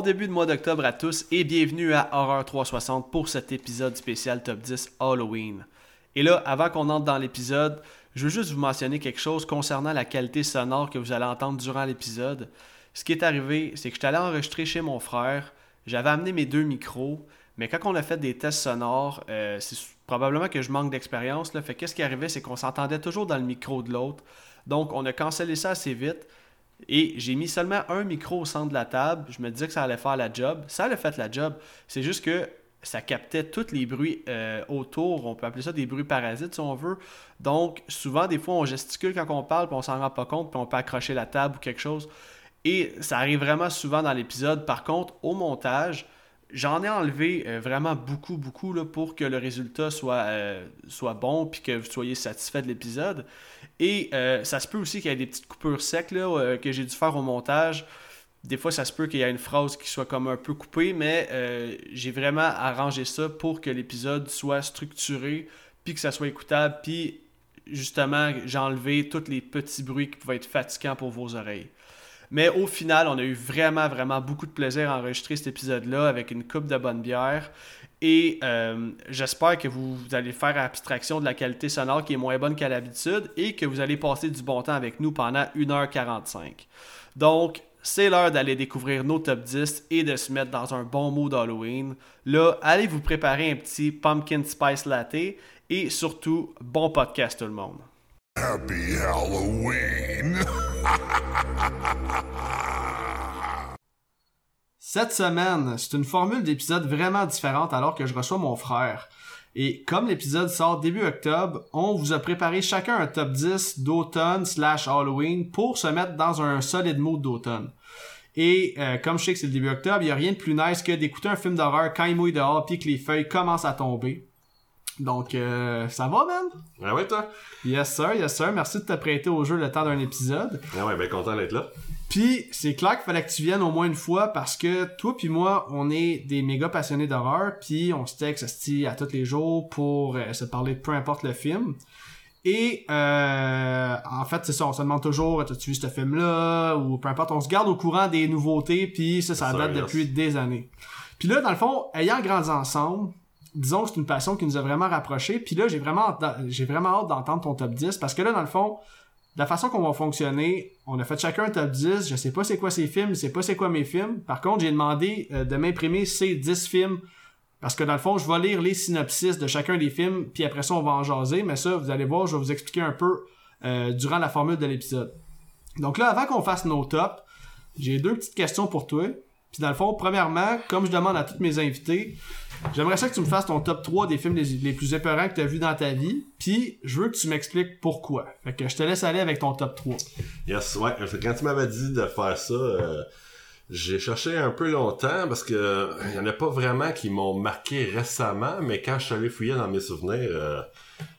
Bon début de mois d'octobre à tous et bienvenue à Horror 360 pour cet épisode spécial Top 10 Halloween. Et là, avant qu'on entre dans l'épisode, je veux juste vous mentionner quelque chose concernant la qualité sonore que vous allez entendre durant l'épisode. Ce qui est arrivé, c'est que je suis allé enregistrer chez mon frère, j'avais amené mes deux micros, mais quand on a fait des tests sonores, euh, c'est probablement que je manque d'expérience. Fait qu'est-ce qui arrivait, c'est qu'on s'entendait toujours dans le micro de l'autre. Donc, on a cancellé ça assez vite. Et j'ai mis seulement un micro au centre de la table. Je me disais que ça allait faire la job. Ça a fait la job. C'est juste que ça captait tous les bruits euh, autour. On peut appeler ça des bruits parasites si on veut. Donc, souvent, des fois, on gesticule quand on parle, puis on s'en rend pas compte, puis on peut accrocher la table ou quelque chose. Et ça arrive vraiment souvent dans l'épisode. Par contre, au montage, j'en ai enlevé euh, vraiment beaucoup, beaucoup là, pour que le résultat soit, euh, soit bon puis que vous soyez satisfait de l'épisode. Et euh, ça se peut aussi qu'il y ait des petites coupures secs que j'ai dû faire au montage. Des fois, ça se peut qu'il y ait une phrase qui soit comme un peu coupée, mais j'ai vraiment arrangé ça pour que l'épisode soit structuré puis que ça soit écoutable. Puis justement, j'ai enlevé tous les petits bruits qui pouvaient être fatigants pour vos oreilles. Mais au final, on a eu vraiment, vraiment beaucoup de plaisir à enregistrer cet épisode-là avec une coupe de bonne bière. Et euh, j'espère que vous, allez faire abstraction de la qualité sonore qui est moins bonne qu'à l'habitude et que vous allez passer du bon temps avec nous pendant 1h45. Donc, c'est l'heure d'aller découvrir nos top 10 et de se mettre dans un bon mood Halloween. Là, allez vous préparer un petit pumpkin spice latte et surtout, bon podcast tout le monde. Happy Halloween! Cette semaine, c'est une formule d'épisode vraiment différente alors que je reçois mon frère. Et comme l'épisode sort début octobre, on vous a préparé chacun un top 10 d'automne slash Halloween pour se mettre dans un solide mood d'automne. Et euh, comme je sais que c'est le début octobre, il n'y a rien de plus nice que d'écouter un film d'horreur quand il mouille dehors puis que les feuilles commencent à tomber. Donc, euh, ça va, man? Ah ouais, toi? Yes, sir, yes, sir. Merci de te prêter au jeu le temps d'un épisode. Ah ouais, ben content d'être là. Puis, c'est clair qu'il fallait que tu viennes au moins une fois parce que toi puis moi, on est des méga passionnés d'horreur, puis on se texte à tous les jours pour euh, se parler de peu importe le film. Et euh, en fait, c'est ça, on se demande toujours, as-tu vu ce film-là? Ou peu importe, on se garde au courant des nouveautés, puis ça, ça date depuis des années. Puis là, dans le fond, ayant grandi ensemble, disons que c'est une passion qui nous a vraiment rapprochés. Puis là, j'ai vraiment, j'ai vraiment hâte d'entendre ton top 10 parce que là, dans le fond, la façon qu'on va fonctionner, on a fait chacun un top 10. Je sais pas c'est quoi ces films, je sais pas c'est quoi mes films. Par contre, j'ai demandé euh, de m'imprimer ces 10 films parce que dans le fond, je vais lire les synopsis de chacun des films, puis après ça, on va en jaser. Mais ça, vous allez voir, je vais vous expliquer un peu euh, durant la formule de l'épisode. Donc là, avant qu'on fasse nos tops, j'ai deux petites questions pour toi. Puis dans le fond, premièrement, comme je demande à tous mes invités, J'aimerais ça que tu me fasses ton top 3 des films les, plus épeurants que tu as vus dans ta vie. Puis, je veux que tu m'expliques pourquoi. Fait que je te laisse aller avec ton top 3. Yes, ouais. Quand tu m'avais dit de faire ça, euh, j'ai cherché un peu longtemps parce que y en a pas vraiment qui m'ont marqué récemment, mais quand je suis allé fouiller dans mes souvenirs, euh,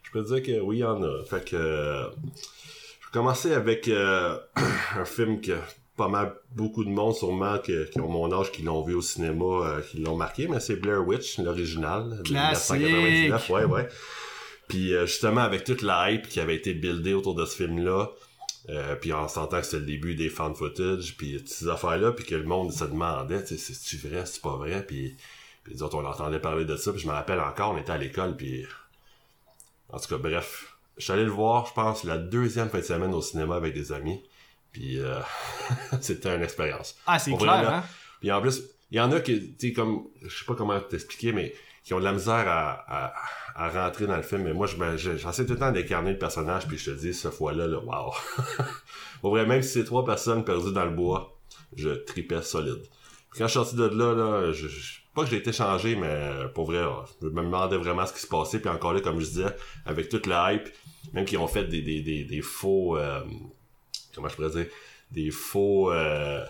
je peux dire que oui, il y en a. Fait que je vais commencer avec euh, un film que pas mal beaucoup de monde sûrement qui ont mon âge qui l'ont vu au cinéma euh, qui l'ont marqué mais c'est Blair Witch l'original de 1999 ouais ouais. Puis euh, justement avec toute la hype qui avait été buildée autour de ce film là euh, puis en sentant que c'était le début des fan footage puis ces affaires là puis que le monde se demandait c'est tu vrai c'est pas vrai puis puis autres on entendait parler de ça puis je me rappelle encore on était à l'école puis en tout cas bref je suis allé le voir je pense la deuxième fin de semaine au cinéma avec des amis puis euh, c'était une expérience. Ah, c'est clair, hein? Puis en plus, il y en a qui, tu sais, comme, je sais pas comment t'expliquer, mais qui ont de la misère à, à, rentrer dans le film. Mais moi, j'essaie tout le temps d'incarner le personnage, puis je te dis, cette fois-là, là, wow. Pour vrai, même si c'est trois personnes perdues dans le bois, je tripais solide. Puis quand je suis sorti de là, là, je, pas que j'ai été changé, mais pour vrai, je me demandais vraiment ce qui se passait. Puis encore là, comme je disais, avec toute la hype, même qu'ils ont fait des, des, des, des faux... Euh, comment je pourrais dire, des faux euh,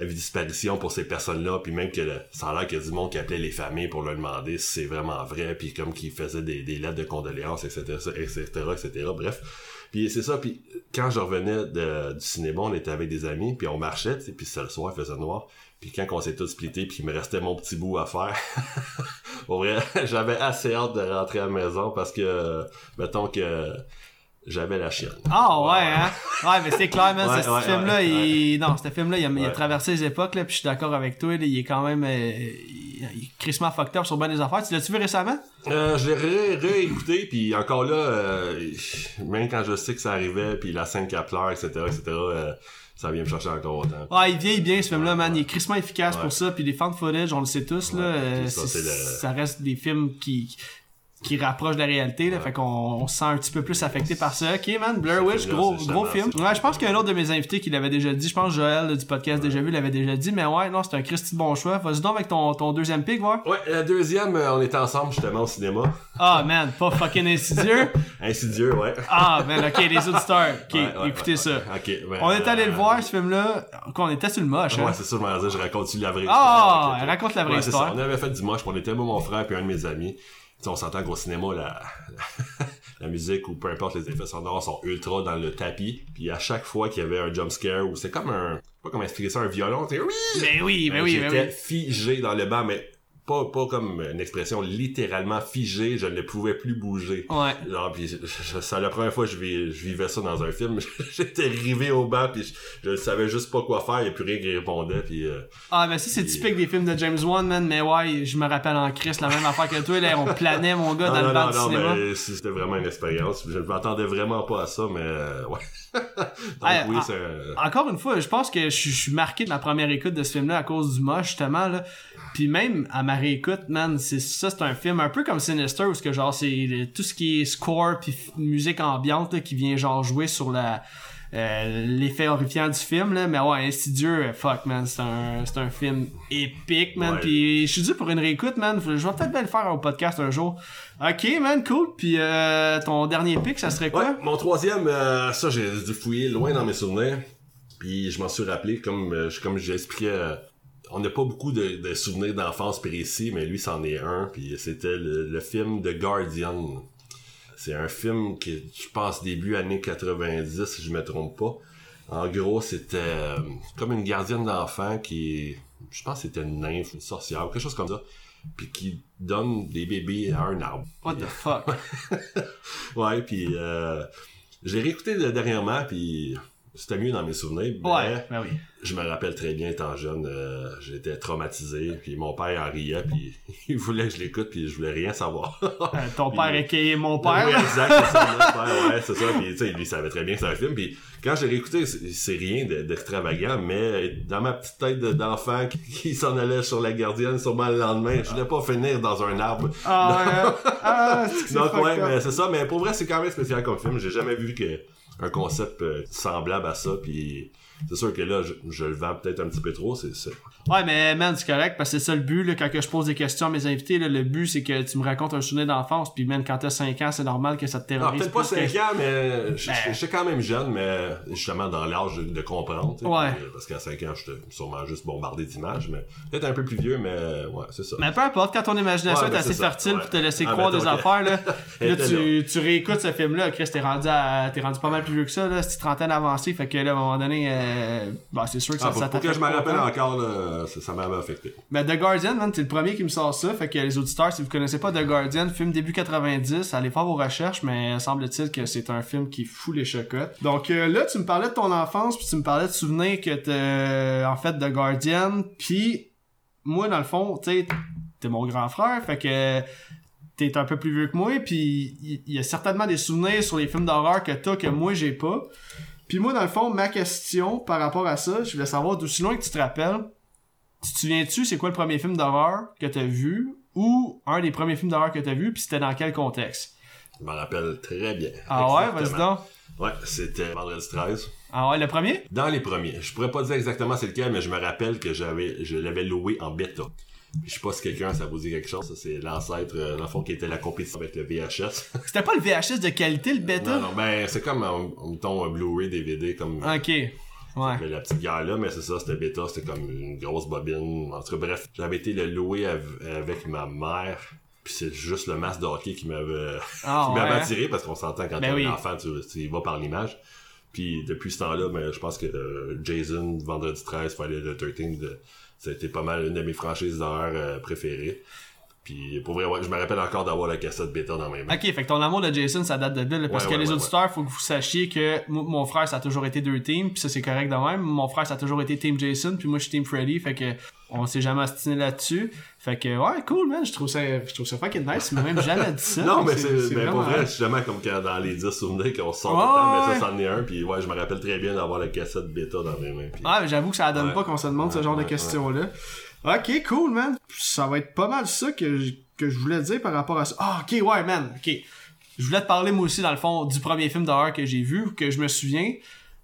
avis de disparition pour ces personnes-là, puis même que ça a l'air qu'il y a du monde qui appelait les familles pour leur demander si c'est vraiment vrai, puis comme qu'ils faisaient des, lettres de condoléances, etc., etc., etc., bref. Puis c'est ça, puis quand je revenais du cinéma, on était avec des amis, puis on marchait, puis c'est le soir, il faisait noir, puis quand on s'est tous splittés, puis il me restait mon petit bout à faire, pour vrai, j'avais assez hâte de rentrer à la maison, parce que, mettons que j'avais la chienne. Ah ouais, hein? Ouais, mais c'est clair, man, Ouais, ce ouais, film-là, il... Non, ce film-là, il, a, il a traversé les époques, là, puis je suis d'accord avec toi, là, il est quand même... euh, il, est crissement fucked up sur bien des affaires. Tu l'as-tu vu récemment? Euh, je l'ai ré- réécouté, puis encore là, euh, même quand je sais que ça arrivait, puis la scène qui pleure, etc., etc., euh, ça vient me chercher encore autant. Ouais, il vieillit bien, ce film-là, man. Il est crissement efficace pour ça, puis les fan footage, on le sait tous, là. Euh, le- Ça reste des films qui... qui rapprochent de la réalité, là, fait qu'on on se sent un petit peu plus affecté par ça. Ok, man, Blair Witch, gros, gros film. Ouais, je pense qu'il y a un autre de mes invités qui l'avait déjà dit. Je pense Joël là, du podcast Déjà Vu l'avait déjà dit, mais ouais, non, c'est un Christy bon choix. Vas-y donc avec ton, ton deuxième pick, voir. Ouais, la deuxième, euh, on était ensemble justement au cinéma. Ah, man, pas fucking insidieux. Insidieux, ouais. Ah, man, ok, les auditeurs. Ok, Ouais, écoutez ça. Ok, ben, On est allé le voir, ce film-là. Quoi, on était sur le moche, hein. Ouais, c'est ça, je m'en disais, je raconte-tu la vraie Ah, ok. raconte la vraie histoire. ça. On avait fait du moche, on était moi, mon frère, puis un de mes amis. Tu sais, on s'entend qu'au cinéma, la, la musique ou peu importe les effets sonores sont ultra dans le tapis. Puis à chaque fois qu'il y avait un jump scare, ou c'est comme un, pas comment expliquer ça, un violon, tu sais, oui! Ben oui, ben Ben, oui, J'étais oui. figé dans le banc, mais pas, pas comme une expression littéralement figé, je ne pouvais plus bouger. Ouais. Genre, pis c'est la première fois que je, vis- je vivais ça dans un film. J'étais rivé au banc, puis je, je savais juste pas quoi faire, il a plus rien qui répondait, puis euh, Ah, ben ça, c'est typique des films de James Wan, man. Mais ouais, je me rappelle en Christ, la même affaire que toi, là. On planait, mon gars, non, dans non, le banc non, du non, cinéma. mais c'était vraiment une expérience. Je ne m'attendais vraiment pas à ça, mais euh, ouais. Donc oui, Encore une fois, je pense que je, suis- je suis marqué de ma première écoute de ce film-là à cause du moche, justement, là. Puis même à ma réécoute, man, c'est ça, c'est un film un peu comme Sinister, où ce que genre, c'est tout ce qui est score puis musique ambiante, là, qui vient genre jouer sur la... euh, l'effet horrifiant du film là. Mais ouais insidieux euh, fuck man c'est un c'est un film épique man. Ouais. puis je suis dû pour une réécoute man. Je vais peut-être bien le faire au podcast un jour. Ok man cool. Puis euh, ton dernier pic ça serait quoi? Ouais, mon troisième, euh, ça j'ai dû fouiller loin dans mes souvenirs. Puis je m'en suis rappelé, comme comme j'expliquais, on n'a pas beaucoup de, de souvenirs d'enfance précis, mais lui c'en est un. Puis c'était le, le film The Guardian. C'est un film qui, je pense, début années 90, si je me trompe pas. En gros, c'était euh, comme une gardienne d'enfant qui, je pense, que c'était une nymphe, une sorcière, quelque chose comme ça, puis qui donne des bébés à un arbre. what the fuck? Ouais, puis euh, j'ai réécouté dernièrement, puis c'était mieux dans mes souvenirs. Mais ouais ben oui je me rappelle très bien, étant jeune, euh, j'étais traumatisé, puis mon père en riait, puis il voulait que je l'écoute, puis je voulais rien savoir. Euh, ton Puis- père est mon père? Oui, exact, c'est ça, mon père, ouais, c'est ça. Puis, tu sais, lui, il savait très bien que c'était un film. Puis, quand j'ai réécouté, c'est c'est rien de- d'extravagant, mais dans ma petite tête de- d'enfant qui, s'en allait sur la gardienne, sûrement le lendemain, je voulais pas finir dans un arbre. Ah, ouais. ah, que c'est Donc, ouais, mais c'est ça. Mais pour vrai, c'est quand même spécial comme film. J'ai jamais vu que un concept euh, semblable à ça. Puis, c'est sûr que là, je, le vends peut-être un petit peu trop. C'est. Ouais, mais man, c'est correct, parce que c'est ça le but, là, quand que je pose des questions à mes invités, là, le but, c'est que tu me racontes un souvenir d'enfance, puis même quand t'as 5 ans, c'est normal que ça te terrorise. peut-être pas plus que- 5 ans, mais je- Ben. je- j'étais quand même jeune, mais justement dans l'âge de, de comprendre. Ouais. puis, Parce qu'à 5 ans, j'étais sûrement juste bombardé d'images, mais peut-être un peu plus vieux, mais ouais, c'est ça. Mais peu importe, quand ton imagination Ouais, est ben, assez ça, fertile ouais. pour te laisser Ah, croire ben, des affaires, là, là tu, tu réécoutes ce film-là, Chris, t'es rendu à, t'es rendu pas mal plus vieux que ça, là, c'est trentaine avancée, fait que là, à un moment donné, euh, bah, c'est sûr que ça, Ah, ça pour que t'affecte je me rappelle longtemps. encore, là, ça, ça m'avait affecté. Ben, The Guardian, man, t'es le premier qui me sort ça. Fait que les auditeurs, si vous connaissez pas The Guardian, film début 90, allez faire vos recherches, mais semble-t-il que c'est un film qui fout les chocottes. Donc euh, là, tu me parlais de ton enfance, puis tu me parlais de souvenirs que t'as, en fait, The Guardian, puis moi, dans le fond, tu sais, t'es mon grand frère, fait que t'es un peu plus vieux que moi, puis il il y, a certainement des souvenirs sur les films d'horreur que t'as que moi, j'ai pas. Puis moi, dans le fond, ma question par rapport à ça, je voulais savoir d'aussi loin que tu te rappelles, tu te souviens-tu, c'est quoi le premier film d'horreur que t'as vu ou un des premiers films d'horreur que t'as vu, puis c'était dans quel contexte? Je m'en rappelle très bien. Ah ouais, vas-y donc. Ouais, c'était Vendredi 13. Ah ouais, le premier? Dans les premiers. Je pourrais pas dire exactement c'est lequel, mais je me rappelle que j'avais, je l'avais loué en bêta. Je sais pas si quelqu'un, ça vous dit quelque chose. C'est l'ancêtre, euh, dans le fond, qui était la compétition avec le VHS. C'était pas le VHS de qualité, le bêta? non, non, ben, c'est comme, un, mettons, un Blu-ray, DVD, comme Ok. Ouais. mais la petite guerre là, mais c'est ça, c'était bêta, c'était comme une grosse bobine. En tout cas, bref, j'avais été le louer av- avec ma mère. Puis c'est juste le masque de hockey qui m'avait qui m'avait ouais. attiré parce qu'on s'entend quand Ben t'es oui. un enfant, tu, tu y vas par l'image. Puis depuis ce temps-là, ben, je pense que euh, Jason, Vendredi 13, Friday the 13, de- ça a été pas mal une de mes franchises d'horreur euh, préférées. Puis pour vrai, ouais, je me rappelle encore d'avoir la cassette bêta dans mes mains. Ok, fait que ton amour de Jason, ça date de là, là, parce Ouais, que ouais, les auditeurs, faut que vous sachiez que mo- mon frère, ça a toujours été deux teams, puis ça c'est correct de même. Mon frère, ça a toujours été Team Jason, puis moi je suis Team Freddy, fait que on s'est jamais astiné là-dessus. Fait que ouais, cool man, je trouve ça, je trouve ça fucking nice, mais même jamais dit ça. Non, mais c'est mais pour vrai, justement, comme quand dans les 10 souvenirs qu'on sort tout le temps, mais ça, c'en est un. Puis ouais, je me rappelle très bien d'avoir la cassette bêta dans mes mains. Puis... Ouais, mais j'avoue que ça donne pas qu'on se demande ce genre de ouais, questions-là. Ok, cool, man. Ça va être pas mal ça que je, que je voulais dire par rapport à ça. Ah, ok, ouais, man. Ok. Je voulais te parler, moi aussi, dans le fond, du premier film d'horreur que j'ai vu, que je me souviens.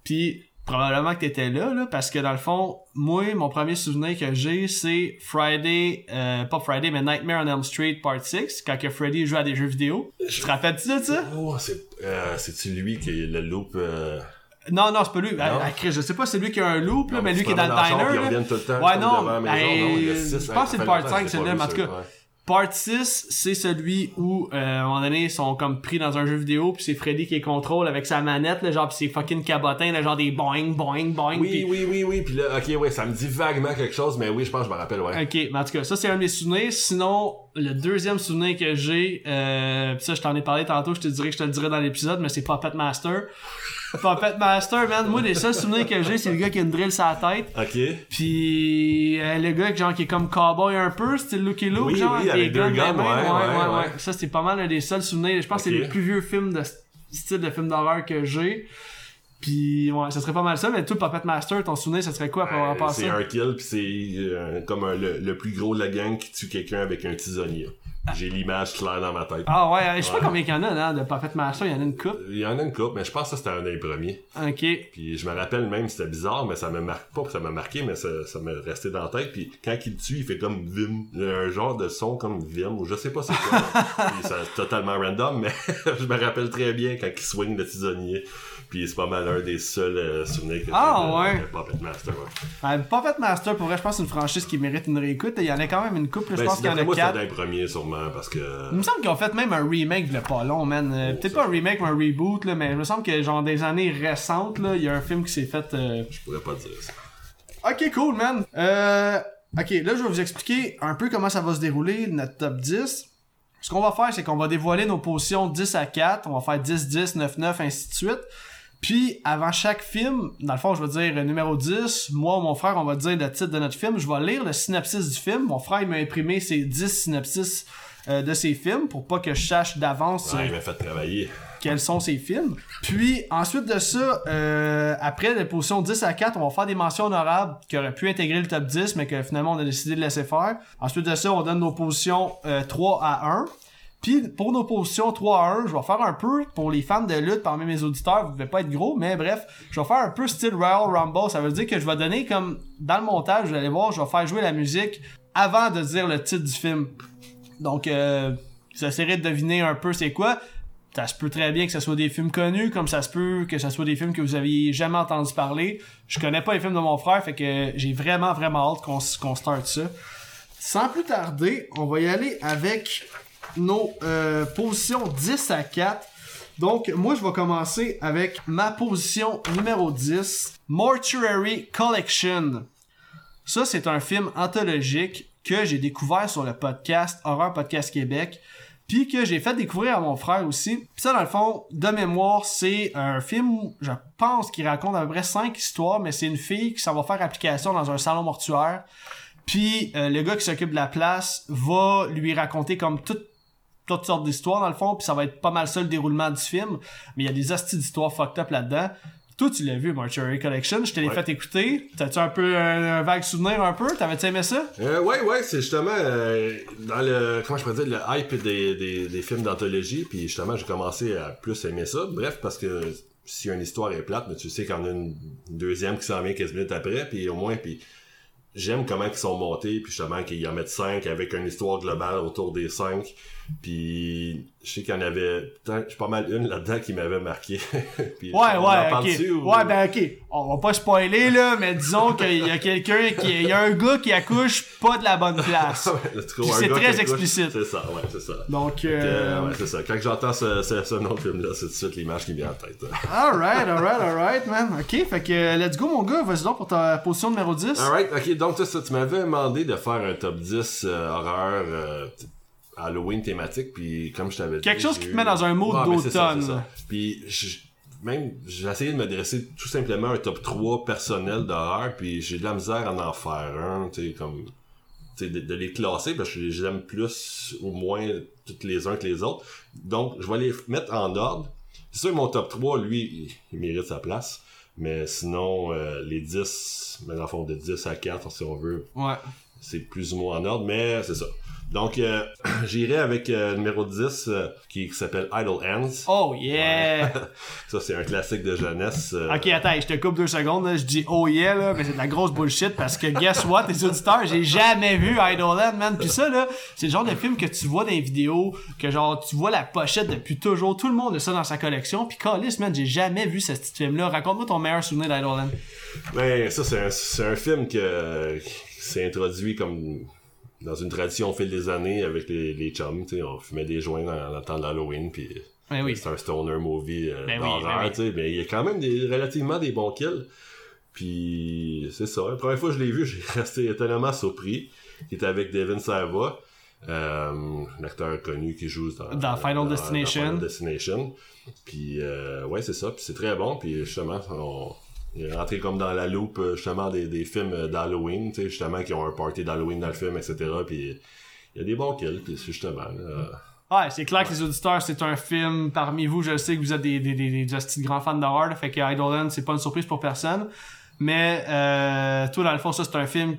Puis, probablement que t'étais là, là, parce que dans le fond, moi, mon premier souvenir que j'ai, c'est Friday, euh, pas Friday, mais Nightmare on Elm Street Part 6, quand que Freddy joue à des jeux vidéo. Tu te rappelles-tu de ça? Oh, c'est, euh, c'est-tu lui qui le loop, euh... Non, non, c'est pas lui. Ah, Non. ah, Chris, je sais pas, c'est lui qui a un loop, là, non, mais lui qui est dans le diner. puis ils là. reviennent tout le temps. Ouais, non, devant ben, six, je hein, pense que c'est le part longtemps 5, que j'ai celui-là, mais en tout cas. Part 6, c'est celui où, euh, à un moment donné, ils sont comme pris dans un jeu vidéo, puis c'est Freddy qui les contrôle avec sa manette, là, genre, pis c'est fucking cabotin, là, genre des boing, boing, boing. Oui, pis- oui, oui, oui. Puis là, ok, ouais, ça me dit vaguement quelque chose, mais oui, je pense que je me rappelle, ouais. Ok, mais en tout cas, ça c'est un de mes souvenirs. Sinon, le deuxième souvenir que j'ai, euh, pis ça je t'en ai parlé tantôt, je te dirais que je te le dirai dans l'épisode, mais c'est Puppet Master. Puppet Master, man, moi les seuls souvenirs que j'ai, c'est le gars qui a une drill sur la tête. Ok. Puis euh, le gars genre qui est comme cowboy un peu, style Lucky Luke, Oui, genre oui, avec des deux guns ouais, ouais, ouais. Ça c'est pas mal un des seuls souvenirs. Je pense que c'est les plus vieux films de style de film d'horreur que j'ai. Puis ouais, ça serait pas mal ça, mais toi Puppet Master, ton souvenir, ça serait quoi pour avoir Euh, passé? c'est un kill, puis c'est euh, comme un- le, le plus gros de la gang qui tue quelqu'un avec un tisonnier. J'ai l'image claire dans ma tête. Ah ouais, je sais pas Ouais. combien il y en a là, de Puppet Master, il y en a une coupe. Il y en a une couple, mais je pense que ça, c'était un des premiers. Ok. Puis je me rappelle même, c'était bizarre, mais ça me marque pas, ça m'a marqué, mais ça, ça m'est resté dans la tête. Puis quand il tue, il fait comme Vim. Il y a un genre de son comme Vim, ou je sais pas c'est quoi. C'est totalement random, mais je me rappelle très bien quand il swing le tisonnier. Puis c'est pas mal un des seuls euh, souvenirs que Ah, j'ai de- ouais. de Puppet Master. Ouais. Euh, Puppet Master, pour vrai, je pense c'est une franchise qui mérite une réécoute. Il y en a quand même une couple, je Ben, pense qu'il y en a moi, quatre. d'un premier sûrement, parce que... Il me semble qu'ils ont fait même un remake de pas long, man. Euh, Oh, Peut-être pas un remake, mais un reboot, là, mais il me semble que genre des années récentes, là, il y a un film qui s'est fait. euh, Je pourrais pas dire ça. Ok, cool, man. Euh... Ok, là, je vais vous expliquer un peu comment ça va se dérouler, notre top 10. Ce qu'on va faire, c'est qu'on va dévoiler nos positions 10 à 4. On va faire 10, 10, 9, 9, ainsi de suite. Puis, avant chaque film, dans le fond, je vais dire euh, numéro 10. Moi ou mon frère, on va dire le titre de notre film. Je vais lire le synopsis du film. Mon frère, il m'a imprimé ses 10 synopsis euh, de ses films pour pas que je sache d'avance Ouais, il m'a fait travailler. quels sont ces films. Puis ensuite de ça, euh, après les positions 10 à 4, on va faire des mentions honorables qui auraient pu intégrer le top 10, mais que finalement on a décidé de laisser faire. Ensuite de ça, on donne nos positions euh, 3 à 1. Puis pour nos positions 3 à 1, je vais faire un peu, pour les fans de lutte parmi mes auditeurs, vous devez pas être gros, mais bref, je vais faire un peu style Royal Rumble. Ça veut dire que je vais donner comme, dans le montage, vous allez voir, je vais faire jouer la musique avant de dire le titre du film. Donc, euh, vous essayerez de deviner un peu c'est quoi. Ça se peut très bien que ce soit des films connus, comme ça se peut que ce soit des films que vous aviez jamais entendu parler. Je connais pas les films de mon frère, fait que j'ai vraiment, vraiment hâte qu'on qu'on starte ça. Sans plus tarder, on va y aller avec nos euh, positions 10 à 4. Donc, moi, je vais commencer avec ma position numéro 10, Mortuary Collection. Ça, c'est un film anthologique que j'ai découvert sur le podcast Horreur Podcast Québec, puis que j'ai fait découvrir à mon frère aussi. Puis ça, dans le fond, de mémoire, c'est un film, je pense, qui raconte à peu près cinq histoires, mais c'est une fille qui s'en va faire application dans un salon mortuaire. Puis euh, le gars qui s'occupe de la place va lui raconter comme toute toutes sortes d'histoires dans le fond, puis ça va être pas mal ça le déroulement du film, mais il y a des hosties d'histoires fucked up là-dedans. Toi, tu l'as vu, Mortuary Collection, je te l'ai Ouais. fait écouter. T'as-tu un peu un, un vague souvenir un peu? T'avais-tu aimé ça? Euh, ouais, ouais, c'est justement euh, dans le comment je pourrais dire le hype des, des, des films d'anthologie, puis justement j'ai commencé à plus aimer ça. Bref, parce que si une histoire est plate, mais tu sais qu'il y en a une deuxième qui s'en vient 15 minutes après, puis au moins, puis j'aime comment ils sont montés, puis justement qu'ils en mettent 5 avec une histoire globale autour des 5. Puis je sais qu'il y en avait putain, j'ai pas mal une là-dedans qui m'avait marqué. Puis, Ouais, ouais, ok. ou- Ouais, ben ok. On va pas spoiler, là, mais disons qu'il y a quelqu'un qui. Il y a un gars qui accouche pas de la bonne place. C'est très explicite. C'est ça, ouais, c'est ça. Donc, Euh, euh. ouais, c'est ça. Quand j'entends ce, ce, ce nom de film-là, c'est tout de suite l'image qui me vient en tête. Alright, alright, alright, man. Ok, fait que euh, let's go, mon gars. Vas-y donc pour ta position numéro 10. Alright, ok, donc ça, ça, tu m'avais demandé de faire un top 10 euh, horreur. Halloween thématique, puis comme je t'avais dit. Quelque chose qui te met dans un mood Ouais, ben, d'automne. Puis je- même, j'ai essayé de me dresser tout simplement un top 3 personnel d'horreur, puis j'ai de la misère à en faire un, tu sais, comme, tu sais, de, de les classer, parce que je les aime plus ou moins toutes les uns que les autres. Donc, je vais les mettre en ordre. C'est sûr que mon top 3, lui, il, il mérite sa place. Mais sinon, euh, les 10, mais dans le fond, de 10 à 4, si on veut, Ouais. c'est plus ou moins en ordre, mais c'est ça. Donc, euh, j'irai avec euh, numéro 10, euh, qui, qui s'appelle Idle Hands. Oh yeah! Ça, c'est un classique de jeunesse. euh, Ok, attends, je te coupe deux secondes, là. je dis oh yeah, là, mais c'est de la grosse bullshit parce que guess what, les auditeurs, j'ai jamais vu Idleland, man. Puis ça, là, c'est le genre de film que tu vois dans les vidéos, que genre, tu vois la pochette depuis toujours, tout le monde a ça dans sa collection, puis Callis, man, j'ai jamais vu ce petit film-là. Raconte-moi ton meilleur souvenir d'Idleland. Ben, ça, c'est un, c'est un film que, qui s'est introduit comme dans une tradition au fil des années avec les, les chums, tu sais, on fumait des joints dans, dans le temps de l'Halloween, puis Ben oui. c'est un stoner movie euh, Ben oui, d'horreur, ben tu sais, mais il y a quand même des, relativement des bons kills. Puis c'est ça, la première fois que je l'ai vu, j'ai resté étonnamment surpris, qui était avec Devin Sava, euh, un acteur connu qui joue dans, Dans Final Destination. Final Destination. Puis euh, ouais, c'est ça, puis c'est très bon, puis justement, on, il est rentré comme dans la loupe euh, justement des, des films d'Halloween, tu sais, justement, qui ont un party d'Halloween dans le film, etc. Puis il y a des bons kills, justement... euh, Ouais, c'est clair que les auditeurs, c'est un film parmi vous. Je sais que vous êtes des, des, des, des grands fans d'horreur, fait que Idleland, c'est pas une surprise pour personne. Mais, euh, toi, dans le fond, ça, c'est un film.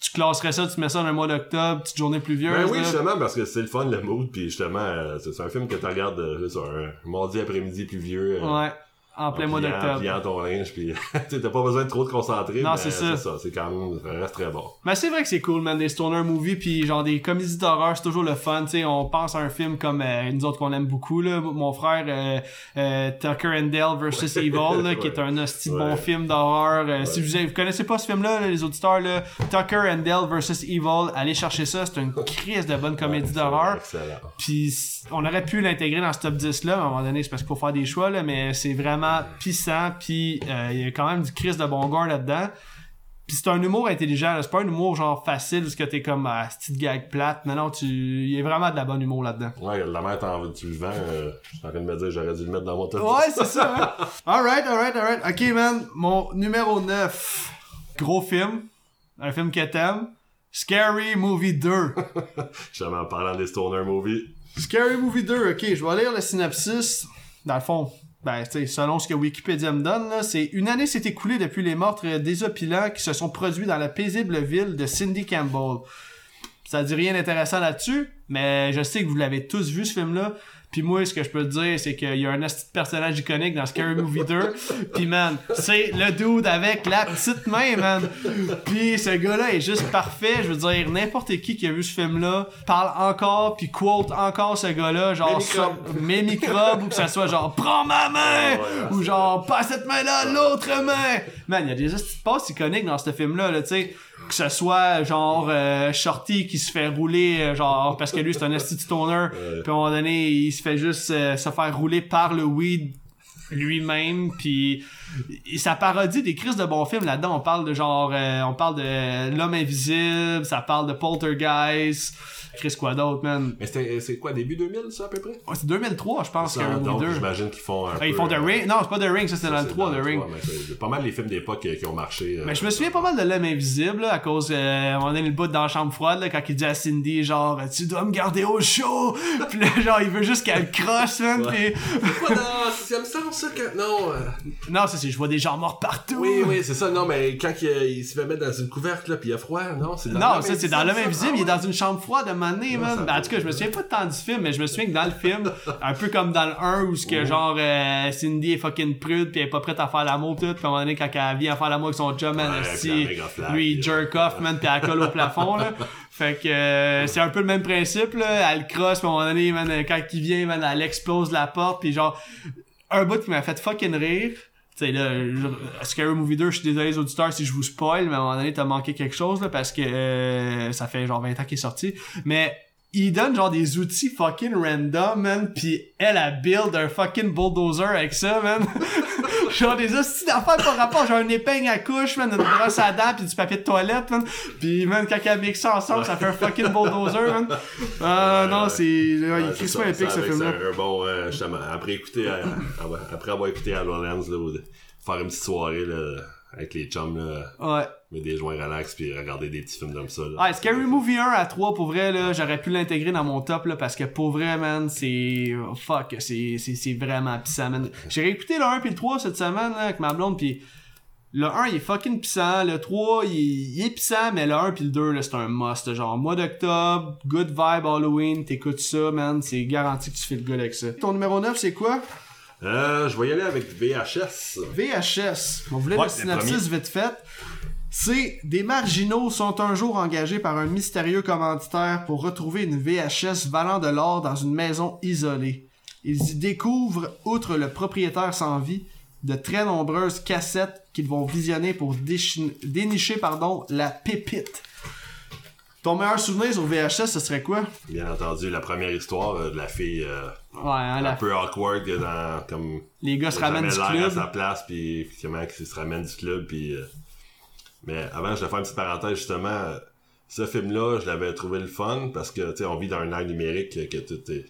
Tu classerais ça, tu mets ça dans le mois d'octobre, petite journée pluvieuse. Ben oui, là. justement, parce que c'est le fun, le mood, puis justement, euh, c'est un film que tu regardes euh, sur un mardi après-midi pluvieux. euh, Ouais, en plein mois d'octobre. pliant ton linge, puis t'as pas besoin de trop te concentrer. Non, c'est ça. C'est quand même, ça reste très bon. Mais c'est vrai que c'est cool, man, des stoner movies puis genre des comédies d'horreur, c'est toujours le fun, tu sais, on pense à un film comme euh, nous autres qu'on aime beaucoup là, mon frère euh, euh, Tucker and Dale versus Evil là, qui est un hostie bon film d'horreur. Euh, Si vous, vous connaissez pas ce film là, les auditeurs là, Tucker and Dale versus Evil, allez chercher ça, c'est une crise de bonne comédie d'horreur. Puis on aurait pu l'intégrer dans ce top 10 là, mais à un moment donné, c'est parce qu'il faut faire des choix là, mais c'est vraiment pissant, puis euh, il y a quand même du crise de bon là-dedans. Puis c'est un humour intelligent, c'est pas un humour genre facile parce que t'es comme ah, petite gag plate. Non non, tu il y a vraiment de la bonne humour là-dedans. Ouais, la mère t'en tu le vends, euh, je suis en train de me dire j'aurais dû le mettre dans mon top Ouais, 10. c'est ça. Hein? alright, alright, alright. OK man, mon numéro 9. Gros film, un film que t'aimes. Scary Movie 2. Justement, en parlant des stoner movies. Scary Movie 2, ok, je vais lire le synopsis. Dans le fond, ben, tu sais, selon ce que Wikipédia me donne, c'est une année s'est écoulée depuis les meurtres désopilants qui se sont produits dans la paisible ville de Cindy Campbell. Ça dit rien d'intéressant là-dessus, mais je sais que vous l'avez tous vu ce film-là. Puis moi, ce que je peux te dire, c'est qu'il y a un de personnage iconique dans Scary Movie 2. Puis man, c'est le dude avec la petite main, man. Puis ce gars-là est juste parfait. Je veux dire, n'importe qui qui a vu ce film-là parle encore, puis quote encore ce gars-là, genre Mes microbes. ça- mes microbes, ou que ça soit genre prends ma main, Ouais, ou genre pas cette main-là, l'autre main. Man, il y a des de passes iconiques dans ce film-là, là, tu sais. Que ce soit genre euh, Shorty qui se fait rouler, euh, genre parce que lui c'est un esti stoner, puis à un moment donné il se fait juste euh, se faire rouler par le weed lui-même puis ça parodie des crises de bons films là-dedans on parle de genre euh, on parle de l'homme invisible ça parle de Poltergeist Chris quoi d'autre man? Mais c'était- c'est quoi, début 2000, ça, à peu près? Ouais, c'est 2003 je pense Ça, a ou donc, deux j'imagine qu'ils font un Ah, ils font The euh, Ring non c'est pas The Ring ça c'était dans le c'est 3 dans The Ring 3, mais c'est pas mal les films d'époque euh, qui ont marché. euh, Mais je me souviens pas mal de l'homme invisible, là, à cause, euh, moment donné, le bout dans la chambre froide, là, quand il dit à Cindy, genre, tu dois me garder au chaud! Pis là, genre, il veut juste qu'elle le crosse, man, pis... Pas dans sixième sens, ça, quand... Non, euh, Non, c'est, c'est, je vois des gens morts partout! Oui, oui, c'est ça. Non, mais quand il, il se fait mettre dans une couverte, là, puis il y a froid, non, c'est dans Non, ça, c'est dans l'homme invisible, il est dans une chambre froide à un moment donné, man. Ben, en tout cas, je me souviens pas tant du film, mais je me souviens que dans le film, un peu comme dans le 1, où ce que, genre, euh, Cindy est fucking prude, pis elle est pas prête à faire l'amour, tout, pis à un moment donné, quand elle vient à faire l'amour avec son chum, man, puis flaque, lui, il puis, jerk off, man, pis elle colle au plafond, là. Fait que, euh, c'est un peu le même principe, là. Elle le crosse, pis à un moment donné, man, quand il vient, man, elle explose la porte, pis genre, un bout qui m'a fait fucking rire, tu sais, là, je- Scary Movie 2, je suis désolé les auditeurs si je vous spoil, mais à un moment donné, t'as manqué quelque chose, là, parce que euh, ça fait genre 20 ans qu'il est sorti. Mais il donne genre des outils fucking random, man, pis elle a build un fucking bulldozer avec ça, man. genre des hosties d'affaires par rapport, genre une épingle à couche, man, une brosse à dents pis du papier de toilette, man. Pis, man, quand elle mixe ça ensemble, ça fait un fucking bulldozer, man. Ah, non, c'est, ouais, Ouais, il c'est ça, épique, ça ce film-là. ça, un bon, euh, justement, après écouter, euh, ah ouais, après avoir écouté HoloLens, là, faire une petite soirée, là, avec les chums, là, Ouais. mettre des joints relax puis regarder des petits films comme ça, là. Ouais, Scary Movie 1 à 3, pour vrai, là, j'aurais pu l'intégrer dans mon top, là, parce que pour vrai, man, c'est. oh, fuck, c'est, c'est, c'est vraiment pissant, man. J'ai réécouté le 1 puis le 3 cette semaine, là, avec ma blonde, puis le 1 il est fucking pissant, le 3 il, il est pissant, mais le 1 puis le 2, là, c'est un must. Genre, mois d'octobre, good vibe Halloween, t'écoutes ça, man, c'est garanti que tu fais le good avec ça. Ton numéro 9, c'est quoi? Euh, je vais y aller avec VHS. VHS. On voulait Ouais, le le synopsis vite fait. C'est des marginaux sont un jour engagés par un mystérieux commanditaire pour retrouver une VHS valant de l'or dans une maison isolée. Ils y découvrent, outre le propriétaire sans vie, de très nombreuses cassettes qu'ils vont visionner pour dénicher pardon, la pépite. Ton meilleur souvenir sur VHS, ce serait quoi? Bien entendu, la première histoire euh, de la fille euh, Ouais, hein, un la- peu awkward que dans comme les gars se ramènent du l'air à club. sa place puis effectivement qu'il se ramène du club puis euh, mais avant je vais faire une petite parenthèse justement ce film là je l'avais trouvé le fun parce que tu sais on vit dans un ère numérique que, tout est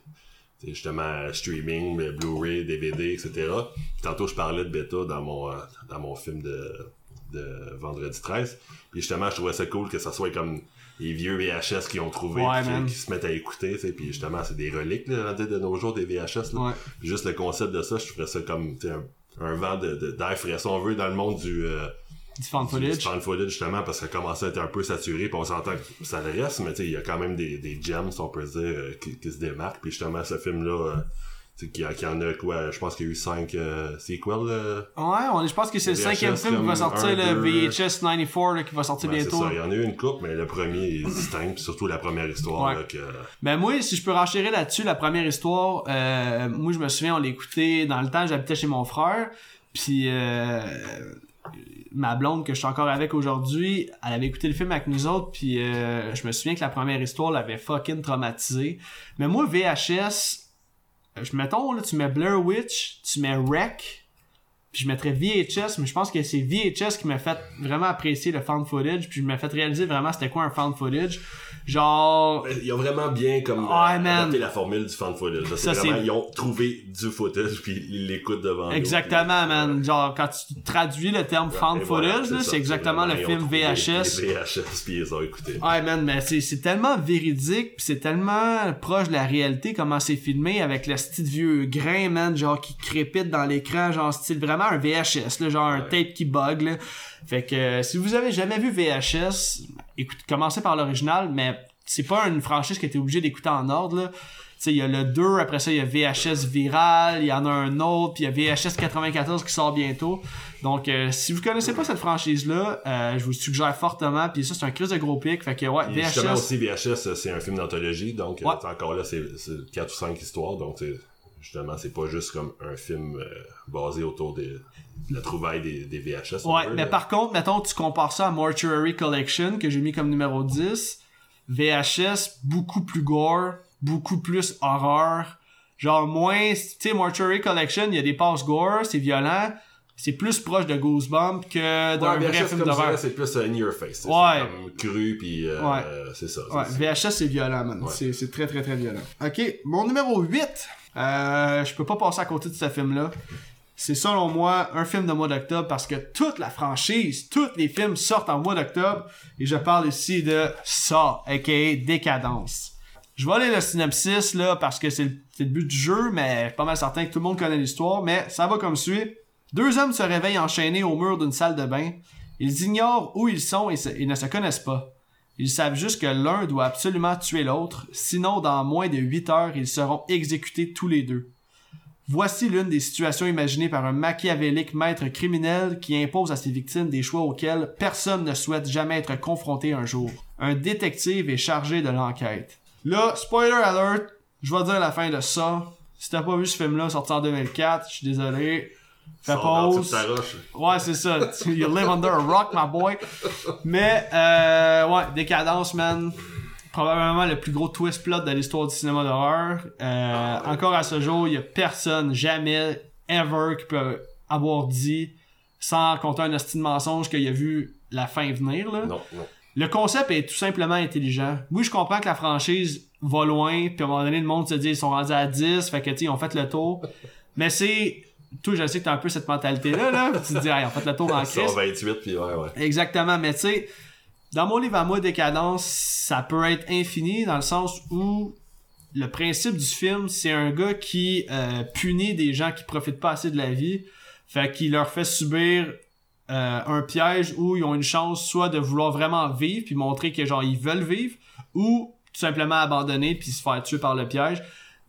justement streaming Blu-ray DVD etc Puis tantôt je parlais de bêta dans mon dans mon film de de vendredi 13 puis justement je trouvais ça cool que ça soit comme les vieux VHS qui ont trouvé Ouais, qui, qui se mettent à écouter tu sais puis justement c'est des reliques là, de nos jours des VHS là. Ouais. Juste le concept de ça, je trouverais ça comme un, un vent de, de, d'air frais, si on veut, dans le monde du, euh, Du fan du footage. footage, justement, parce que ça commence à être un peu saturé, puis on s'entend que ça le reste, mais tu sais, il y a quand même des, des gems, si on peut dire, euh, qui, qui se démarquent. Puis justement, ce film-là, euh, qui, qui en a quoi, je pense qu'il y a eu cinq euh, sequels. euh, Ouais, on, je pense que c'est le cinquième film qui va sortir, un, le. VHS 94 là, qui va sortir c'est bientôt. ça, il y en a eu une coupe, mais le premier est distinct, surtout la première histoire, Ouais. là, que... Ben moi, si je peux renchérir là-dessus, la première histoire, euh, moi je me souviens, on l'écoutait dans le temps, j'habitais chez mon frère, puis euh, ma blonde que je suis encore avec aujourd'hui, elle avait écouté le film avec nous autres, puis je me souviens que la première histoire l'avait fucking traumatisé. Mais moi, VHS, je mettons, là, tu mets Blair Witch, tu mets Wreck, puis je mettrais VHS, mais je pense que c'est VHS qui m'a fait vraiment apprécier le found footage, puis je m'a fait réaliser vraiment c'était quoi un found footage. Genre, Ils ont vraiment bien comme man. adapté la formule du fan footage. Ça, C'est vraiment, ils ont trouvé du footage puis ils l'écoutent devant Exactement, puis- man. Genre, quand tu traduis le terme Ouais, voilà, footage, là, ça. c'est exactement le film VHS. Les VHS puis ils ont écouté. Ouais, man, mais c'est, c'est tellement véridique, pis c'est tellement proche de la réalité comment c'est filmé avec le style vieux grain, man, genre qui crépite dans l'écran, genre style vraiment un VHS, là, genre un tape qui bug, là. Fait que euh, si vous avez jamais vu VHS, écoutez, commencez par l'original, mais c'est pas une franchise que t'es obligé d'écouter en ordre, là. Tu sais, il y a le 2, après ça, il y a VHS Viral, il y en a un autre, puis il y a VHS 94 qui sort bientôt. Donc, euh, si vous connaissez pas cette franchise-là, euh, je vous suggère fortement, puis ça, c'est un crise de gros pic, fait que, ouais, justement VHS... aussi VHS c'est un film d'anthologie donc euh, Ouais. encore là c'est c'est quatre ou cinq histoires donc c'est justement c'est pas juste comme un film euh, basé autour de la trouvaille des, des VHS. Ouais, mais là. par contre, mettons, tu compares ça à Mortuary Collection, que j'ai mis comme numéro 10. VHS, beaucoup plus gore, beaucoup plus horreur. Genre, moins, tu sais, Mortuary Collection, il y a des passes gore, c'est violent. C'est plus proche de Goosebumps que d'un Ouais, vrai film d'horreur. c'est plus euh, in your face. Ouais. Comme cru puis euh, Ouais. euh, c'est ça. Ouais, VHS c'est violent, man. C'est très très très violent. Ok, mon numéro 8. Euh, je peux pas passer à côté de ce film-là. C'est selon moi un film de mois d'octobre parce que toute la franchise, tous les films sortent en mois d'octobre. Et je parle ici de ça, aka Décadence. Je vais aller le synopsis là parce que c'est le, but du jeu, mais je suis pas mal certain que tout le monde connaît l'histoire. Mais ça va comme suit. Deux hommes se réveillent enchaînés au mur d'une salle de bain. Ils ignorent où ils sont et, et ne se connaissent pas. Ils savent juste que l'un doit absolument tuer l'autre, sinon dans moins de 8 heures, ils seront exécutés tous les deux. Voici l'une des situations imaginées par un machiavélique maître criminel qui impose à ses victimes des choix auxquels personne ne souhaite jamais être confronté un jour. Un détective est chargé de l'enquête. Là, spoiler alert, je vais dire la fin de ça. Si t'as pas vu ce film-là sorti en 2004, je suis désolé. Fais pause. Ouais, c'est ça. You live under a rock, my boy. Mais, euh, ouais, Décadence, man. Probablement le plus gros twist plot de l'histoire du cinéma d'horreur. Euh, Encore à ce jour, il y a personne, jamais, ever, qui peut avoir dit, sans compter un hostile mensonge, qu'il a vu la fin venir. Là. Non, non. Le concept est tout simplement intelligent. Oui, je comprends que la franchise va loin, puis à un moment donné, le monde se dit ils sont rendus à 10, fait que tu ils ont fait le tour. Mais c'est. Toi, je sais que t'as un peu cette mentalité-là, là. tu te dis, ils ont fait le tour en crise. 128, puis ouais, ouais. Exactement, mais tu sais, dans mon livre à moi, Décadence, ça peut être infini dans le sens où le principe du film, c'est un gars qui euh, punit des gens qui profitent pas assez de la vie, fait qu'il leur fait subir euh, un piège où ils ont une chance soit de vouloir vraiment vivre puis montrer que genre ils veulent vivre ou tout simplement abandonner puis se faire tuer par le piège.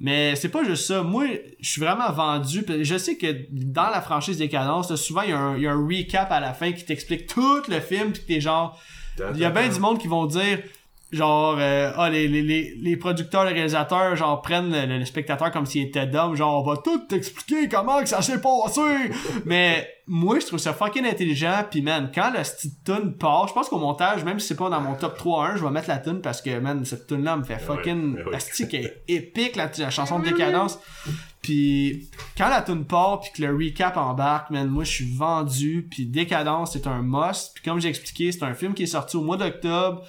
Mais c'est pas juste ça. Moi, je suis vraiment vendu. Je sais que dans la franchise Décadence, là, souvent il y, a un, il y a un recap à la fin qui t'explique tout le film puis que t'es genre il y a bien du monde qui vont dire genre euh, ah les, les, les, les producteurs les réalisateurs genre prennent le, le spectateur comme s'il était d'homme genre on va tout t'expliquer comment que ça s'est passé. Mais moi je trouve ça fucking intelligent. Puis man quand la petite tune part je pense qu'au montage même si c'est pas dans mon top 3 1 je vais mettre la tune parce que man cette tune là me fait fucking ouais, ouais. la stick est épique la, la chanson de décadence. Puis quand la tune part puis que le recap embarque, man, moi je suis vendu. Puis Décadence c'est un must. Puis comme j'ai expliqué, c'est un film qui est sorti au mois d'octobre.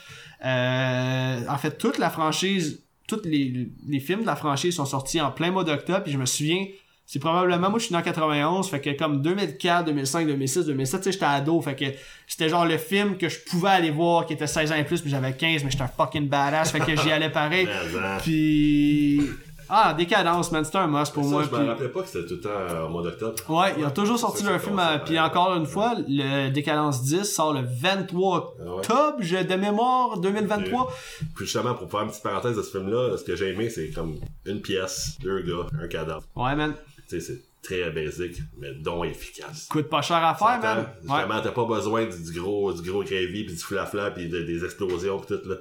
Euh, en fait, toute la franchise, tous les, les films de la franchise sont sortis en plein mois d'octobre. Puis je me souviens, c'est probablement moi je suis né en 91, fait que comme 2004, 2005, 2006, 2007, tu sais j'étais ado, fait que c'était genre le film que je pouvais aller voir qui était 16 ans et plus, puis j'avais 15, mais j'étais un fucking badass, fait que j'y allais pareil. Mais. Puis ah, décadence, man, c'était un must pour Ça, moi. je me rappelais pas que c'était tout le temps euh, au mois d'octobre. Ouais, ils ont toujours sorti leur film, ça. euh, puis encore une fois, le Décadence 10 sort le 23 Ah ouais. octobre, de mémoire, 2023. Puis justement, pour faire une petite parenthèse de ce film-là, ce que j'ai aimé, c'est comme une pièce, deux gars, un cadavre. Ouais, man. Tu sais, c'est très basique, mais donc efficace. Coûte pas cher à faire, man. Ouais. Justement, t'as pas besoin du, du gros, du gros gravy, puis du flafla, puis de- des explosions, puis tout, là.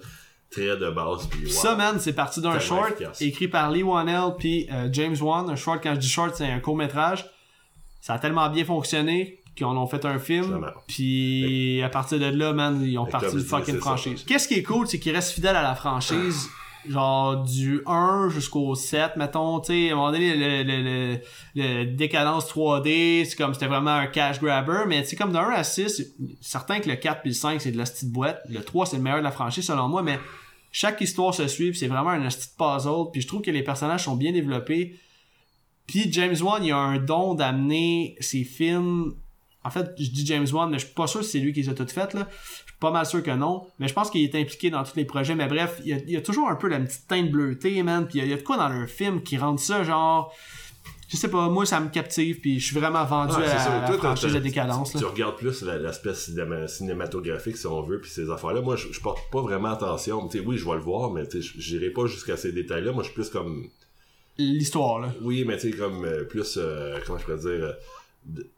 Très de base, puis wow. Ça, man, c'est parti d'un short efficace. écrit par Lee Wanell puis euh, James Wan. Un short, quand je dis short, c'est un court-métrage. Ça a tellement bien fonctionné qu'ils en ont fait un film. Puis à partir de là, man, ils ont parti disais, fucking franchise. Qu'est-ce qui est cool, c'est qu'ils restent fidèles à la franchise. Genre du 1 jusqu'au 7, mettons, tu sais, à un moment donné, le, le, le, le décadence 3D, c'est comme, c'était vraiment un cash grabber, mais tu sais, comme de 1 à 6, c'est certain que le 4 puis le 5, c'est de la petite boîte. Le 3, c'est le meilleur de la franchise, selon moi, mais chaque histoire se suit, c'est vraiment un petit puzzle, puis je trouve que les personnages sont bien développés. Puis James Wan, il a un don d'amener ses films. En fait, je dis James Wan, mais je suis pas sûr si c'est lui qui les a toutes faites, là. Je suis pas mal sûr que non. Mais je pense qu'il est impliqué dans tous les projets. Mais bref, il y a, toujours un peu la petite teinte bleutée, man. Puis il y a, y a de quoi dans leur film qui rend ça, genre. Je sais pas, moi ça me captive, puis je suis vraiment vendu à, c'est ça. à la Toi, t'as- franchise de décadence. Tu, Là. tu regardes plus la- l'aspect cinéma- cinématographique, si on veut, puis ces affaires-là. Moi, je, je porte pas vraiment attention. Oui, je vais le voir, mais j'irai pas jusqu'à ces détails-là. Moi, je suis plus comme... L'histoire, là. Oui, mais tu sais, comme euh, plus... euh, comment je pourrais dire... euh,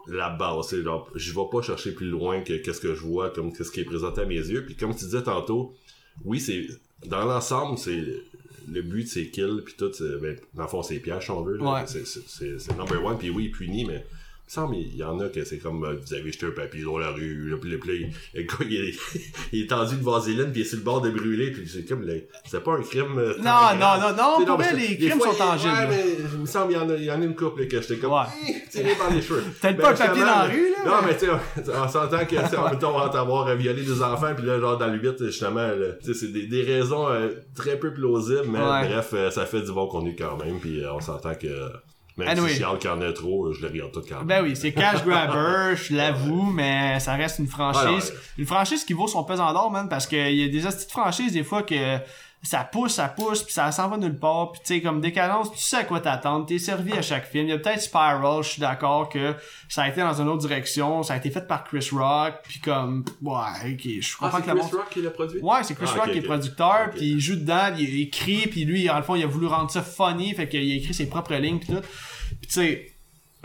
la base, genre, je vais pas chercher plus loin que qu'est-ce que je vois, comme qu'est-ce qui est présenté à mes yeux. Puis comme tu disais tantôt, oui, c'est... Dans l'ensemble, c'est... Le but, c'est kill, puis tout, ben, dans le fond, c'est piège, si on veut. là. Ouais. C'est- number one, puis oui, puni, mais... Il me semble il y en a que c'est comme euh, vous avez jeté un papier dans la rue, là, puis le, puis le gars il est, il est tendu de vaseline, puis il est sur le bord de brûler, puis c'est comme le- c'est pas un crime. euh, Non, non, non, non, pour mais c'est- les crimes fois, sont tangibles. Ouais, mais il me semble il y en a, il y en a une couple là, que j'étais comme Ouais. Tiré par les cheveux. Peut-être Ben, pas un papier dans la rue, là, Non, mais- mais tu sais, on s'entend que, on va t'avoir euh, violé des enfants, puis là, genre, dans le 8, justement, là, tu sais, c'est des, des raisons euh, très peu plausibles, mais Ouais. bref, euh, ça fait du bon contenu quand même, puis euh, on s'entend que, même Anyway. si qu'il y en a trop, je les regarde tout quand même. Ben oui, c'est cash grabber, je l'avoue, mais ça reste une franchise. Ouais, ouais. Une franchise qui vaut son pesant d'or, man, parce qu'il y a des petites franchises, des fois, que ça pousse, ça pousse, puis ça s'en va nulle part. Puis tu sais, comme décadence, tu sais à quoi t'attendre, t'es servi à chaque film. Il y a peut-être Spiral, je suis d'accord que ça a été dans une autre direction, ça a été fait par Chris Rock, puis comme, ouais, ok, je Ah, comprends c'est que la Chris Rock qui l'a produit? Ouais, c'est Chris Ah, Rock qui est producteur, Ok. puis il joue dedans, il écrit, puis lui, en le fond, il a voulu rendre ça funny, fait qu'il a écrit ses propres lignes, puis tout. Puis tu sais,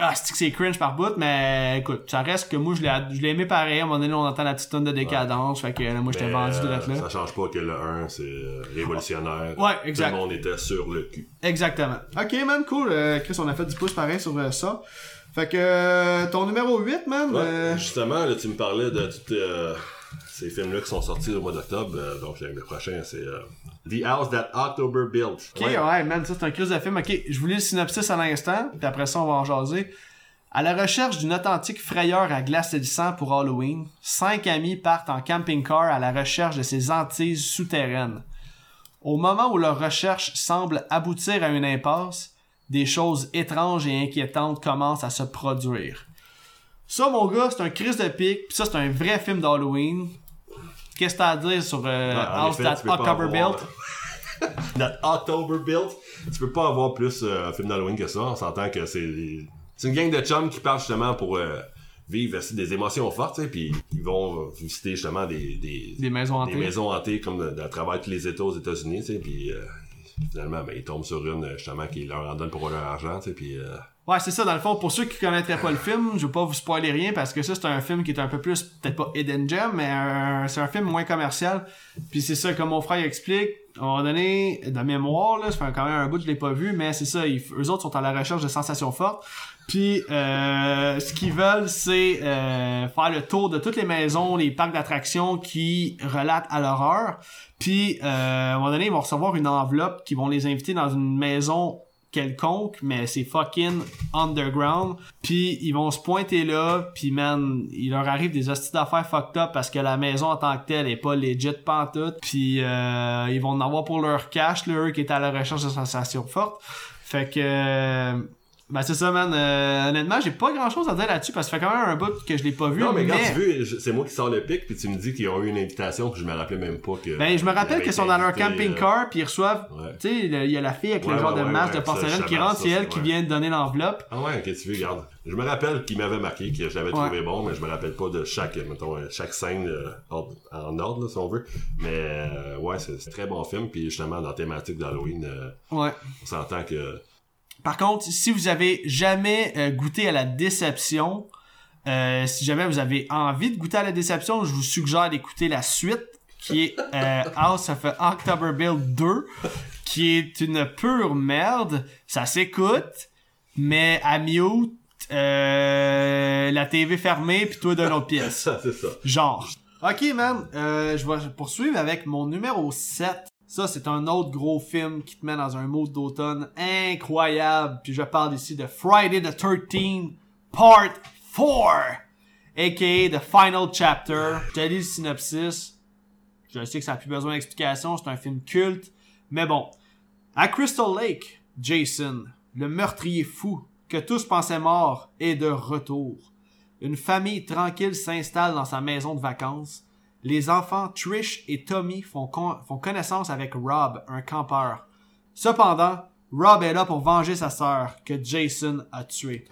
ah, c'est que c'est cringe par bout, mais écoute, ça reste que moi, je l'ai, je l'ai aimé pareil. À un moment donné, on entend la petite tonne de décadence, fait que là, moi, j'étais vendu de euh, là. Ça change pas que le 1, c'est euh, révolutionnaire. Ouais, exact. Tout le monde était sur le cul. Exactement. Ok, man, cool. Euh, Chris, on a fait du pouce pareil sur euh, ça. Fait que euh, ton numéro 8, man. Ouais, euh, Justement, là, tu me parlais de euh, ces films-là qui sont sortis au mois d'octobre. euh, donc, le prochain, c'est euh, The House That October Built. Ok, ouais. man, ça c'est un crise de film. Ok, je vous lis le synopsis à l'instant, puis après ça, on va en jaser. À la recherche d'une authentique frayeur à glace et du sang pour Halloween, cinq amis partent en camping-car à la recherche de ces antises souterraines. Au moment où leur recherche semble aboutir à une impasse, des choses étranges et inquiétantes commencent à se produire. Ça, mon gars, c'est un crise de pique, pis ça, c'est un vrai film d'Halloween. Qu'est-ce que t'as à dire sur euh, House effet, That October avoir- Built? That October Built. Tu peux pas avoir plus euh, un film d'Halloween que ça. On s'entend que c'est c'est une gang de chums qui partent justement pour euh, vivre des émotions fortes, puis ils vont euh, visiter justement des, des, Des maisons hantées. des maisons hantées comme à travers tous les États aux États-Unis, puis euh, finalement, ben, ils tombent sur une euh, justement qui leur en donne pour leur argent, puis euh, Ouais, c'est ça, dans le fond, pour ceux qui connaîtraient pas le film, je veux pas vous spoiler rien parce que ça, c'est un film qui est un peu plus, peut-être pas hidden gem, mais un- c'est un film moins commercial. Puis c'est ça, comme mon frère explique, à un moment donné, de mémoire, là, ça fait quand même un bout que je l'ai pas vu, mais c'est ça, ils, eux autres sont à la recherche de sensations fortes. Puis euh, ce qu'ils veulent, c'est euh, faire le tour de toutes les maisons, les parcs d'attractions qui relatent à l'horreur. Puis euh, à un moment donné, ils vont recevoir une enveloppe qui vont les inviter dans une maison quelconque, mais c'est fucking underground. Puis ils vont se pointer là, puis man, il leur arrive des hosties d'affaires fucked up parce que la maison en tant que telle est pas legit pantoute. Puis euh, ils vont en avoir pour leur cash, là, eux qui étaient à la recherche de sensations fortes. Fait que... euh, ben c'est ça, man. Euh, honnêtement, j'ai pas grand chose à dire là-dessus parce que ça fait quand même un bout que je l'ai pas vu. Non, mais quand tu veux, je- c'est moi qui sors le pic, puis tu me dis qu'ils ont eu une invitation, puis je me rappelais même pas que. Ben, je me rappelle ils qu'ils sont dans leur camping-car, puis ils reçoivent, euh, Ouais. tu sais, il y a la fille avec le genre ouais, de masque de porcelaine je qui rentre, c'est elle qui vient de donner l'enveloppe. Ah ouais, ok, tu veux, regarde. Je me rappelle qu'il m'avait marqué, que j'avais Ouais. trouvé bon, mais je me rappelle pas de chaque, mettons, euh, chaque scène euh, en ordre, là, si on veut. Mais euh, ouais, c'est un très bon film, puis justement, dans la thématique d'Halloween, euh, Ouais. on s'entend que... Par contre, si vous avez jamais euh, goûté à la déception, euh, si jamais vous avez envie de goûter à la déception, je vous suggère d'écouter la suite qui est euh, House of October Build 2, qui est une pure merde. Ça s'écoute, mais à mute, euh, la TV fermée, puis toi dans l'autre pièce. Ça, c'est ça. Genre. Ok, man. Je vais poursuivre avec mon numéro 7. Ça, c'est un autre gros film qui te met dans un mood d'automne incroyable. Puis je parle ici de Friday the 13th Part 4. A.K.A. The Final Chapter. Je lis le synopsis. Je sais que ça n'a plus besoin d'explication. C'est un film culte. Mais bon. À Crystal Lake, Jason, le meurtrier fou que tous pensaient mort, est de retour. Une famille tranquille s'installe dans sa maison de vacances. Les enfants Trish et Tommy font, con- font connaissance avec Rob, un campeur. Cependant, Rob est là pour venger sa sœur, que Jason a tuée.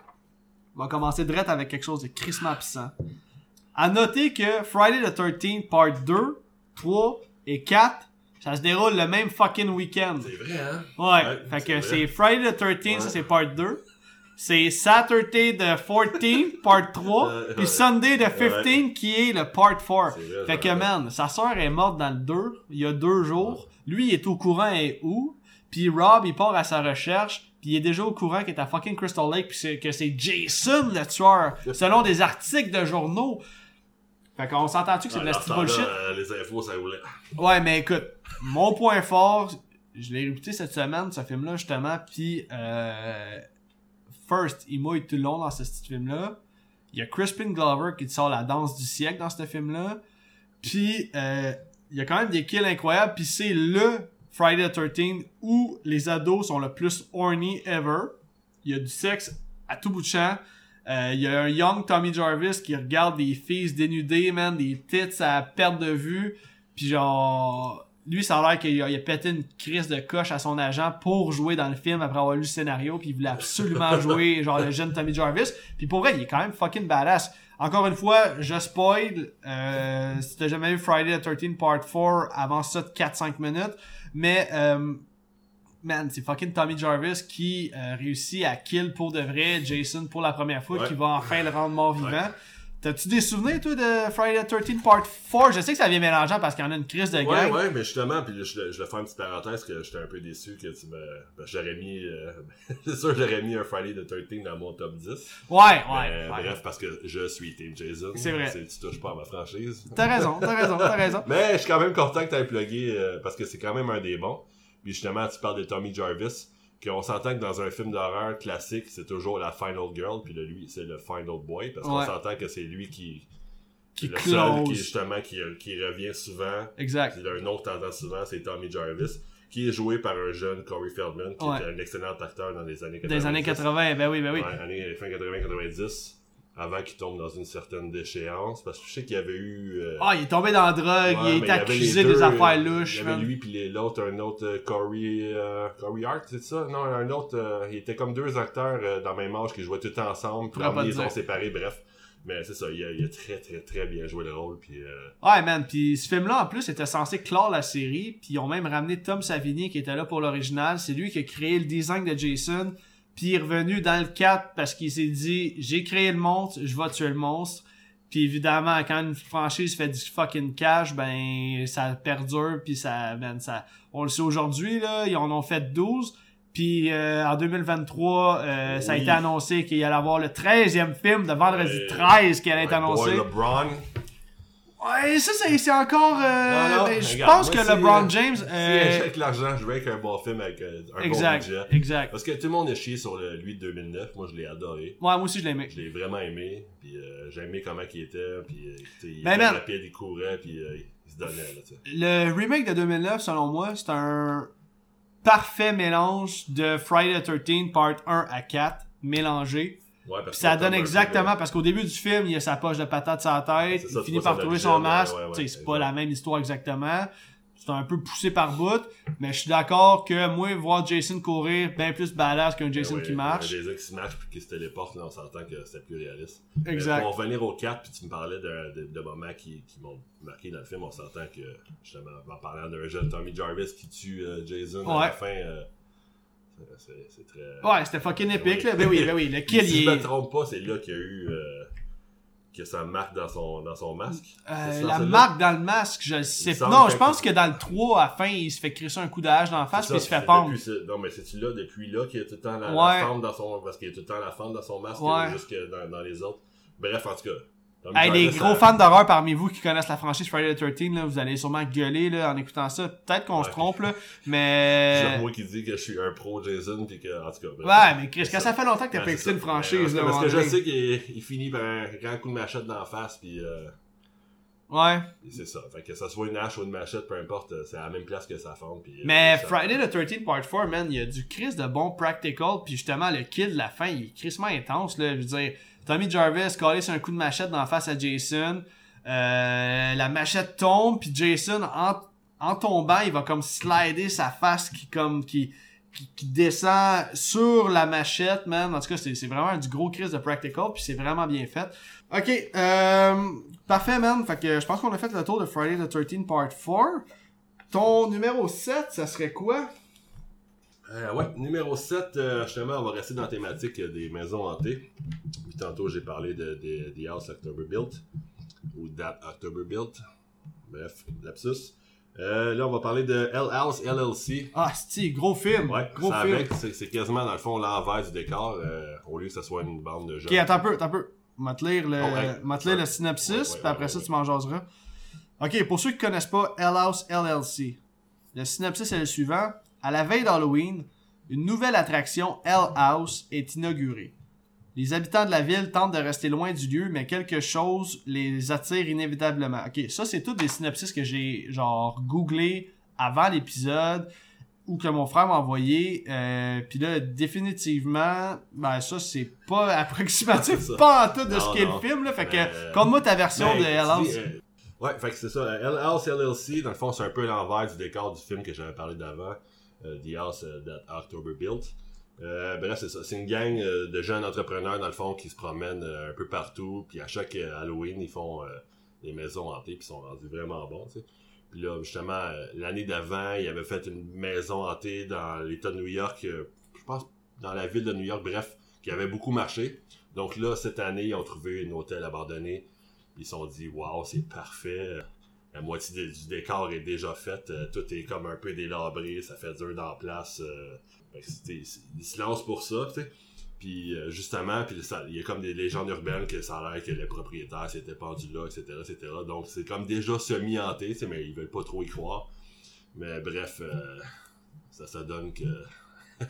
On va commencer direct avec quelque chose de crissement puissant. À noter que Friday the 13th Part 2, 3 et 4, ça se déroule le même fucking week-end. C'est vrai, hein? Ouais, Ouais, fait c'est que c'est Friday the 13th, Ouais. ça c'est part 2. C'est Saturday the 14th, part 3. Euh, puis. Sunday the 15th, qui est le part 4. C'est vrai, Fait que, man, sa soeur est morte dans le 2, il y a deux jours. Lui, il est au courant et où. Puis Rob, il part à sa recherche. Puis il est déjà au courant qu'il est à fucking Crystal Lake. Puis c'est- que c'est Jason le tueur. Selon des articles de journaux. Fait qu'on s'entend-tu que c'est de la petite bullshit? euh, les infos, ça roulait. Ouais, mais écoute, mon point fort, je l'ai écouté cette semaine, ce film-là, justement, puis euh, First, il mouille tout le long dans ce petit film-là. Il y a Crispin Glover qui sort la danse du siècle dans ce film-là. Puis, euh, il y a quand même des kills incroyables, puis c'est le Friday the 13 où les ados sont le plus horny ever. Il y a du sexe à tout bout de champ. Euh, Il y a un young Tommy Jarvis qui regarde des filles se dénuder, man, des tits à perte de vue. Puis genre, lui, ça a l'air qu'il a, il a pété une crise de coche à son agent pour jouer dans le film après avoir lu le scénario. Puis il voulait absolument jouer, genre, le jeune Tommy Jarvis. Puis pour vrai, il est quand même fucking badass. Encore une fois, je spoil. Euh, si t'as jamais vu Friday the 13 Part 4, avant ça de 4-5 minutes. Mais, euh, man, c'est fucking Tommy Jarvis qui euh, réussit à kill pour de vrai Jason pour la première fois, Ouais. qui va enfin le rendre mort vivant. T'as-tu des souvenirs, toi, de Friday the 13 Part 4? Je sais que ça vient mélangeant parce qu'il y en a une crise de Ouais, gang. ouais, mais justement, puis je, je, vais faire une petite parenthèse que j'étais un peu déçu que tu me. ben, j'aurais mis. euh, c'est sûr, j'aurais mis un Friday the 13 dans mon top 10. Ouais, ouais. Mais, ouais. Bref, parce que je suis Team Jason. C'est vrai. Tu touches pas à ma franchise. T'as raison, t'as raison, t'as raison. Mais je suis quand même content que tu aies plugué euh, parce que c'est quand même un des bons. Puis justement, tu parles de Tommy Jarvis. Qu'on s'entend que dans un film d'horreur classique, c'est toujours la final girl, puis lui, c'est le final boy, parce qu'on Ouais. s'entend que c'est lui qui, Qui le close. seul qui, justement, qui, qui revient souvent. Exact. Puis un autre tendance souvent, c'est Tommy Jarvis, qui est joué par un jeune Corey Feldman, qui Ouais. était un excellent acteur dans les années 90. Des années 80, ben oui, ben oui. Ouais, années, fin 80-90, avant qu'il tombe dans une certaine déchéance, parce que je sais qu'il y avait eu... euh, Ah, il est tombé dans la drogue, Ouais, il avait accusé des affaires louches. Il y avait lui puis l'autre, un autre euh, Corey, euh, Corey Hart, c'est ça? Non, un autre, il était comme deux acteurs dans le même âge qui jouaient tout ensemble, puis ils sont séparés, bref. Mais c'est ça, il a, il a très très très bien joué le rôle, puis Ouais, man. Puis ce film-là, en plus, était censé clore la série. Puis ils ont même ramené Tom Savini, qui était là pour l'original. C'est lui qui a créé le design de Jason. Puis il est revenu dans le 4 parce qu'il s'est dit j'ai créé le monstre, je vais tuer le monstre. Puis évidemment, quand une franchise fait du fucking cash, ben ça perdure. Puis ça, man, ça. On le sait aujourd'hui, là, ils en ont fait 12. Puis euh, en 2023, euh, ça a été annoncé qu'il allait avoir le 13e film de Vendredi Ouais. 13 qui allait être annoncé. boy LeBron, Ouais, ça, c'est c'est encore. euh, Non, non, ben, je pense que si, LeBron euh, James. si euh, avec l'argent, je veux avec un bon film avec euh, un exact, bon budget. exact. Parce que tout le monde est chié sur le, lui de 2009, moi je l'ai adoré. Ouais, moi aussi, je l'aimais. Je l'ai vraiment aimé, puis j'ai aimé comment il était, puis il Ben, était man. rapide, il courait, puis il se donnait, là. Le remake de 2009, selon moi, c'est un parfait mélange de Friday the 13 part 1 à 4 mélangé. Ouais, parce Puis ça donne exactement, parce qu'au début du film, il a sa poche de patate sur la tête, ça, il finit par trouver son masque, c'est pas la même histoire exactement. C'est un peu poussé par bout, mais je suis d'accord que moi, voir Jason courir bien plus badass qu'un Jason Ben qui oui, marche. Un Jason qui se marche puis qui se téléporte, là, on s'entend que c'était plus réaliste. Exact. Mais pour revenir au 4, puis tu me parlais de, de, de moments qui, qui m'ont marqué dans le film, on s'entend que, justement, en parlant d'un jeune Tommy Jarvis qui tue euh, Jason à la fin, euh, c'est- très... Ouais, c'était fucking épique, là. Ben oui, ben oui, le kill, si il je me trompe pas, c'est là qu'il y a eu... euh, que ça marque dans son, dans son masque. Euh, ça, la marque dans le masque, je le sais pas. Non, je pense que dans le 3, à la fin, il se fait crisser un coup de hache dans la face, puis il se fait pendre. Non, mais c'est-tu là, depuis là, qu'il y a tout le temps la, Ouais. la fente dans son... Parce qu'il y a tout le temps la fente dans son masque, Ouais. jusque dans, dans les autres. Bref, en tout cas... Hey, les gros ça- fans d'horreur parmi vous qui connaissent la franchise Friday the 13, là, vous allez sûrement gueuler là, en écoutant ça. Peut-être qu'on se trompe, là, C'est mais... moi qui dis que je suis un pro Jason puis que en tout cas. bref. Ouais, mais Chris, C'est quand ça. ça fait longtemps que t'as pas c'est écouté ça. une franchise, Mais là, parce que, je sais qu'il il finit par un grand coup de machette dans la face puis euh, Ouais. c'est ça. Fait que ça soit une hache ou une machette, peu importe, euh, c'est à la même place que sa fente puis. euh, Mais ça- Friday the 13 Part 4, man, il y a du Chris de bon practical, puis justement, le kill de la fin, il est crissement intense, là. Je veux dire, Tommy Jarvis sur un coup de machette dans la face à Jason. Euh, la machette tombe, puis Jason, en, en tombant, il va comme slider sa face qui comme qui, qui, descend sur la machette, man. En tout cas, c'est vraiment du gros Chris de practical, puis c'est vraiment bien fait. Ok, euh, parfait, man. Fait que je pense qu'on a fait le tour de Friday the 13 Part 4. Ton numéro 7, ça serait quoi? Euh, ouais, numéro 7, euh, justement, on va rester dans la thématique euh, des maisons hantées. Puis tantôt, j'ai parlé de, de The House October Built ou That October Built. Bref, lapsus. Euh, là, on va parler de L House LLC. Ah, c'est gros film. Ouais, gros film. avec, c'est quasiment dans le fond l'envers du décor, au lieu que ce soit une bande de gens. Ok, attends un peu, attends un peu. Va te lire le, Oh, te lire le synopsis, Ouais, ouais, puis après ouais, ça, tu m'en jaseras. Ok, pour ceux qui connaissent pas L House LLC, le synopsis est le suivant. À la veille d'Halloween, une nouvelle attraction, L House, est inaugurée. Les habitants de la ville tentent de rester loin du lieu, mais quelque chose les attire inévitablement. Ok, ça, c'est toutes des synopsis que j'ai, genre, googlé avant l'épisode ou que mon frère m'a envoyé. Euh, Puis là, définitivement, ben ça, c'est pas approximatif, pas en tout de Non, ce qu'est le film, là. Fait Mais, que, conte-moi ta version de Hell House. dis, euh, ouais, fait que c'est ça. L House LLC, dans le fond, c'est un peu l'envers du décor du film que j'avais parlé d'avant. Euh, The House euh, That October Built. Euh, bref, c'est ça. C'est une gang de jeunes entrepreneurs, dans le fond, qui se promènent un peu partout. Puis à chaque Halloween, ils font des maisons hantées, puis ils sont rendus vraiment bons. Puis là, justement, l'année d'avant, ils avaient fait une maison hantée dans l'État de New York, je pense dans la ville de New York, bref, qui avait beaucoup marché. Donc là, cette année, ils ont trouvé un hôtel abandonné. Ils se sont dit, waouh, c'est parfait. La moitié du décor est déjà faite. Euh, tout est comme un peu délabré. Ça fait dur dans la place. euh. C'est- ils se lancent pour ça, tu sais. Puis euh, justement, il y a comme des légendes urbaines que ça a l'air que les propriétaires s'étaient pendus là, etc., etc. Donc c'est comme déjà semi-hanté, mais ils veulent pas trop y croire. Mais bref, euh, ça, ça donne que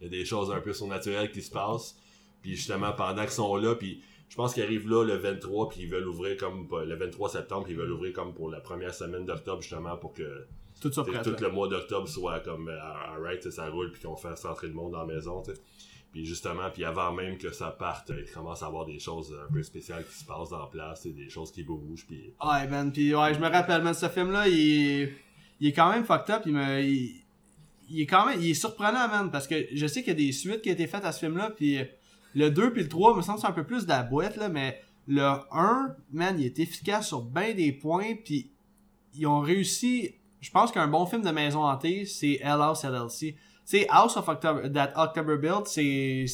il y a des choses un peu surnaturelles qui se passent. Puis justement, pendant qu'ils sont là, puis je pense qu'ils arrivent là le 23, puis ils veulent ouvrir comme le 23 septembre, puis ils veulent ouvrir comme pour la première semaine d'octobre, justement, pour que Tout ça le mois d'octobre soit comme euh, alright, ça roule, puis qu'on fasse rentrer le monde dans la maison. t'sais. Puis justement, puis avant même que ça parte, euh, il commence à avoir des choses un peu spéciales qui se passent dans la place, t'sais, des choses qui bougent, puis Ouais, man. Puis ouais, je me rappelle, man, ce film-là, il est, il est quand même fucked up. Il me, il, il est quand même, il est surprenant, man, parce que je sais qu'il y a des suites qui ont été faites à ce film-là, puis le 2 puis le 3, me semble c'est un peu plus de la boîte, là, mais le 1, man, il est efficace sur bien des points, puis ils ont réussi. Je pense qu'un bon film de maison hantée, c'est Hell House LLC. C'est House of October, that October Build, c'est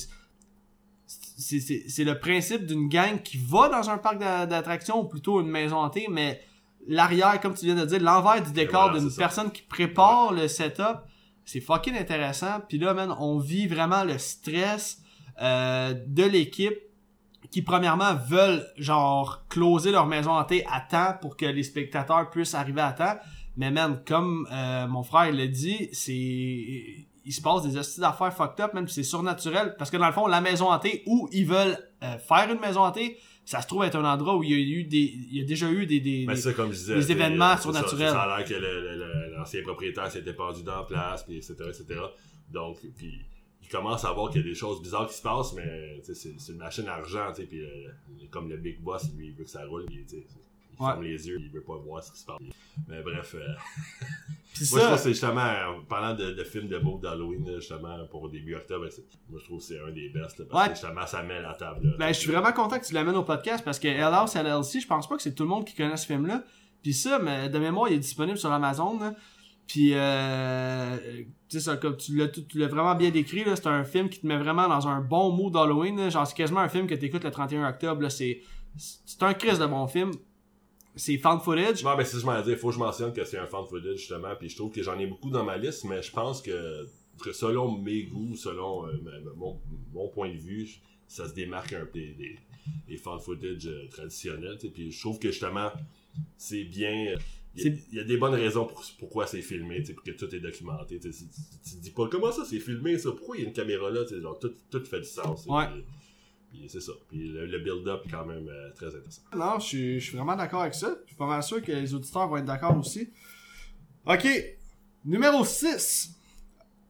le principe d'une gang qui va dans un parc d'a- d'attractions ou plutôt une maison hantée, mais l'arrière, comme tu viens de dire, l'envers du décor voilà, d'une personne qui prépare le setup, c'est fucking intéressant. Puis là, man, on vit vraiment le stress euh, de l'équipe qui, premièrement, veulent, genre, closer leur maison hantée à temps pour que les spectateurs puissent arriver à temps. Mais man, comme euh, mon frère l'a dit, c'est il se passe des astuces d'affaires fucked up, même c'est surnaturel. Parce que dans le fond, la maison hantée où ils veulent euh, faire une maison hantée, ça se trouve être un endroit où il y a eu des. Il y a déjà eu des. des, des- ça, comme je disais, des c'est- événements c'est ça, surnaturels. Ça, a l'air que l'ancien propriétaire s'était pendu dans la place, puis etc., etc. Donc, puis commence à voir qu'il y a des choses bizarres qui se passent, mais c'est une machine à argent, puis euh, comme le big boss, lui, il veut que ça roule, puis il Ouais. ferme les yeux, il veut pas voir ce qui se passe. Mais bref, euh, moi je ça, trouve que c'est justement, en parlant de, de films de beau d'Halloween, justement, pour début octobre, moi je trouve que c'est un des best, là, parce Ouais. que justement, ça met la table. là. Ben, je suis vraiment content que tu l'amènes au podcast parce que Hell House LLC, je pense pas que c'est tout le monde qui connaît ce film-là. Puis ça, mais de mémoire, il est disponible sur Amazon. là. Puis, euh, tu comme tu l'as, tu vraiment bien décrit, c'est un film qui te met vraiment dans un bon mood d'Halloween. Genre, c'est quasiment un film que t'écoutes le 31 octobre. C'est, un crise de bon film. C'est found footage. Non, ce que je m'en dire. Faut que je mentionne que c'est un fan footage, justement. Puis je trouve que j'en ai beaucoup dans ma liste, mais je pense que, selon mes goûts, selon euh, mon, point de vue, ça se démarque un peu des, fan footage euh, traditionnels. tu. Puis je trouve que, justement, c'est bien... Il y, a, y des bonnes raisons pour pourquoi c'est filmé, pour que tout est documenté. Tu, te dis pas comment ça c'est filmé, ça, pourquoi il y a une caméra là, genre tout, tout fait du sens. Ouais. Puis, puis c'est ça. Puis le, le build-up est quand même euh, très intéressant. Non, je suis, je suis vraiment d'accord avec ça. Je suis pas mal sûr que les auditeurs vont être d'accord aussi. Ok, numéro 6.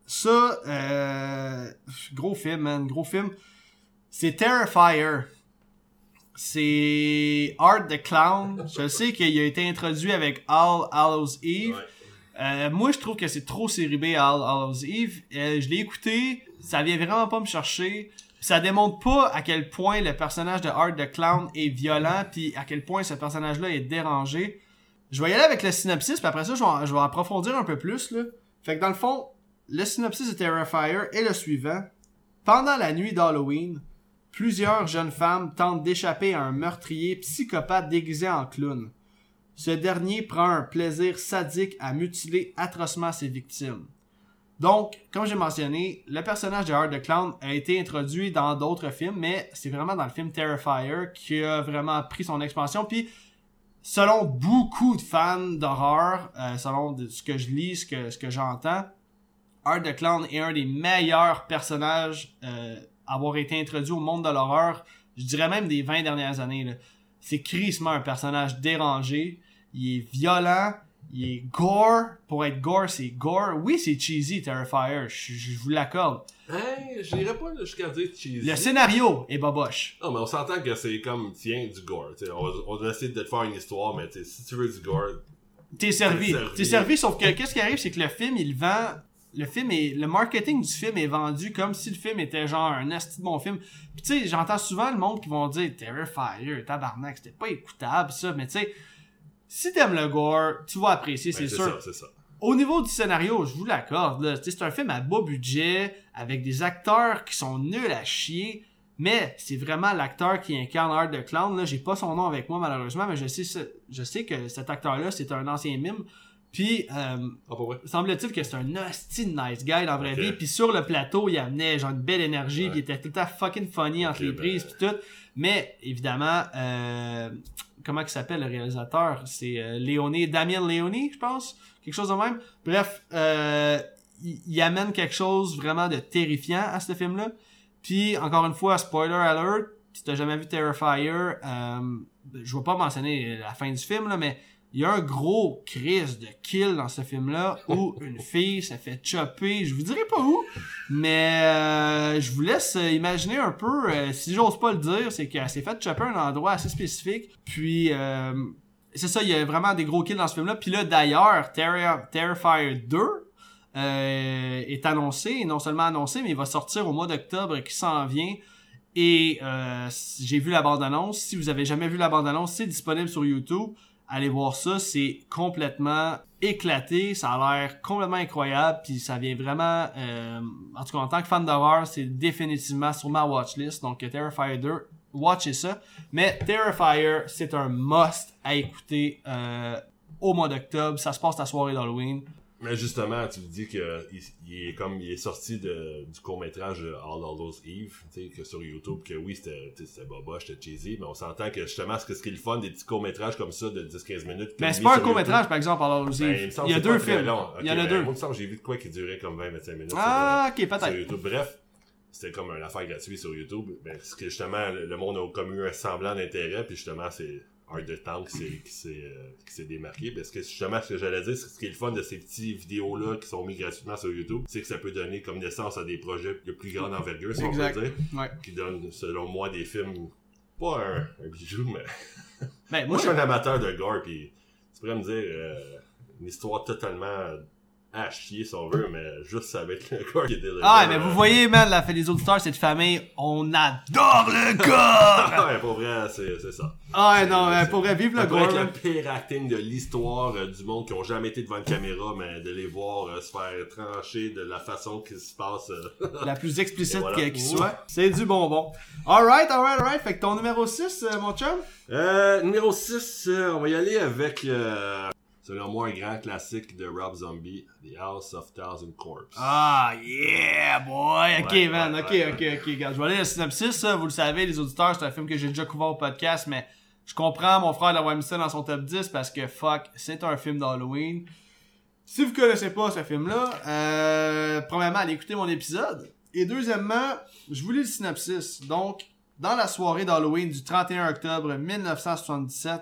Ça, euh, gros film, man, gros film. C'est Terrifier. C'est Art the Clown. Je sais qu'il a été introduit avec All Hallows Eve. Ouais. Euh, moi, je trouve que c'est trop série B à All Hallows Eve. Euh, je l'ai écouté, ça vient vraiment pas me chercher. Ça démontre pas à quel point le personnage de Art the Clown est violent, puis à quel point ce personnage-là est dérangé. Je vais y aller avec le synopsis, puis après ça, je vais, je vais approfondir un peu plus. Là. Fait que dans le fond, le synopsis de Terrifier est le suivant. Pendant la nuit d'Halloween, plusieurs jeunes femmes tentent d'échapper à un meurtrier psychopathe déguisé en clown. Ce dernier prend un plaisir sadique à mutiler atrocement ses victimes. Donc, comme j'ai mentionné, le personnage de Art the Clown a été introduit dans d'autres films, mais c'est vraiment dans le film Terrifier qui a vraiment pris son expansion. Puis, selon beaucoup de fans d'horreur, euh, selon ce que je lis, ce que, ce que j'entends, Art the Clown est un des meilleurs personnages euh, avoir été introduit au monde de l'horreur, je dirais même des 20 dernières années. C'est crissement un personnage dérangé, il est violent, il est gore. Pour être gore, c'est gore. Oui, c'est cheesy, Terrifier, je, je vous l'accorde. Hey, j'irais pas jusqu'à dire cheesy. Le scénario est boboche. Non, mais on s'entend que c'est comme, tiens, du gore. On, va- on va essayer de te faire une histoire, mais si tu veux du gore, T'es servi. T'es servi. T'es servi, sauf que qu'est-ce qui arrive, c'est que le film, il vend. Le film est. Le marketing du film est vendu comme si le film était genre un asti de bon film. Puis tu sais, j'entends souvent le monde qui vont dire Terrifier, tabarnak, c'était pas écoutable, ça. Mais tu sais, si t'aimes le gore, tu vas apprécier, ben, c'est c'est sûr. ça, c'est ça. Au niveau du scénario, je vous l'accorde, C'est un film à bas budget, avec des acteurs qui sont nuls à chier. Mais c'est vraiment l'acteur qui incarne Art the Clown. Là, j'ai pas son nom avec moi malheureusement, mais je sais, je sais que cet acteur-là, c'est un ancien mime. Puis, euh, Ah, semble-t-il que c'est un hostie nice guy dans la vraie vie. Puis sur le plateau, il amenait genre une belle énergie, puis il était tout le temps fucking funny entre les ben- prises, puis tout. Mais évidemment, euh, comment il s'appelle le réalisateur? C'est euh, Léoné, Damien Léoné, je pense, quelque chose de même. Bref, euh, il, il amène quelque chose vraiment de terrifiant à ce film-là. Puis, encore une fois, spoiler alert, si t'as jamais vu Terrifier, euh, je vais pas mentionner la fin du film, là, mais il y a un gros crise de kill dans ce film-là où une fille s'est fait chopper, je vous dirai pas où, mais euh, je vous laisse imaginer un peu, euh, si j'ose pas le dire, c'est qu'elle s'est fait chopper un endroit assez spécifique, puis euh, c'est ça, il y a vraiment des gros kills dans ce film-là, puis là d'ailleurs, Terri- Terrifier 2 euh, est annoncé, et non seulement annoncé, mais il va sortir au mois d'octobre qui s'en vient, et euh, j'ai vu la bande-annonce, si vous avez jamais vu la bande-annonce, c'est disponible sur YouTube, allez voir ça, c'est complètement éclaté, ça a l'air complètement incroyable, puis ça vient vraiment, euh, en tout cas en tant que fan d'horreur, c'est définitivement sur ma watchlist, donc Terrifier 2, watchez ça, mais Terrifier, c'est un must à écouter euh, au mois d'octobre, ça se passe la soirée d'Halloween, Mais justement, tu me dis que il, il est comme il est sorti de, du court métrage All Hallows Eve, tu sais, que sur YouTube, que oui c'était boboche, c'était cheesy, mais on s'entend que justement ce, que, ce qui est le fun des petits courts métrages comme ça de 10-15 minutes. mais c'est pas un sur court métrage par exemple, alors aussi, ben, il, me semble il y a deux films, il y en Ok, a ben, deux. Moi, il me j'ai vu de quoi qui durait comme 20-25 minutes. sur, Ah, ok, sur peut-être. YouTube. Bref, c'était comme une affaire gratuite sur YouTube. Ben, ce que justement, le le monde a comme eu un semblant d'intérêt, puis justement, c'est Art de Tank qui s'est- qui s'est euh, qui s'est démarqué. Parce que justement, ce que j'allais dire, c'est que ce qui est le fun de ces petites vidéos-là qui sont mis gratuitement sur YouTube, c'est que ça peut donner comme naissance à des projets de plus grande envergure, si Exact. on peut dire, Ouais. qui donnent, selon moi, des films, pas un, un bijou, mais... Ben, Moi, moi, je suis un amateur de gore, puis tu pourrais me dire euh, une histoire totalement à chier, si on veut, mais juste avec le gore qui est délivré. Ah, mais vous voyez, man, la fait des auditeurs, cette famille, on adore le gore! ouais, pour vrai, c'est c'est ça. ah, non, C'est- mais c'est- pour vrai, vive le gore, man. le pire acting de l'histoire euh, du monde qui ont jamais été devant une caméra, mais de les voir euh, se faire trancher de la façon qui se passe. euh, La plus explicite voilà. qui soit. C'est du bonbon. Alright, alright, alright. Fait que ton numéro 6, mon chum? Euh, numéro 6, on va y aller avec, euh, selon moi, un grand classique de Rob Zombie, The House of Thousand Corpses. Ah, yeah, boy. Ok, Ouais, man. ouais, ok, ouais, ok, ok. Regarde, je vais aller le synopsis. ça, Vous le savez, les auditeurs, c'est un film que j'ai déjà couvert au podcast, mais je comprends mon frère d'avoir mis ça dans son top 10 parce que, fuck, c'est un film d'Halloween. Si vous connaissez pas ce film-là, euh, premièrement, allez écouter mon épisode. Et deuxièmement, je vous lis le synopsis. Donc, dans la soirée d'Halloween du 31 octobre 1977,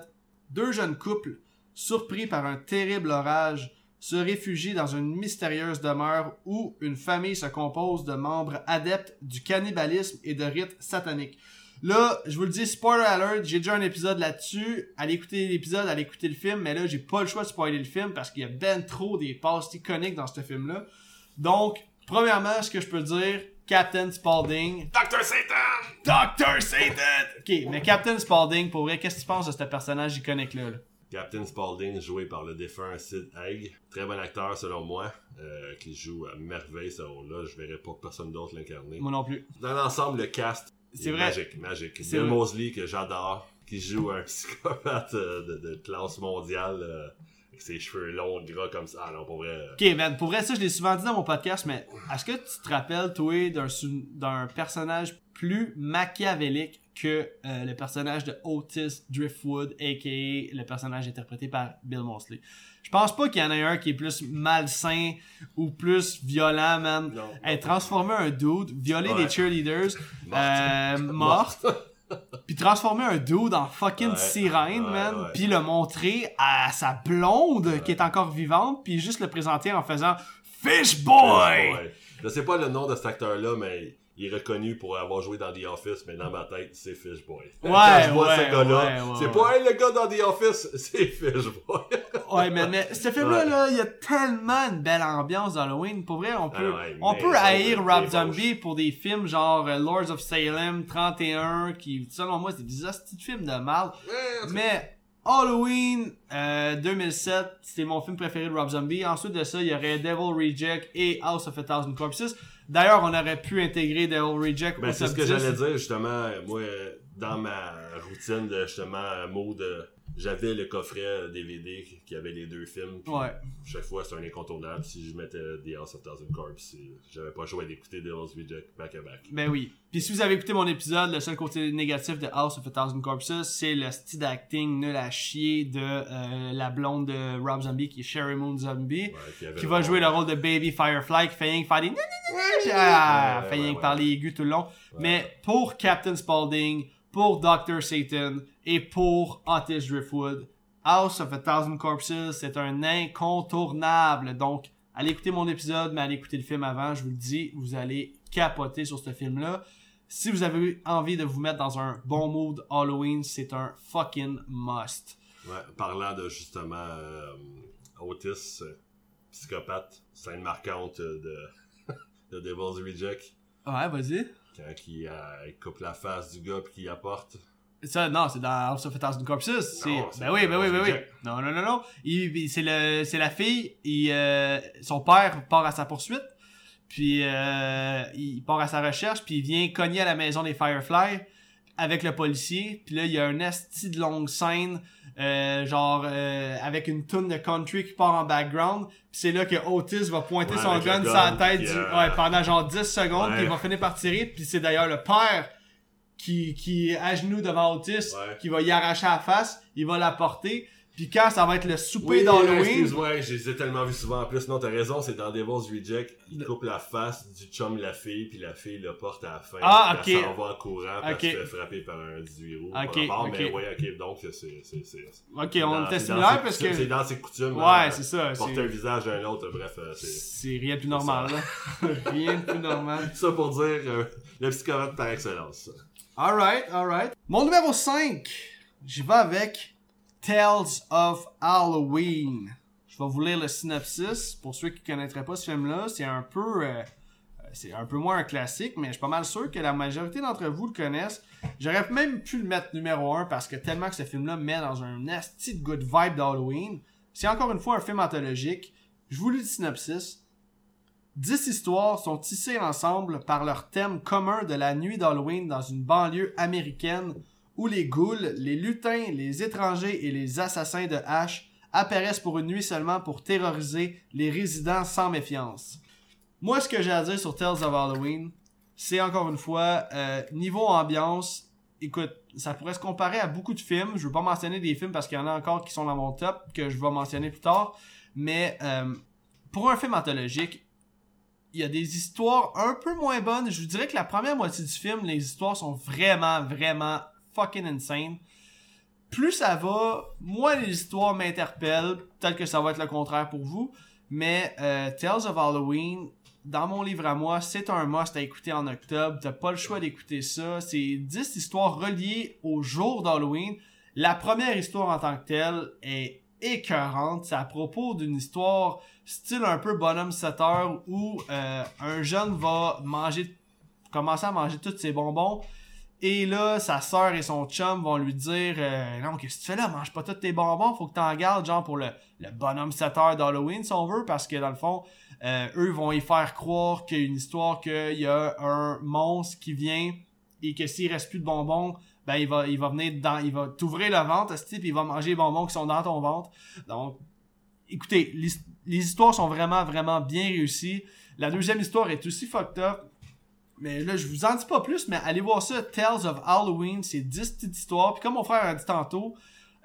deux jeunes couples, surpris par un terrible orage, se réfugient dans une mystérieuse demeure où une famille se compose de membres adeptes du cannibalisme et de rites sataniques. Là, je vous le dis, spoiler alert, j'ai déjà un épisode là-dessus. Allez écouter l'épisode, allez écouter le film, mais là, j'ai pas le choix de spoiler le film parce qu'il y a ben trop des passes iconiques dans ce film-là. Donc, premièrement, ce que je peux dire, Captain Spaulding. Dr. Satan! Dr. Satan! Ok, mais Captain Spaulding, pour vrai, qu'est-ce que tu penses de ce personnage iconique-là? là? Captain Spaulding, joué par le défunt Sid Haig. Très bon acteur, selon moi, euh, qui joue à merveille ce rôle-là. Je verrais pas personne d'autre l'incarner. Moi non plus. Dans l'ensemble, le cast C'est est vrai. magique, magique. C'est Bill. Mosley, que j'adore, qui joue un psychopathe euh, de, de classe mondiale, euh, avec ses cheveux longs, gras comme ça. Ah non, pour vrai... Ok, man, pour vrai, ça, je l'ai souvent dit dans mon podcast, mais est-ce que tu te rappelles, toi, d'un personnage plus machiavélique que euh, le personnage de Otis Driftwood, a.k.a. le personnage interprété par Bill Mosley? Je pense pas qu'il y en ait un qui est plus malsain ou plus violent, man. Non. Hey, transformer un dude, violer Ouais. des cheerleaders, Morte. euh, morte, puis transformer un dude en fucking Ouais, sirène, ouais, man, puis le montrer à sa blonde qui est encore vivante, puis juste le présenter en faisant Fish Boy! Ouais. Je sais pas le nom de cet acteur-là, mais il est reconnu pour avoir joué dans The Office, mais dans ma tête, c'est Fishboy. Ouais, Quand je vois ouais, ce gars-là, ouais, ouais, c'est pas hey, le gars dans The Office, c'est Fishboy. Ouais, mais, mais ce film-là, Ouais. là, il y a tellement une belle ambiance d'Halloween. Pour vrai, on peut, Ah ouais, on peut haïr Rob Zombie pour des films genre euh, Lords of Salem 31, qui, selon moi, c'est des hosties de films de mal. Mais Halloween euh, 2007, c'était mon film préféré de Rob Zombie. Ensuite de ça, il y aurait Devil Reject et House of a Thousand Corpses. D'ailleurs, on aurait pu intégrer Devil Reject Ben, c'est ce que 10. j'allais dire, justement, moi, dans ma routine de, justement, mood, euh, j'avais le coffret DVD qui avait les deux films. puis Ouais. Chaque fois, c'est un incontournable. Si je mettais The House of Thousand Corps, j'avais pas le choix d'écouter Devil's Reject back à back. Ben oui. Puis si vous avez écouté mon épisode, le seul côté négatif de House of a Thousand Corpses, c'est le style d'acting nul à chier de euh, la blonde de Rob Zombie, qui est Sherry Moon Zombie, Ouais, qui va jouer le rôle de Baby Firefly, qui fait rien que faire des... puis, ah, Ouais, fait ouais, rien que ouais. parler aigu tout le long. Mais pour Captain Spaulding, pour Dr. Satan et pour Otis Driftwood, House of a Thousand Corpses, c'est un incontournable. Donc, allez écouter mon épisode, mais allez écouter le film avant. Je vous le dis, vous allez capoter sur ce film-là. Si vous avez envie de vous mettre dans un bon mood Halloween, c'est un fucking must. Ouais, parlant de justement euh, Otis, euh, psychopathe, scène marquante de, de Devil's Reject, Ouais, vas-y. quand il, euh, il coupe la face du gars puis qu'il apporte. Ça, non, c'est dans House of a Thousand Corpses. C'est... c'est Ben oui, ben oui, ben oui. Non, non, non, non. C'est, le, c'est la fille. Il, euh, son père part à sa poursuite. Puis euh, il part à sa recherche. Puis il vient cogner à la maison des Firefly avec le policier. Puis là, il y a un esti de longue scène. euh, genre euh, avec une toune de country qui part en background puis c'est là que Otis va pointer Ouais, son gun sur la tête du- ouais, pendant genre 10 secondes puis il va finir par tirer puis c'est d'ailleurs le père qui, qui est à genoux devant Otis, Ouais. qui va y arracher la face, il va la porter, puis quand ça va être le souper Oui, d'Halloween, excuse-moi, je les ai tellement vus souvent en plus. Non, t'as raison, c'est dans Devil's Reject, il coupe la face du chum la fille, puis la fille le porte à la fin. Ah, ok. Elle s'en va en courant, puis Ok. elle se fait frapper par un 18 roues. Ok, Par. Mais ouais, ok, donc c'est... ok, on était ses parce que C'est dans ses coutumes. ouais, hein, c'est ça, Porter un visage à un autre, bref, euh, c'est... c'est rien de plus normal là, rien de plus normal. Ça pour dire euh, le psychopathe par excellence. Alright, alright. Mon numéro 5, j'y vais avec Tales of Halloween. Je vais vous lire le synopsis. Pour ceux qui connaîtraient pas ce film-là, c'est un peu... euh, c'est un peu moins un classique, mais je suis pas mal sûr que la majorité d'entre vous le connaissent. J'aurais même pu le mettre numéro 1 parce que tellement que ce film-là me met dans un nasty good vibe d'Halloween. C'est encore une fois un film anthologique. Je vous lis le synopsis. Dix histoires sont tissées ensemble par leur thème commun de la nuit d'Halloween dans une banlieue américaine où les ghouls, les lutins, les étrangers et les assassins de hache apparaissent pour une nuit seulement pour terroriser les résidents sans méfiance. Moi, ce que j'ai à dire sur Tales of Halloween, c'est encore une fois, euh, niveau ambiance, écoute, ça pourrait se comparer à beaucoup de films. Je veux pas mentionner des films parce qu'il y en a encore qui sont dans mon top, que je vais mentionner plus tard. Mais euh, pour un film anthologique, il y a des histoires un peu moins bonnes. Je vous dirais que la première moitié du film, les histoires sont vraiment, vraiment fucking insane. Plus ça va, moins les histoires m'interpellent. Peut-être que ça va être le contraire pour vous. Mais euh, Tales of Halloween, dans mon livre à moi, c'est un must à écouter en octobre. T'as pas le choix d'écouter ça. C'est 10 histoires reliées au jour d'Halloween. La première histoire en tant que telle est écœurante. C'est à propos d'une histoire style un peu bonhomme 7 heures où euh, un jeune va manger, commencer à manger tous ses bonbons. Et là, sa sœur et son chum vont lui dire euh, Non, qu'est-ce que tu fais là? Mange pas tous tes bonbons, faut que t'en gardes, genre pour le, le bonhomme 7 heures d'Halloween, si on veut, parce que dans le fond, euh, eux vont y faire croire qu'il y a une histoire qu'il y a un monstre qui vient et que s'il reste plus de bonbons, ben il va, il va venir dans, il va t'ouvrir le ventre, ce type, il va manger les bonbons qui sont dans ton ventre. Donc, écoutez, les, histoires sont vraiment, vraiment bien réussies. La deuxième histoire est aussi fucked up. Mais là, je vous en dis pas plus, mais allez voir ça. Tales of Halloween, c'est 10 petites histoires. Puis comme mon frère a dit tantôt,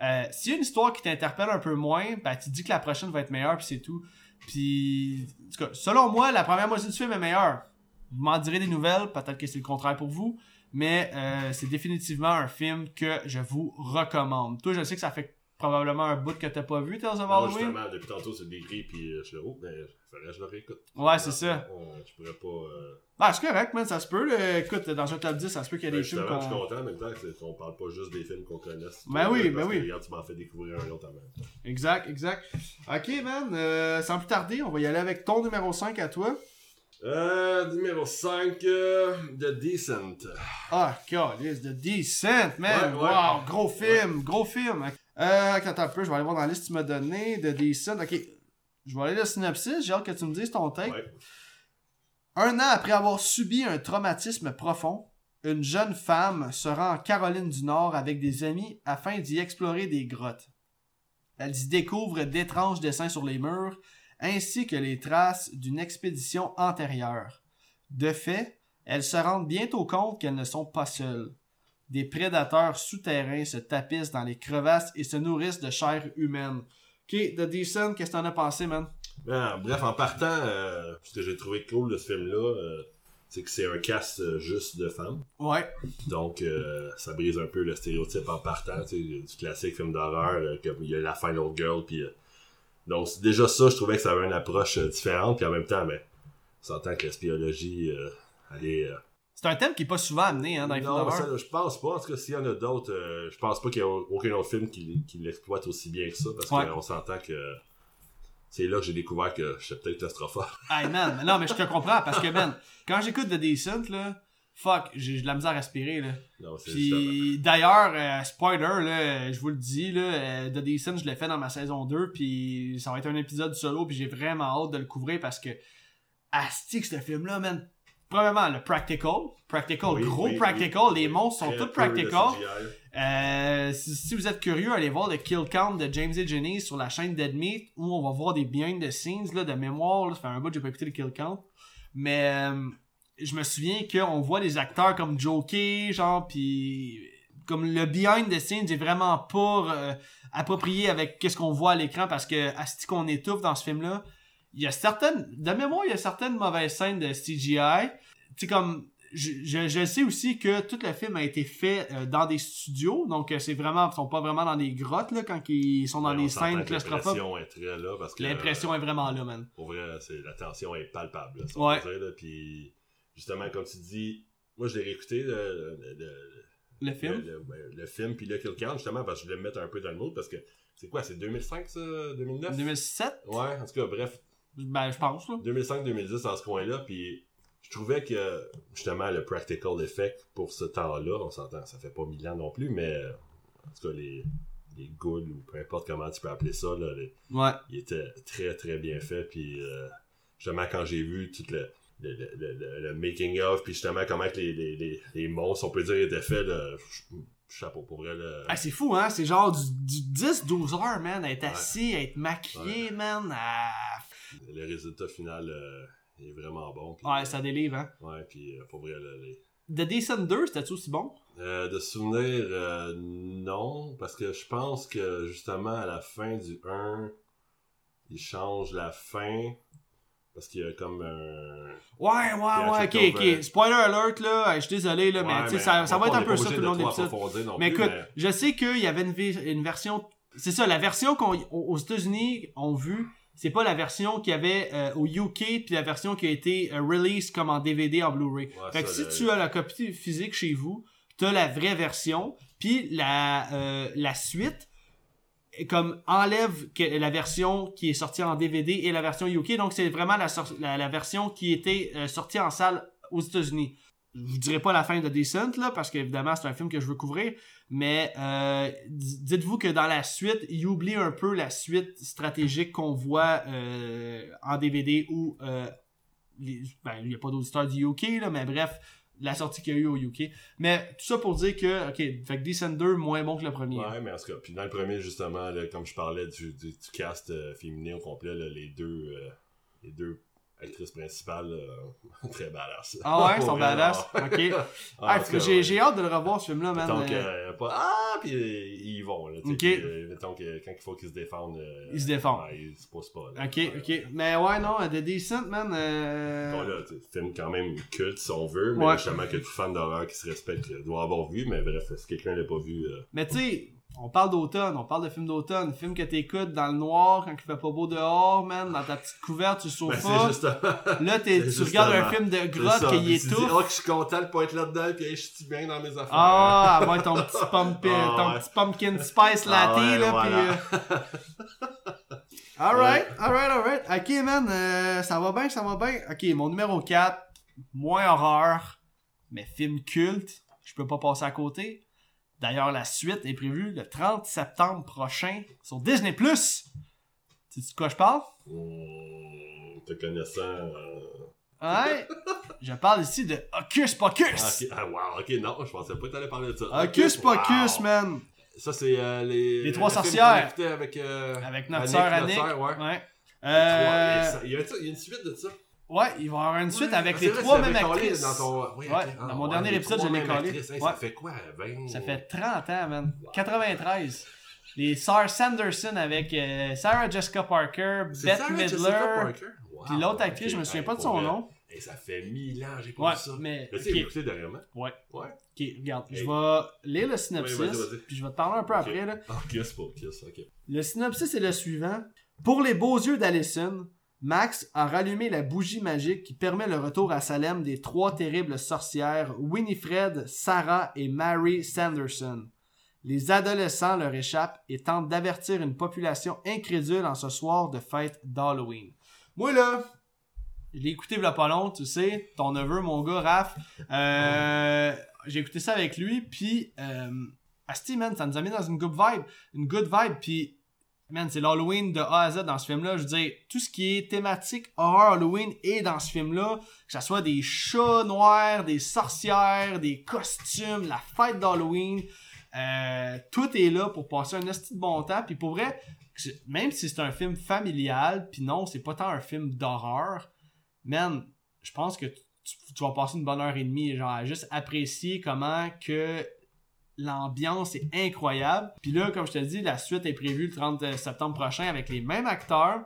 euh, s'il y a une histoire qui t'interpelle un peu moins, ben tu dis que la prochaine va être meilleure, puis c'est tout. Puis, en tout cas, selon moi, la première moitié du film est meilleure. Vous m'en direz des nouvelles, peut-être que c'est le contraire pour vous. Mais euh, c'est définitivement un film que je vous recommande. Toi, je sais que ça fait probablement un bout que t'as pas vu, Tales of Halloween. justement, depuis tantôt, c'est décrit, puis euh, je suis oh, ben, faudrait que je le réécoute. Ouais, c'est ça. Euh, je pourrais pas... Euh... Ah, c'est correct, man, ça se peut. là. Écoute, dans un top 10, ça se peut qu'il y ait Ben, des films justement, je suis qu'on... content en même temps qu'on parle pas juste des films qu'on connaisse. Ben oui, Parce ben que, oui. Regarde, tu m'en fais découvrir un autre temps. Exact, exact. Ok, man, euh, sans plus tarder, on va y aller avec ton numéro 5 à toi. Euh, numéro 5, euh, The Decent. Ah, God, The Decent, man. Ouais, ouais. wow, gros film, gros film. Euh, attends un peu, je vais aller voir dans la liste que tu m'as donné. The Decent, ok. Je vais aller le synopsis, j'ai hâte que tu me dises ton. Ouais. Un an après avoir subi un traumatisme profond, une jeune femme se rend en Caroline du Nord avec des amis afin d'y explorer des grottes. Elle y découvre d'étranges dessins sur les murs ainsi que les traces d'une expédition antérieure. De fait, elles se rendent bientôt compte qu'elles ne sont pas seules. Des prédateurs souterrains se tapissent dans les crevasses et se nourrissent de chair humaine. Ok, The Decent, qu'est-ce que t'en as pensé, man? Ben, bref, en partant, euh, ce que j'ai trouvé cool de ce film-là, euh, c'est que c'est un cast euh, juste de femmes. Ouais. Donc, ça brise un peu le stéréotype en partant, tu sais, du classique film d'horreur, comme il y a la Final Girl, puis... donc, déjà ça, je trouvais que ça avait une approche euh, différente, puis en même temps, ben, on s'entend que la spiologie, euh, elle est... euh, C'est un thème qui est pas souvent amené, hein, dans les films non, d'horreur. ça, je pense pas. En tout cas, s'il y en a d'autres, euh, je pense pas qu'il y a aucun autre film qui, qui l'exploite aussi bien que ça, parce Ouais. qu'on s'entend que c'est là que j'ai découvert que j'étais peut-être claustrophobe. Hey man, mais non, mais je te comprends parce que man, quand j'écoute The Decent là, fuck, j'ai de la misère à respirer là. Non, Puis d'ailleurs, euh, spoiler là, je vous le dis là, euh, The Decent, je l'ai fait dans ma saison 2 puis ça va être un épisode solo puis j'ai vraiment hâte de le couvrir parce que asti que ce film là man. Premièrement, le practical, practical, Oui, gros oui, practical, oui. les monstres sont tous practical. Euh, si, si vous êtes curieux, allez voir le Kill Count de James et Jenny sur la chaîne Dead Meat où on va voir des behind the scenes là, de mémoire. Là, ça fait un bout que j'ai pas écouté le Kill Count. Mais euh, je me souviens qu'on voit des acteurs comme Joker, genre, puis comme le behind the scenes est vraiment pas euh, approprié avec qu'est-ce qu'on voit à l'écran parce que asti qu'on étouffe dans ce film-là. Il y a certaines, de mémoire, il y a certaines mauvaises scènes de CGI. Tu sais, comme, je, je, je sais aussi que tout le film a été fait euh, dans des studios, donc euh, c'est vraiment, ils sont pas vraiment dans des grottes là quand ils sont dans Ouais, des on s'entend scènes claustrophobes. L'impression est très là, parce que... L'impression est vraiment là, man. Pour vrai, c'est, la tension est palpable, là, Ouais. dire, là, puis justement, comme tu dis, moi, je l'ai réécouté, le, le, le- Le film? Le, ben, le film, puis le Kill Count, justement, parce que je voulais me mettre un peu dans le mood, parce que c'est quoi, c'est 2005, ça 2009 2007, Ouais, en tout cas, bref, ben je pense là. 2005-2010 dans ce coin-là, puis je trouvais que, justement, le practical effect pour ce temps-là, on s'entend, ça fait pas mille ans non plus, mais en tout cas, les, les ghouls, ou peu importe comment tu peux appeler ça, là, les- Ouais. il était très très bien fait puis euh, justement quand j'ai vu tout le le, le, le- le making of puis justement comment que les, les, les, les monstres on peut dire étaient faits là, ch- chapeau pour vrai là. Ah, c'est fou, hein? C'est genre du, du 10-12 heures, man, à être Ouais. assis, à être maquillé, man. à- le résultat final euh, est vraiment bon Ouais, ça délivre, hein? ouais puis euh, pour vrai les- The Decent 2, c'était-tu aussi bon? Euh, de souvenir euh, non parce que je pense que justement à la fin du 1 il change la fin parce qu'il y a comme un Ouais, ouais, ouais, ok, ok. Spoiler alert, là, je suis désolé, là, mais Ouais, ça, ça va être un peu ça tout le long de l'épisode. Mais plus, écoute, je sais qu'il y avait une, version. C'est ça, la version qu'on aux aux États-Unis ont vu, c'est pas la version qu'il y avait euh, au UK puis la version qui a été euh, release comme en DVD en Blu-ray. Ouais, fait que si tu as la copie physique chez vous, t'as la vraie version, puis la euh, la suite comme enlève la version qui est sortie en DVD et la version UK. Donc c'est vraiment la, la, version qui était euh, sortie en salle aux États-Unis. Je vous dirai pas la fin de Decent là parce qu'évidemment c'est un film que je veux couvrir, mais euh, dites-vous que dans la suite, il oublie un peu la suite stratégique qu'on voit euh, en DVD ou ben, il n'y a pas d'auditeurs du UK là, mais bref, la sortie qu'il y a eu au UK. Mais tout ça pour dire que ok, fait que Decent 2 moins bon que le premier. Ouais, mais en tout cas, puis dans le premier, justement, là, comme je parlais du, du, du cast euh, féminin au complet, là, les deux euh, les deux actrices principales, euh, très badass. Ah ouais, ils sont badass? Ok. Ah, j'ai ouais. hâte de le revoir ce film-là, man. Donc, Euh, pas, ah, puis euh, ils vont, là, Ok. puis, mettons que quand il faut qu'ils se défendent, euh, Ils se défendent. ouais, ils se posent pas, là. Ok, Ouais, ok. Mais ouais, non, The Decent, man. Bon, là, sais, film quand même culte, si on veut, mais justement que tout fan d'horreur qui se respecte doit avoir vu, mais bref, si quelqu'un l'a pas vu, Mais tu sais, on parle d'automne, on parle de film d'automne, film que t'écoutes dans le noir quand il fait pas beau dehors, man, dans ta petite couverte sur le ben, c'est sofa. justement... Là, tu regardes un film de grotte qui est tu tout. oh, que je suis content de pas être là-dedans, puis je suis bien dans mes affaires. Ah, avoir ton petit, pumpkin, Ah, ton ouais. petit pumpkin spice latte, Ah ouais, là, voilà. euh, Alright, alright, alright. Ok, man, euh, ça va bien, ça va bien. Ok, mon numéro 4, moins horreur, mais film culte, je peux pas passer à côté. D'ailleurs, la suite est prévue le 30 septembre prochain sur Disney+. Sais-tu de quoi je parle? Mmh, te connaissant, euh, Ouais. Je parle ici de Hocus Pocus! Ah. Ah, wow, ok, non, je pensais pas que t'allais parler de ça. Hocus Pocus, wow. man! Ça, c'est euh, les... Les trois sorcières. avec... Euh, Avec notre Annick, sœur notre Annick. sœur, ouais. Ouais. Il y a une suite de ça. Ouais, il va y avoir une suite avec Ah, les vrai, trois mêmes actrices. Dans ton... oui, Ouais, ok. dans Ah, mon ouais, dernier épisode, je l'ai collé. actrices. Hey, Ouais. Ça fait quoi, 20? Ça fait 30 ans, man. 93. Les sœurs Sanderson avec euh, Sarah Jessica Parker, Bette Sarah Jessica Midler, Parker? Wow, puis l'autre actrice, je me souviens Hey, pas de son nom. Hey, ça fait mille ans, j'ai pas vu ça. mais. Tu sais, ok, écouté dernièrement? Ouais. Ouais. ok, regarde, je vais lire le synopsis, puis je vais te parler un peu après. Là. Ah, Kiss pas, Kiss, ok. Le synopsis est le suivant. Pour les beaux yeux d'Allison, Max a rallumé la bougie magique qui permet le retour à Salem des trois terribles sorcières Winifred, Sarah et Mary Sanderson. Les adolescents leur échappent et tentent d'avertir une population incrédule en ce soir de fête d'Halloween. Moi là, je l'ai écouté a pas long, tu sais, ton neveu, mon gars, Raph. Euh, j'ai écouté ça avec lui, puis euh, Asti, man, ça nous a mis dans une good vibe. Une good vibe, puis man, c'est l'Halloween de A à Z dans ce film-là. Je veux dire, tout ce qui est thématique horreur Halloween est dans ce film-là. Que ce soit des chats noirs, des sorcières, des costumes, la fête d'Halloween. Euh, tout est là pour passer un esti de bon temps. Puis pour vrai, même si c'est un film familial, puis non, c'est pas tant un film d'horreur, man, je pense que tu, tu vas passer une bonne heure et demie, genre, à juste apprécier comment que l'ambiance est incroyable. Puis là, comme je te dis, la suite est prévue le 30 septembre prochain avec les mêmes acteurs.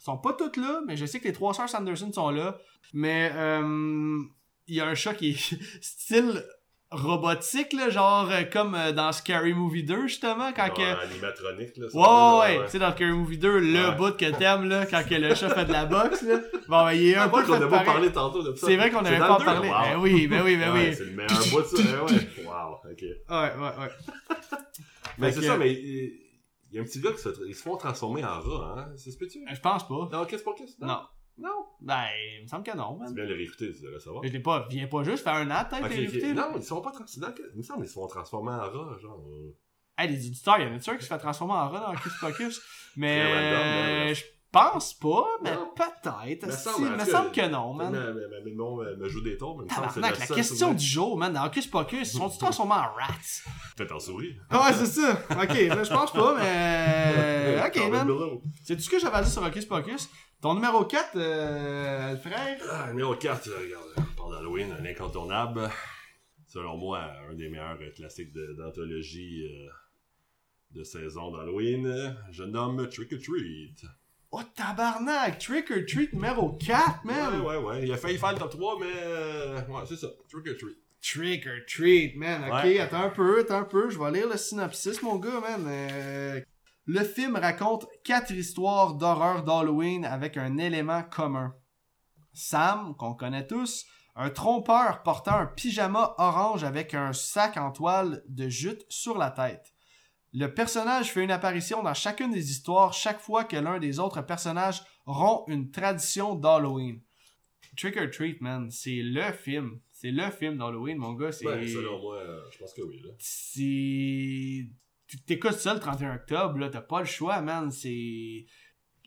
Ils sont pas tous là, mais je sais que les trois sœurs Sanderson sont là. Mais euh, il y a un chat qui est style robotique, là, genre euh, comme euh, dans Scary Movie 2, justement, quand que... animatronique, là. ça Ouais, ouais, là, tu sais, dans Scary Movie 2, le Ouais. bout que t'aimes, là, quand que le chat fait de la boxe, là. Bon, ben, il est un peu qu'on fait a pas pareil. parlé tantôt de ça. C'est vrai qu'on dans pas parlé. wow. Ben oui, ben oui, ben Ouais, oui. C'est le meilleur bout ça. ouais. Wow, ok. Ouais, ouais, ouais. Mais c'est que- ça, mais il y a un petit gars qui se, ils se font transformer en rat, hein? C'est ce que tu Je pense pas. Non, qu'est-ce pas qu'est-ce? Non? Non. Ben, il me semble que non, Tu man. viens de le réécouter, tu devrais savoir. Je l'ai pas, viens pas juste faire un an, peut-être, Ok, ok. écouté, là. Non, ils se font pas transformer. Il me semble qu'ils se font transformer en rat, genre. euh. Hey, les auditeurs, il y en a sûr qui se fait transformer en rat dans Hocus Pocus. Mais, random, euh, je pense pas, mais Non. peut-être. En me semble que non, man. Mais, mais, mon me, joue des tours, mais il me semble que la question du jour, man, dans Hocus Pocus, ils sont-ils transformés en rats? Faites en souris. Ah ouais, c'est ça. Ok, je pense pas, mais. Ok, Carmen man. C'est tout ce que j'avais à dire sur Hocus Pocus. Ton numéro 4, euh, frère. Ah, numéro 4, euh, regarde, on parle d'Halloween, un incontournable. Selon moi, un des meilleurs euh, classiques de- d'anthologie euh, de saison d'Halloween. Je nomme Trick or Treat. Oh, tabarnak! Trick or Treat numéro 4, man! Ouais, ouais, ouais. Il a failli faire le top 3, mais. euh, ouais, c'est ça. Trick or Treat. Trick or treat, man. Ok, Ouais. attends un peu, attends un peu. Je vais lire le synopsis, mon gars, man. Euh, Le film raconte quatre histoires d'horreur d'Halloween avec un élément commun. Sam, qu'on connaît tous, un trompeur portant un pyjama orange avec un sac en toile de jute sur la tête. Le personnage fait une apparition dans chacune des histoires chaque fois que l'un des autres personnages rompt une tradition d'Halloween. Trick or Treat, man, c'est le film. C'est le film d'Halloween, mon gars. C'est. Ben, selon moi, euh, je pense que oui, là. C'est. T'écoutes ça le 31 octobre, là, t'as pas le choix, man. C'est.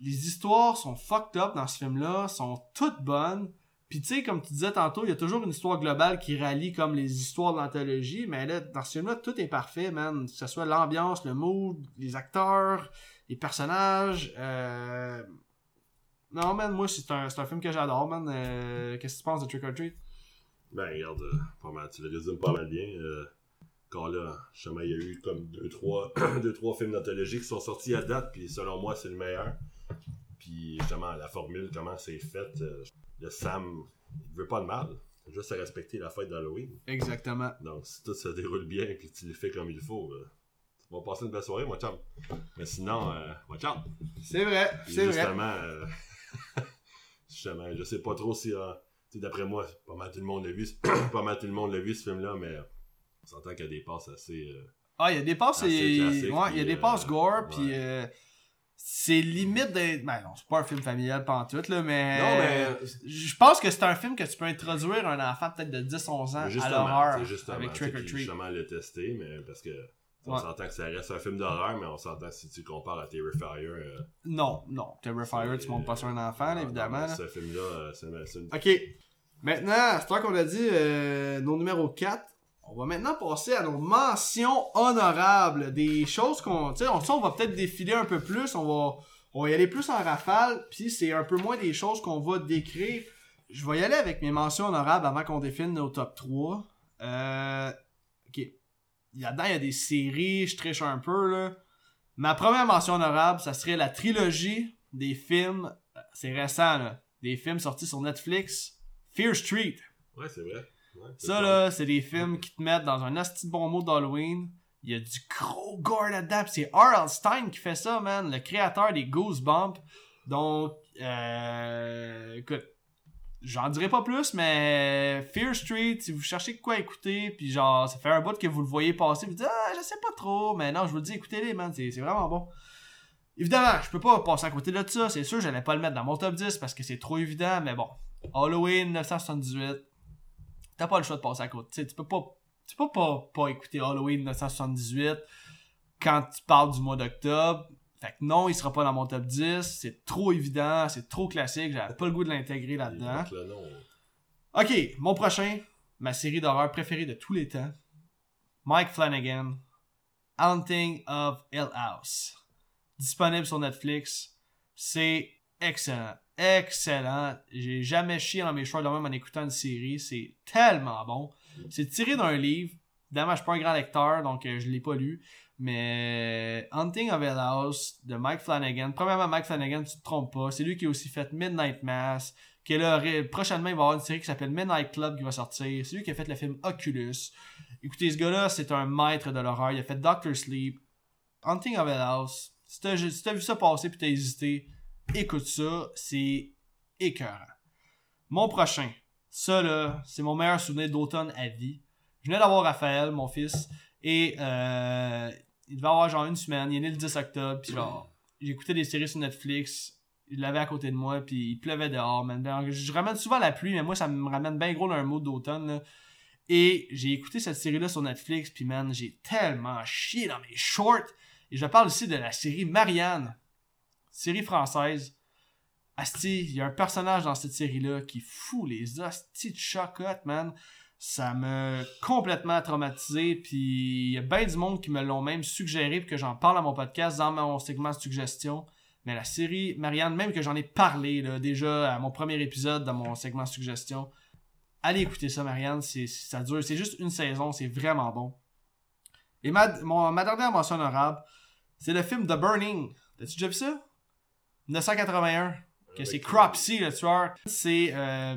Les histoires sont fucked up dans ce film-là, sont toutes bonnes. Puis tu sais, comme tu disais tantôt, il y a toujours une histoire globale qui rallie comme les histoires de l'anthologie, mais là, dans ce film-là, tout est parfait, man. Que ce soit l'ambiance, le mood, les acteurs, les personnages. Euh... Non, man, moi, c'est un, un film que j'adore, man. Euh, Qu'est-ce que tu penses de Trick or Treat? Ben, regarde, euh, pas mal, tu le résumes pas mal bien. Euh, quand là, justement, il y a eu comme deux, trois, deux, trois films d'anthologie qui sont sortis à date, puis selon moi, c'est le meilleur. Puis justement, la formule, comment c'est fait, euh, le Sam, il veut pas de mal. Juste à respecter la fête d'Halloween. Exactement. Donc, si tout se déroule bien et que tu le fais comme il faut, euh, tu vas passer une belle soirée, moi, chum. Mais sinon, euh, moi, chum. C'est vrai, c'est vrai. justement, euh, justement, je sais pas trop si, euh, tu sais, d'après moi, pas mal tout le monde l'a vu, pas mal tout le monde l'a vu ce film-là, mais on s'entend qu'il y a des passes assez. euh, Ah, il y a des passes, et... ouais, il y a des passes euh, gore, puis ouais. euh, c'est limite d'être. Ben non, c'est pas un film familial pantoute, là, mais. Non, mais- Je pense que c'est un film que tu peux introduire un enfant peut-être de 10-11 ans à l'horreur avec Trick or Treat. justement le tester, mais parce que on Ouais. s'entend que ça reste un film d'horreur, mais on s'entend si tu compares à Terrifier. Euh, Non, non. Terrifier, tu montes pas sur un enfant, là, évidemment. non, là. Ce film-là, c'est c'est une Ok. Maintenant, c'est toi qu'on a dit euh, nos numéros 4. On va maintenant passer à nos mentions honorables. Des choses qu'on. Tu sais, on, va peut-être défiler un peu plus. On va, on va y aller plus en rafale. Puis c'est un peu moins des choses qu'on va décrire. Je vais y aller avec mes mentions honorables avant qu'on défile nos top 3. Euh, ok. Là-dedans, il y a des séries. Je triche un peu, là. Ma première mention honorable, ça serait la trilogie des films. euh, C'est récent, là. Des films sortis sur Netflix. Fear Street. Ouais, c'est vrai. Ouais, Ça, là, c'est des films qui te mettent dans un asti de bon mot d'Halloween. Il y a du gros gore là-dedans. C'est R.L. Stein qui fait ça, man. Le créateur des Goosebumps. Donc, euh, écoute, j'en dirai pas plus, mais Fear Street, si vous cherchez quoi écouter, puis genre, ça fait un bout que vous le voyez passer, vous dites, ah, je sais pas trop, mais non, je vous le dis, écoutez-les, man, c'est vraiment bon. Évidemment, je peux pas passer à côté de ça, c'est sûr, j'allais pas le mettre dans mon top 10 parce que c'est trop évident, mais bon. Halloween 1978, t'as pas le choix de passer à côté. Tu peux pas, tu peux pas, pas écouter Halloween 1978 quand tu parles du mois d'octobre. Fait que non, il sera pas dans mon top 10. C'est trop évident, c'est trop classique. J'avais pas le goût de l'intégrer là-dedans. Ok, mon prochain, ma série d'horreur préférée de tous les temps. Mike Flanagan, Haunting of Hill House. Disponible sur Netflix. C'est excellent. Excellent. J'ai jamais chié dans mes choix de même en écoutant une série. C'est tellement bon. C'est tiré d'un livre. Évidemment, je suis pas un grand lecteur, donc euh, je l'ai pas lu. Mais Hunting of Hill House de Mike Flanagan. Premièrement, Mike Flanagan, tu te trompes pas. C'est lui qui a aussi fait Midnight Mass. Prochainement, il va y avoir une série qui s'appelle Midnight Club qui va sortir. C'est lui qui a fait le film Oculus. Écoutez, ce gars-là, c'est un maître de l'horreur. Il a fait Doctor Sleep. Hunting of Hill House. Si t'as si t'as vu ça passer puis t'as hésité, écoute ça. C'est écœurant. Mon prochain. Ça, là, c'est mon meilleur souvenir d'automne à vie. Je venais d'avoir Raphaël, mon fils, et euh, il devait avoir genre une semaine. Il est né le 10 octobre, puis genre, j'écoutais des séries sur Netflix. Il l'avait à côté de moi, puis il pleuvait dehors, man. Ben, Je ramène souvent la pluie, mais moi, ça me ramène bien gros dans un mot d'automne. Et j'ai écouté cette série-là sur Netflix, puis man, j'ai tellement chié dans mes shorts. Et je parle aussi de la série Marianne, série française. Asti, il y a un personnage dans cette série-là qui fout les hosties de chocotte, man. Ça m'a complètement traumatisé, puis il y a bien du monde qui me l'ont même suggéré, puis que j'en parle à mon podcast dans mon segment suggestion. Mais la série Marianne, même que j'en ai parlé déjà à mon premier épisode dans mon segment suggestion, allez écouter ça, Marianne. C'est, ça dure, c'est juste une saison, c'est vraiment bon. Et ma, mon- ma dernière mention honorable, c'est le film The Burning. T'as-tu déjà vu ça? 1981. Que c'est Cropsy le tueur. C'est euh,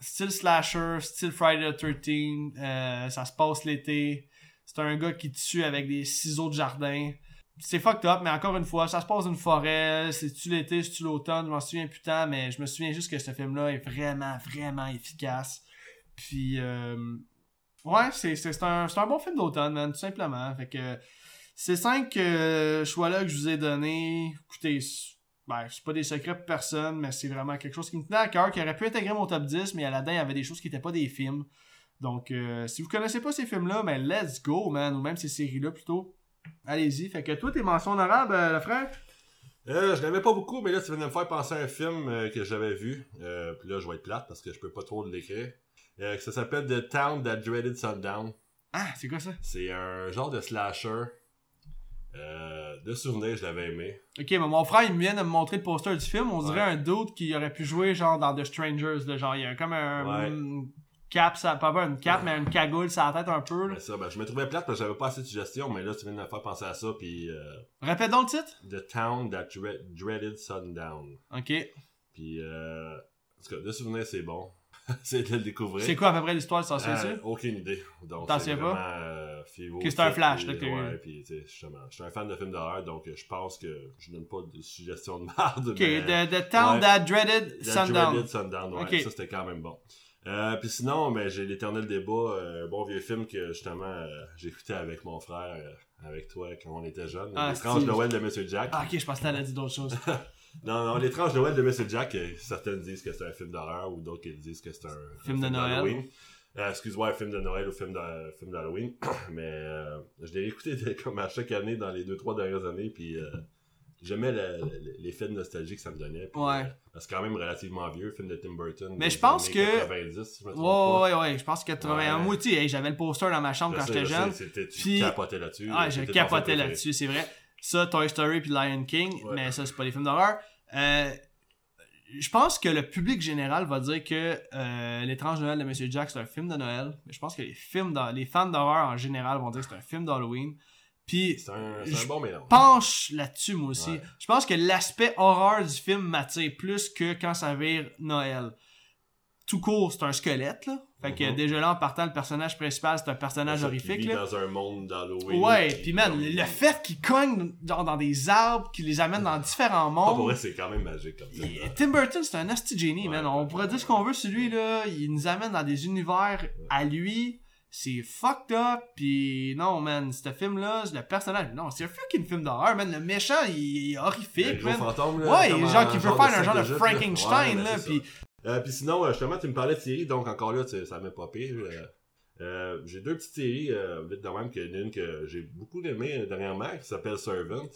style slasher, style Friday the 13. euh, ça se passe l'été. C'est un gars qui tue avec des ciseaux de jardin. C'est fucked up, mais encore une fois, ça se passe dans une forêt. C'est-tu l'été, c'est-tu l'automne, je m'en souviens plus tant, mais je me souviens juste que ce film-là est vraiment, vraiment efficace. Puis, euh, ouais, c'est, un, c'est un bon film d'automne, man, tout simplement. Fait que, ces cinq euh, choix-là que je vous ai donnés, écoutez, ben, c'est pas des secrets pour personne, mais c'est vraiment quelque chose qui me tenait à cœur, qui aurait pu intégrer mon top 10, mais à la dedans il y avait des choses qui étaient pas des films. Donc, euh, si vous connaissez pas ces films-là, ben, let's go, man, ou même ces séries-là plutôt. Allez-y. Fait que toi, tes mentions honorables, euh, le frère? Euh, je n'avais pas beaucoup, mais là, tu viens de me faire penser à un film euh, que j'avais vu. Euh, puis là, je vais être plate parce que je peux pas trop l'écrire. Ça s'appelle The Town That Dreaded Sundown. Ah, c'est quoi ça? C'est un genre de slasher. Euh, de souvenirs, je l'avais aimé. Ok, mais mon frère, il vient de me montrer le poster du film. On dirait Ouais. un doute qui aurait pu jouer genre dans The Strangers. Là, genre, il y a comme un Ouais. cap, ça, pas une cap, mais une cagoule sur la tête un peu. là. Mais ça, ben, je me trouvais plate parce que j'avais pas assez de suggestions, mais là, tu viens de me faire penser à ça. Puis euh, Répète donc le titre. The Town That Dre- Dreaded Sundown. Ok. Puis, euh, en tout cas, de souvenirs, c'est bon. c'est de le découvrir. C'est quoi à peu près l'histoire de c'est Euh, aucune idée. Donc, T'en c'est souviens pas? euh, c'est un flash, fait, là, puis, que t'as eu. Ouais, puis, tu sais, justement, je suis un fan de films d'horreur, donc je pense que je donne pas de suggestions de merde. Ok, mais, the, the Town ouais. That Dreaded The Sundown. Dreaded Sundown, ouais, ça c'était quand même bon. Euh, puis sinon, ben, j'ai l'éternel débat, euh, un bon vieux film que justement euh, j'écoutais avec mon frère, avec toi quand on était jeunes. Ah, L'étrange. Noël de Monsieur Jack. Ah, ok, je pense que t'allais dire d'autres choses. Non, non, l'étrange Noël de Monsieur Jack, certains disent que c'est un film d'horreur ou d'autres qui disent que c'est un, un Film de Noël. Euh, Excuse-moi, un film de Noël ou film de- film d'Halloween. Mais euh, je l'ai écouté comme à chaque année dans les deux, trois dernières années, puis euh, J'aimais le- le- l'effet de nostalgie que ça me donnait. puis, Ouais. euh, c'est quand même relativement vieux, film de Tim Burton. Mais je pense que- 90, si je me trompe Ouais, pas. ouais, ouais. Je pense que 81. Ouais. Moi, tu sais, hey, j'avais le poster dans ma chambre Je quand j'étais je jeune. c'était- Tu Puis- capotais là-dessus. Ah, je capotais là-dessus, c'est vrai. Ça, Toy Story puis Lion King, Ouais. mais ça, c'est pas des films d'horreur. Euh, je pense que le public général va dire que euh, L'étrange Noël de Monsieur Jack, c'est un film de Noël. Mais je pense que les films les fans d'horreur en général vont dire que c'est un film d'Halloween. Puis C'est un, bon mélange. penche là-dessus, moi aussi. Ouais. Je pense que l'aspect horreur du film m'attire plus que quand ça vire Noël. Tout court, c'est un squelette, là. Fait que Mhm. déjà là, en partant, le personnage principal, c'est un personnage Ça, horrifique, vit là. dans un monde d'Halloween. Ouais, puis man, le fait qu'il cogne dans des arbres, qu'il les amène dans différents Ah, pour mondes. vrai, c'est quand même magique comme ça. il- Tim Burton, c'est un génie, Ouais, man. On pourrait dire ce qu'on veut sur lui, là. Il nous amène dans des univers à lui. C'est fucked up, puis non, man, ce film-là, le personnage, non, c'est un fucking film d'horreur, man. Le méchant, il est horrifique, man. fantôme, là, Ouais, genre un qui veut faire un genre de là. Frankenstein, Ouais, là, c'est puis. Euh, puis sinon, euh, justement, tu me parlais de séries, donc encore là, tu ça m'a pas pire. Euh, j'ai deux petites séries, euh, vite de même, a une que j'ai beaucoup aimé euh, dernièrement, qui s'appelle Servant.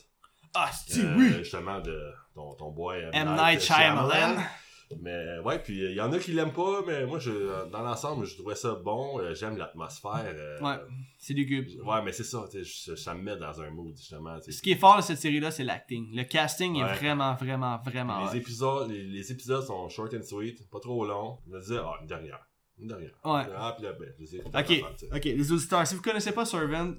ah, c'est Euh, oui. Justement, de ton, ton boy M. M. Night Shyamalan. Mais ouais, puis il y en a qui l'aiment pas, mais moi, je, dans l'ensemble, je trouvais ça bon. Euh, J'aime l'atmosphère. euh, Ouais, c'est lugubre. Ouais, mais c'est ça, je- ça me met dans un mood, justement. Ce qui est fort de cette série-là, c'est l'acting. Le casting est vraiment, vraiment, vraiment. Les hot. épisodes, les, les épisodes sont short and sweet, pas trop longs. Je me disais, ah, une dernière. Une dernière. Ouais. Ah, puis là, ben, je les Ok, ok, les auditeurs, si vous connaissez pas Servant,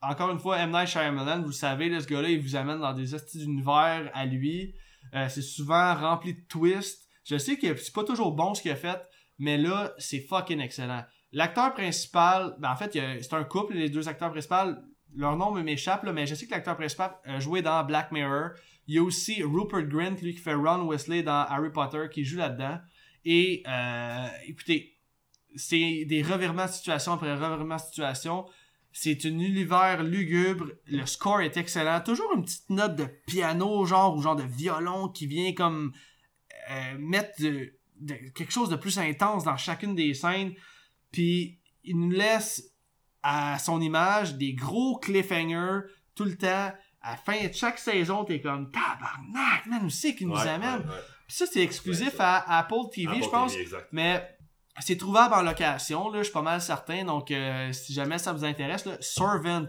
encore une fois, M. Night Shyamalan, vous le savez, là, ce gars-là, il vous amène dans des hosties d'univers à lui. Euh, c'est souvent rempli de twists. Je sais que c'est pas toujours bon ce qu'il a fait, mais là, c'est fucking excellent. L'acteur principal, ben en fait, c'est un couple, les deux acteurs principaux, leur nom m'échappe, là, mais je sais que l'acteur principal a joué dans Black Mirror. Il y a aussi Rupert Grint, lui qui fait Ron Weasley dans Harry Potter, qui joue là-dedans. Et euh, écoutez, c'est des revirements de situation après revirements de situation. C'est un univers lugubre. Le score est excellent. Toujours une petite note de piano, genre, ou genre de violon qui vient comme euh, mettre de- de- quelque chose de plus intense dans chacune des scènes. Puis il nous laisse à son image des gros cliffhangers tout le temps. À la fin de chaque saison, t'es comme tabarnak, man, où c'est qu'il nous Ouais, amène? ouais, ouais. Puis ça, c'est exclusif ça. à Apple TV, Apple je pense. TV. Mais c'est trouvable en location, là, je suis pas mal certain. Donc, euh, si jamais ça vous intéresse, là, Servant,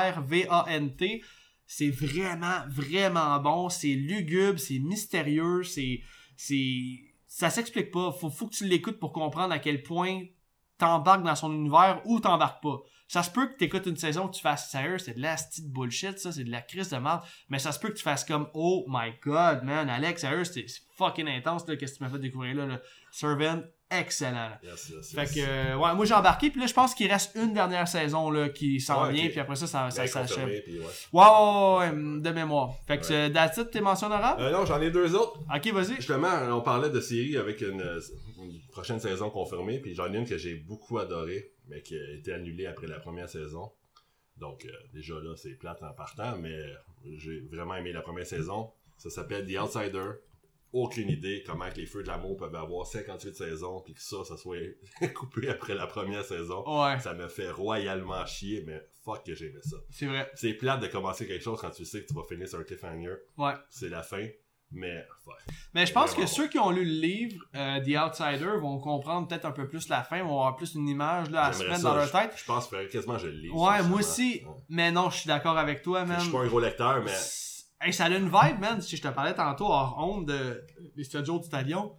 S-E-R-V-A-N-T, c'est vraiment, vraiment bon. C'est lugubre, c'est mystérieux, c'est, c'est, ça s'explique pas. Faut, faut que tu l'écoutes pour comprendre à quel point t'embarques dans son univers ou t'embarques pas. Ça se peut que t'écoutes une saison que tu fasses sérieux, c'est de la petite bullshit, ça, c'est de la crise de merde. Mais ça se peut que tu fasses comme, oh my god, man, Alex, sérieux, c'est fucking intense, qu'est-ce que tu m'as fait découvrir là, là. Servant, excellent, là. Yes, yes, Fait yes. que, euh, ouais, moi j'ai embarqué, puis là, je pense qu'il reste une dernière saison, là, qui s'en Ouais, vient, puis après ça, ça, s'achève. ouais. Ouais, ouais, de mémoire. Fait que, Ouais. euh, that's it, tes mentions honorables? Euh, non, j'en ai deux autres. Ok, vas-y. Justement, on parlait de séries avec une, euh, une prochaine saison confirmée, puis j'en ai une que j'ai beaucoup adorée, mais qui a été annulée après la première saison. Donc, euh, déjà là, c'est plate en partant, mais j'ai vraiment aimé la première saison. Ça s'appelle The Outsider. Aucune idée comment que les Feux de l'amour peuvent avoir 58 saisons, puis que ça, ça soit coupé après la première saison. Ouais, Ça me fait royalement chier, mais fuck que j'aimais ça. c'est vrai. C'est plate de commencer quelque chose quand tu sais que tu vas finir sur un cliffhanger. Ouais. C'est la fin, mais fuck. Mais je pense que ceux qui ont lu le livre, euh, The Outsider, vont comprendre peut-être un peu plus la fin, vont avoir plus une image, là, à se mettre dans leur je- tête. Je pense que quasiment je le lis. Ouais, moi aussi. Ouais. Mais non, je suis d'accord avec toi, Je man. suis pas un gros lecteur, mais Hey, ça a une vibe, man. Si je te parlais tantôt hors honte de des studios du Talion,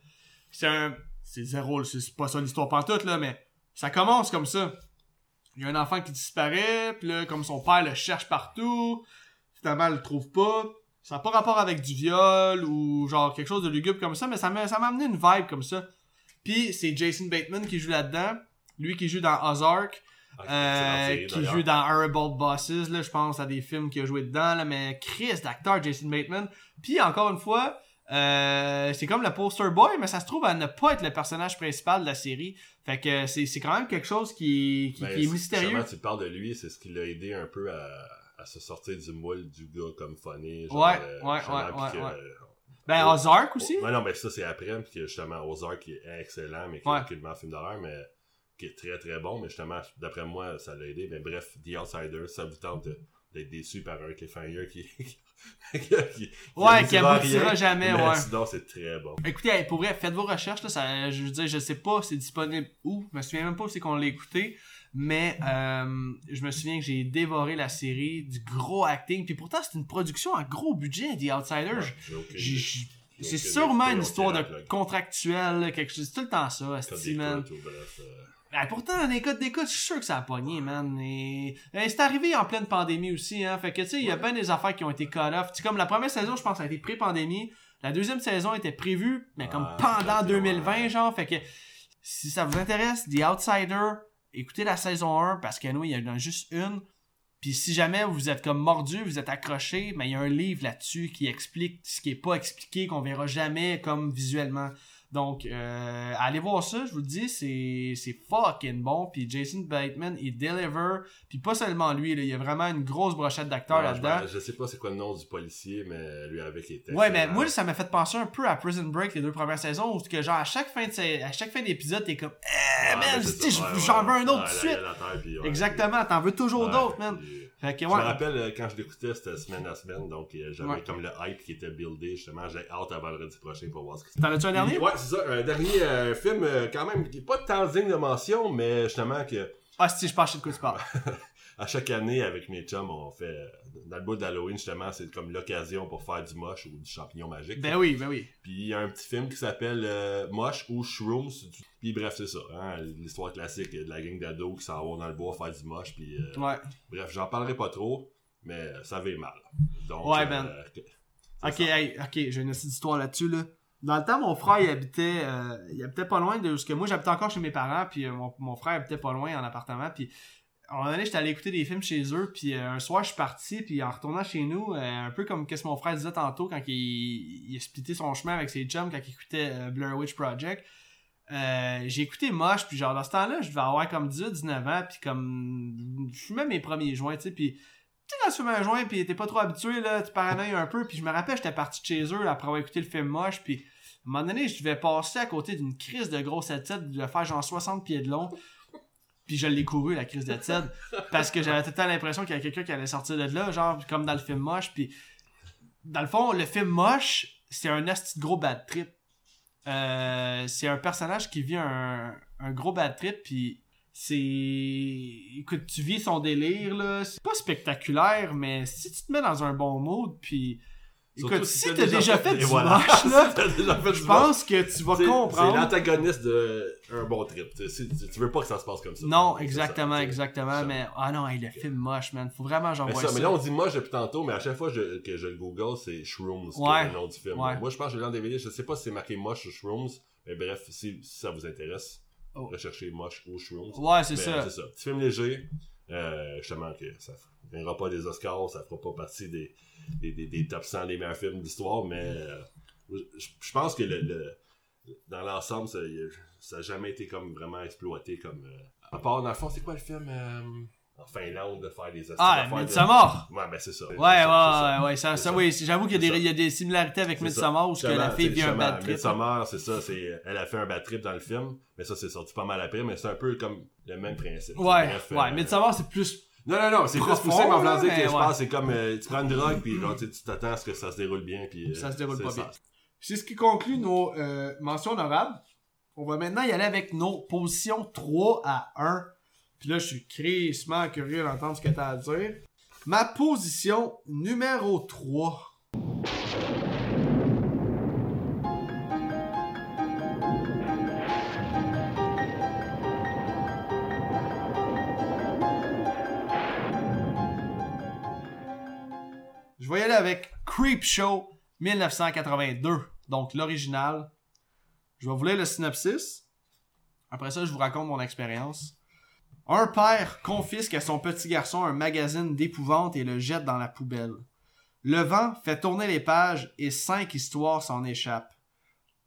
c'est un. C'est zéro, c'est pas ça l'histoire pantoute, là, mais ça commence comme ça. Il y a un enfant qui disparaît, puis là, comme son père le cherche partout, finalement, il le trouve pas. Ça n'a pas rapport avec du viol ou genre quelque chose de lugubre comme ça, mais ça m'a ça m'a amené une vibe comme ça. Puis c'est Jason Bateman qui joue là-dedans, lui qui joue dans Ozark. Euh, qui joue dans Horrible Bosses, là, je pense à des films qu'il a joué dedans, là, mais Chris d'acteur Jason Bateman. Puis encore une fois, euh, c'est comme le poster boy, mais ça se trouve à ne pas être le personnage principal de la série. Fait que c'est c'est quand même quelque chose qui, qui, Ben, qui est mystérieux. justement, tu parles de lui, c'est ce qui l'a aidé un peu à, à se sortir du moule du gars comme funny. genre, Ouais, euh, ouais, ouais, que-. Ben Ozark aussi. Ouais, non, mais ça, c'est après, puis justement, Ozark qui est excellent, mais qui est un film d'horreur, mais qui est très très bon, mais justement, d'après moi, ça l'a aidé. Mais bref, The Outsider, ça vous tente d'être déçu par un cliffhanger qui. qui, qui ouais, qui aboutira jamais, mais ouais. Sinon, c'est très bon. Écoutez, pour vrai, faites vos recherches, là, ça, je veux dire, je sais pas, c'est disponible où, je me souviens même pas où c'est qu'on l'a écouté, mais euh, je me souviens que j'ai dévoré la série, du gros acting, puis pourtant c'est une production à gros budget, The Outsiders. Ouais, okay. J'ai c'est sûrement une histoire de contractuel, quelque chose. C'est tout le temps ça, Steve, man. Ben, pourtant, un écoute d'écoute, je suis sûr que ça a pogné, man. Et, et c'est arrivé en pleine pandémie aussi, hein. Fait que, tu sais, il y a bien des affaires qui ont été cut off. comme la première saison, je pense, a été pré-pandémie. La deuxième saison était prévue, mais comme pendant 2020, genre. Fait que, si ça vous intéresse, The Outsider, écoutez la saison 1, parce que nous, il y en a juste une. Puis si jamais vous êtes comme mordu, vous êtes accroché, mais il y a un livre là-dessus qui explique ce qui est pas expliqué, qu'on verra jamais comme visuellement. Donc, euh, allez voir ça, je vous le dis, c'est, c'est fucking bon. Puis Jason Bateman, il deliver. Puis pas seulement lui, là, il y a vraiment une grosse brochette d'acteurs ouais, là-dedans. Je, je, sais pas c'est quoi le nom du policier, mais lui avec les textes. Ouais, mais moi, ça m'a fait penser un peu à Prison Break les deux premières saisons, où que genre à chaque fin de à chaque fin d'épisode, t'es comme, eh, man, j'en veux un autre tout de suite. Puis, Exactement, t'en veux toujours d'autres, man. Fait que, je me rappelle euh, quand je l'écoutais, c'était semaine à semaine, donc euh, j'avais ouais. comme le hype qui était buildé, justement, j'ai hâte à vendredi prochain pour voir ce que c'est. T'en as-tu un dernier? Ouais, c'est ça, un dernier euh, film quand même qui est pas tant digne de mention, mais justement que... Ah si, je pense de quoi tu parles. À chaque année, avec mes chums, on fait... Dans le bout d'Halloween, justement, c'est comme l'occasion pour faire du moche ou du champignon magique. Ben oui, ben oui. Puis il y a un petit film qui s'appelle euh, Moche ou Shrooms. Puis bref, c'est ça. Hein, L'histoire classique de la gang d'ados qui s'en vont dans le bois faire du moche. Puis, euh, ouais. Bref, j'en parlerai pas trop, mais ça avait mal. Donc, ouais, ben. Euh, ok, hey, ok, j'ai une petite histoire là-dessus, là. Dans le temps, mon frère, il habitait, euh, il habitait pas loin de ce que moi, j'habitais encore chez mes parents, puis mon, mon, frère habitait pas loin en appartement, puis à un moment donné, j'étais allé écouter des films chez eux, puis euh, un soir, je suis parti, puis en retournant chez nous, euh, un peu comme qu'est-ce que mon frère disait tantôt quand il, il a splitté son chemin avec ses chums quand il écoutait euh, Blur Witch Project, j'ai écouté Moche, puis genre, dans ce temps-là, je devais avoir comme 18, 19 ans, puis comme, je fumais mes premiers joints, tu sais, puis tu sais, quand un joint, puis t'es pas trop habitué, là, tu paranoïes un peu, puis je me rappelle, j'étais parti de chez eux, après avoir écouté le film Moche, puis à un moment donné, je devais passer à côté d'une crise de grosse tête, de faire genre 60 pieds de long, puis je l'ai couru la crise de TED parce que j'avais tout le temps l'impression qu'il y avait quelqu'un qui allait sortir de là genre comme dans le film moche puis dans le fond le film moche c'est un asti gros bad trip. Euh, c'est un personnage qui vit un, gros bad trip puis c'est écoute tu vis son délire là c'est pas spectaculaire mais si tu te mets dans un bon mood puis Écoute, si t'as déjà, déjà, fait, du voilà. moche, là, je pense que tu vas comprendre. C'est l'antagoniste d'un bon trip. Tu, veux pas que ça se passe comme ça. Non, exactement, ça, exactement. Mais, ah non, il a film moche, man. Faut vraiment j'en vois ça. Mais là, on dit moche depuis tantôt, mais à chaque fois je, que je le google, c'est Shrooms, ouais. le nom du film. Ouais. Moi, je pense que je l'ai en DVD. Je sais pas si c'est marqué moche ou Shrooms. Mais bref, si, si ça vous intéresse, oh. recherchez moche ou Shrooms. Ouais, c'est ça. C'est ça. Petit film léger. Euh, justement, que ça ne viendra pas des Oscars, ça fera pas partie des des, des, top 100 des meilleurs films d'histoire, mais euh, je, pense que le, le dans l'ensemble, ça n'a jamais été comme vraiment exploité comme. Euh, à part, dans le fond, c'est quoi le film en Finlande de faire des Ah, Midsommar! De... Ouais, ben c'est ça. Ouais, ouais, ça, ouais, ça, ça, oui, j'avoue qu'il y, y, a des similarités avec Midsommar où que la fille vit un bad trip. Midsommar, c'est ça, elle a fait un bad trip dans le film, mais ça, c'est sorti pas mal après, mais c'est un peu comme le même principe. Ouais, Bref, ouais, euh, Midsommar, c'est plus non, non, non, c'est plus poussé, mais en voulant dire que je pense c'est comme euh, tu prends une drogue, puis genre, tu t'attends à ce que ça se déroule bien. Puis, euh, ça se déroule pas bien. C'est ce qui conclut nos euh, mentions honorables. On va maintenant y aller avec nos positions 3 à 1. Puis là, je suis crissement curieux d'entendre ce que tu as à dire. Ma position numéro 3. Je vais y aller avec Creep Show 1982, donc l'original. Je vais vous lire le synopsis. Après ça, je vous raconte mon expérience. Un père confisque à son petit garçon un magazine d'épouvante et le jette dans la poubelle. Le vent fait tourner les pages et cinq histoires s'en échappent.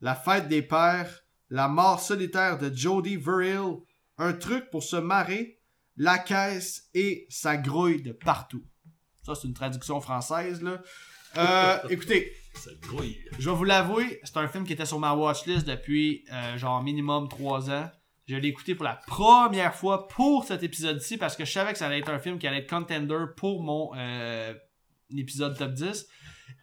La fête des pères, la mort solitaire de Jody Verrill, un truc pour se marrer, la caisse et sa grouille de partout. Ça, c'est une traduction française, là. Euh, écoutez, je vais vous l'avouer, c'est un film qui était sur ma watchlist depuis euh, genre minimum 3 ans. Je l'ai écouté pour la première fois pour cet épisode-ci parce que je savais que ça allait être un film qui allait être contender pour mon euh, épisode top 10.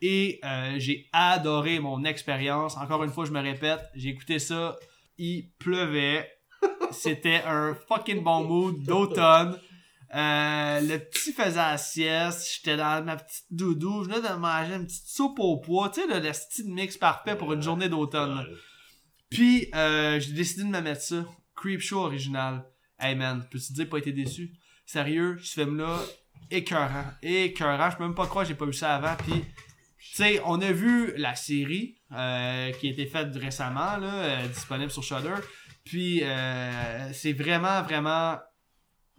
Et euh, j'ai adoré mon expérience. Encore une fois, je me répète, j'ai écouté ça, il pleuvait. C'était un fucking bon mood d'automne. Euh, le petit faisait la sieste, j'étais dans ma petite doudou, je venais de manger une petite soupe au pois, tu sais, le, le style mix parfait pour une journée d'automne. Puis, euh, j'ai décidé de me mettre ça. Creepshow original. Hey man, peux-tu dire pas été déçu? Sérieux, ce film-là, écœurant. Écœurant. Je peux même pas croire que j'ai pas vu ça avant. Puis, tu sais, on a vu la série euh, qui a été faite récemment, là, euh, disponible sur Shudder. Puis, euh, c'est vraiment, vraiment,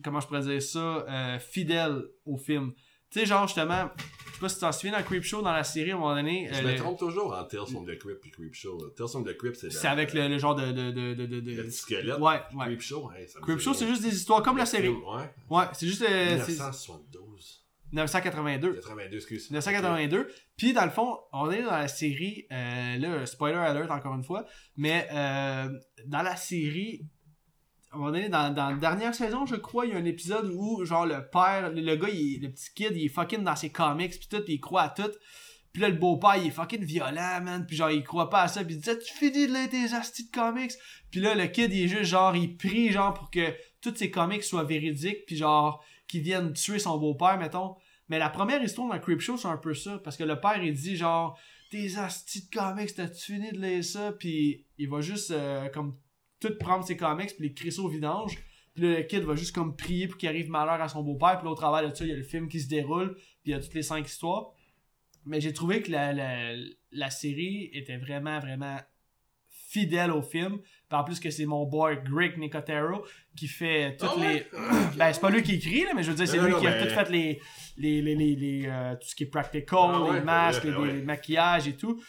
comment je pourrais dire ça, fidèle au film. Tu sais, genre, justement, je sais pas si tu t'en souviens dans Creepshow, dans la série, à un moment donné. Je euh, me le- trompe toujours en Tales from the Crypt et Creepshow. Tales from the Crypt, c'est c'est avec le, le genre de. de, de, de, de, le petit squelette. Ouais, ouais. Creepshow, hey, ça me Creepshow, c'est juste des histoires comme la série. Ouais. Ouais, c'est juste. euh, c'est 1972. 982. 82, excuse. 1982. Puis dans le fond, on est dans la série, euh, là, spoiler alert encore une fois, mais euh, dans la série, à un moment donné, dans, la dernière saison, je crois, il y a un épisode où, genre, le père, le, gars, il le petit kid, il est fucking dans ses comics, puis tout, puis il croit à tout. Puis là, le beau-père, il est fucking violent, man. Puis genre, il croit pas à ça. Puis il dit, tu finis de lire tes astis de comics. Puis là, le kid, il est juste genre, il prie, genre, pour que tous ses comics soient véridiques. Puis genre, qu'il vienne tuer son beau-père, mettons. Mais la première histoire dans Creepshow, c'est un peu ça. Parce que le père, il dit genre, tes astis de comics, t'as-tu fini de lire ça? Puis il va juste, euh, comme, tout prendre ses comics, puis les crisser au vidange. Puis le kid va juste comme prier pour qu'il arrive malheur à son beau-père. Puis là, au travers de ça, il y a le film qui se déroule. Puis il y a toutes les cinq histoires. Mais j'ai trouvé que la, la, la série était vraiment, vraiment fidèle au film. Puis en plus que c'est mon boy Greg Nicotero qui fait toutes Ah les... ben, c'est pas lui qui écrit, là, mais je veux dire, c'est lui non, qui a tout fait les... les, les, les, euh, tout ce qui est practical, Ah ouais, les masques, ouais, ouais. les maquillages et tout.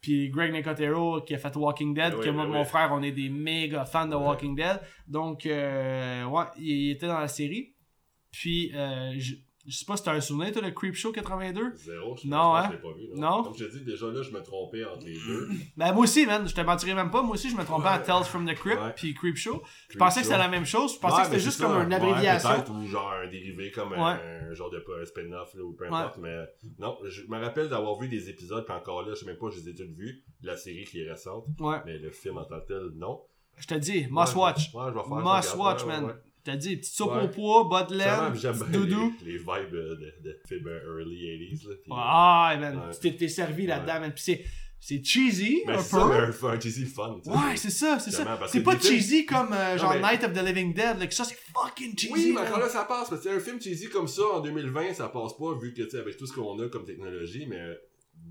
Puis Greg Nicotero qui a fait Walking Dead, Ouais, que moi ouais, mon ouais. frère, on est des méga fans de Walking Dead. Donc, euh, ouais, il était dans la série. Puis, euh, je, sais pas si t'as un souvenir, toi, de Creepshow 82? Zéro, je Non, pense hein? que je l'ai pas vu. Non? Comme je te dis, déjà là, je me trompais entre les deux. Ben, moi aussi, man, je te mentirais même pas. Moi aussi, je me trompais à Ouais. Tales from the Crypt Ouais. puis Creepshow. Je pensais que c'était la même chose. Je pensais Ouais, que c'était juste comme une abréviation. peut-être, ou genre un dérivé comme un, un genre de spin-off là, ou peu importe. Mais non, je me rappelle d'avoir vu des épisodes, puis encore là, je sais même pas, je les ai tous vus. La série qui est récente, mais le film en tant que tel, non. Je te dis, must watch. Must watch, man. Te dis, petite soupe Ouais. au poids, bas de laine, petit doudou. les, les vibes euh, de, de film early 80s. Là, Ah, man, Ouais. tu t'es- servi là-dedans, man. Puis c'est, c'est cheesy, un c'est peu. un, un cheesy fun. Ouais, c'est ça, c'est ça. C'est pas films- cheesy comme euh, genre mais- Night of the Living Dead, là, que ça c'est fucking cheesy. Oui, mais encore là, ça passe. Parce que un film cheesy comme ça, en 2020, ça passe pas, vu que, tu sais, avec tout ce qu'on a comme technologie, mais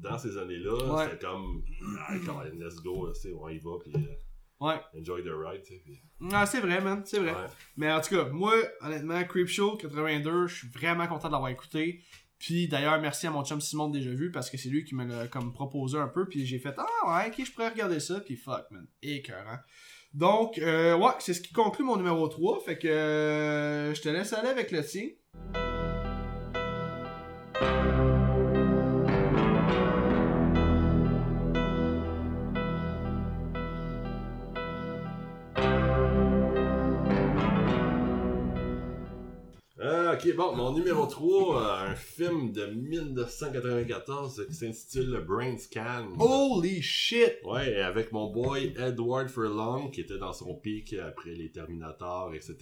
dans ces années-là, Ouais. c'était comme, ah, let's go, tu sais, on y va, puis euh, Ouais. enjoy the ride, tu sais. puis- Ah, c'est vrai, man, c'est vrai. Ouais. Mais en tout cas, moi, honnêtement, Creepshow 82, je suis vraiment content de l'avoir écouté. Puis d'ailleurs, merci à mon chum Simon déjà vu parce que c'est lui qui me l'a comme proposé un peu. Puis j'ai fait Ah ouais, ok, je pourrais regarder ça. Puis fuck, man. Écœurant. Donc, euh, ouais, c'est ce qui conclut mon numéro 3. Fait que euh, je te laisse aller avec le tien. Ok, bon, mon numéro 3, un film de 1994 qui s'intitule Brain Scan. Holy shit! Ouais, avec mon boy Edward Furlong, qui était dans son pic après les Terminators, etc.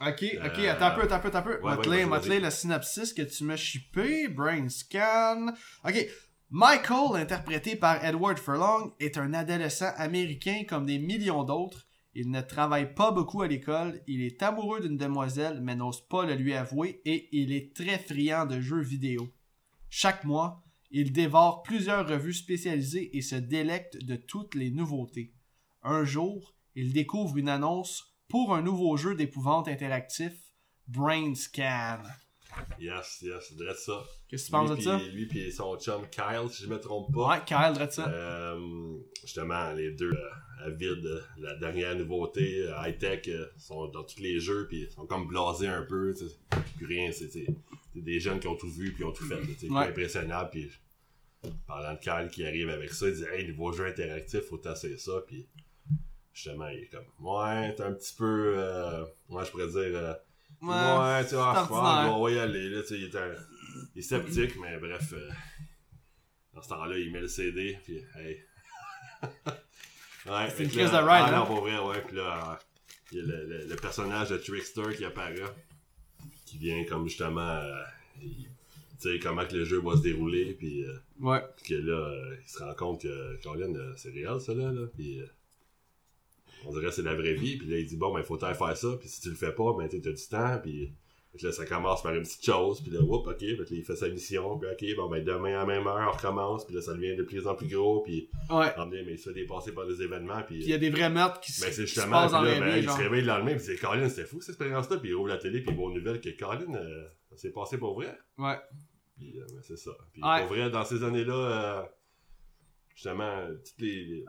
Ok, ok, Euh, attends un peu, attends un peu, attends un peu. ouais, ouais, vas-y. lire le synopsis que tu m'as chippé. Brain scan. Ok. Michael, interprété par Edward Furlong, est un adolescent américain comme des millions d'autres. Il ne travaille pas beaucoup à l'école, il est amoureux d'une demoiselle mais n'ose pas le lui avouer et il est très friand de jeux vidéo. Chaque mois, il dévore plusieurs revues spécialisées et se délecte de toutes les nouveautés. Un jour, il découvre une annonce pour un nouveau jeu d'épouvante interactif, Brain Scan. Yes, yes, drette ça. Qu'est-ce que tu penses de ça? Lui puis son chum Kyle, si je me trompe pas. Ouais, Kyle, ça. Euh, justement, les deux euh, avides de la dernière nouveauté, euh, high-tech, euh, sont dans tous les jeux, puis sont comme blasés un peu. tu sais. Puis rien, c'est c'est- c'est des jeunes qui ont tout vu, puis ont tout fait. sais, Ouais. impressionnant. Puis parlant de Kyle qui arrive avec ça, il dit Hey, nouveau jeu interactif, faut tasser ça. Puis justement, il est comme, ouais, t'es un petit peu, euh, moi je pourrais dire, euh, Ouais, ouais, tu vois, c'est qu'on va y aller, là, tu sais, il est, un- il est sceptique, mais bref, euh, dans ce temps-là, il met le CD, puis hey. ouais, C'est une crise de ride, Ah hein? non, pour vrai, ouais, puis là, il y a le, le- le personnage de Trickster qui apparaît, qui vient comme justement, euh, il- tu sais, comment que le jeu va se dérouler, puis... euh, Ouais. puis que là, euh, il se rend compte que Colin, euh, c'est réel ça là, là. Puis on dirait que c'est la vraie vie. Puis là, il dit bon, ben faut faire ça. Puis si tu le fais pas, ben tu t'as du temps. Puis fait que là, ça commence par une petite chose. Puis là, whoop, ok. Fait que là, il fait sa mission. Puis ok, bon, ben demain à la même heure, on recommence. Puis là, ça devient de plus en plus gros. Puis Ouais. on dit, mais il se fait dépasser par des événements. Puis. Puis il y a des vrais meurtres qui, se- Ben, c'est qui se justement, passent puis dans ben, il se réveille le lendemain, puis dit, Colin, c'était fou cette expérience-là, puis il ouvre la télé, puis il voit aux nouvelles que Colin, euh, ça s'est passé pour vrai. Ouais. Puis, euh, ben, c'est ça. Puis, Ouais. pour vrai, dans ces années-là, euh, justement, tous les,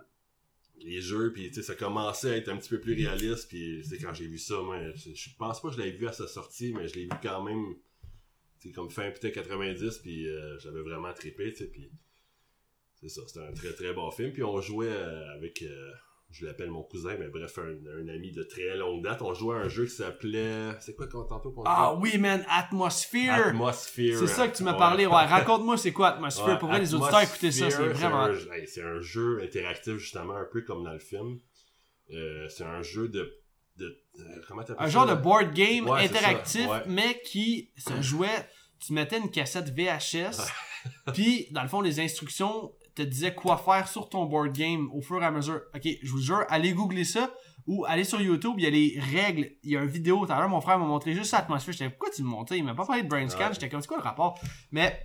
les jeux, puis, ça commençait à être un petit peu plus réaliste, puis, quand j'ai vu ça, je, pense pas que je l'avais vu à sa sortie, mais je l'ai vu quand même, comme fin peut-être 90, puis euh, j'avais vraiment trippé, tu sais, puis c'est ça, c'était un très très bon film, puis on jouait euh, avec... euh, je l'appelle mon cousin, mais bref, un, un ami de très longue date. On jouait à un jeu qui s'appelait... C'est quoi qu'on tantôt qu'on Ah oui, man, Atmosphere. Atmosphere. C'est ça que tu m'as parlé. Ouais, raconte-moi c'est quoi Atmosphere? Ouais, Pour vrai, les auditeurs, écoutez ça, c'est vraiment. C'est un, jeu interactif, justement, un peu comme dans le film. Euh, c'est un jeu de. de euh, comment t'appelles Un genre de board game Ouais, interactif, mais qui se jouait. Tu mettais une cassette VHS, puis dans le fond, les instructions te disaient quoi faire sur ton board game au fur et à mesure. Ok, je vous jure, allez googler ça ou allez sur YouTube, il y a les règles. Il y a une vidéo. Tout à l'heure, mon frère m'a montré juste Atmosphere. J'étais, pourquoi tu me montrais Il m'a pas parlé de Brain Scan. Ouais. J'étais comme, c'est quoi le rapport? Mais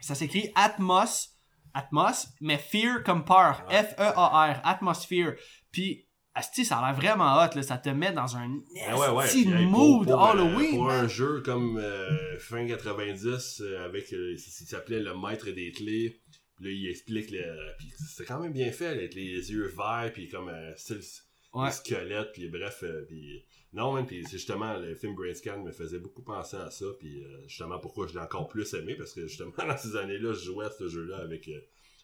ça s'écrit Atmos, Atmos, mais Fear comme peur. F-E-A-R, Atmosphere. Puis, asti, ça a l'air vraiment hot, là. Ça te met dans un Ben ouais, ouais. puis, pour- mood pour, euh, Halloween. Pour un jeu comme euh, fin 90, euh, avec. euh, il s'appelait Le Maître des Clés. Puis là, il explique. Le, puis c'était quand même bien fait, avec les yeux verts, puis comme un style. Ouais. le squelette, puis bref, euh, puis non, man, puis c'est justement le film Brain Scan me faisait beaucoup penser à ça, puis euh, justement pourquoi je l'ai encore plus aimé, parce que justement dans ces années-là, je jouais à ce jeu-là avec euh,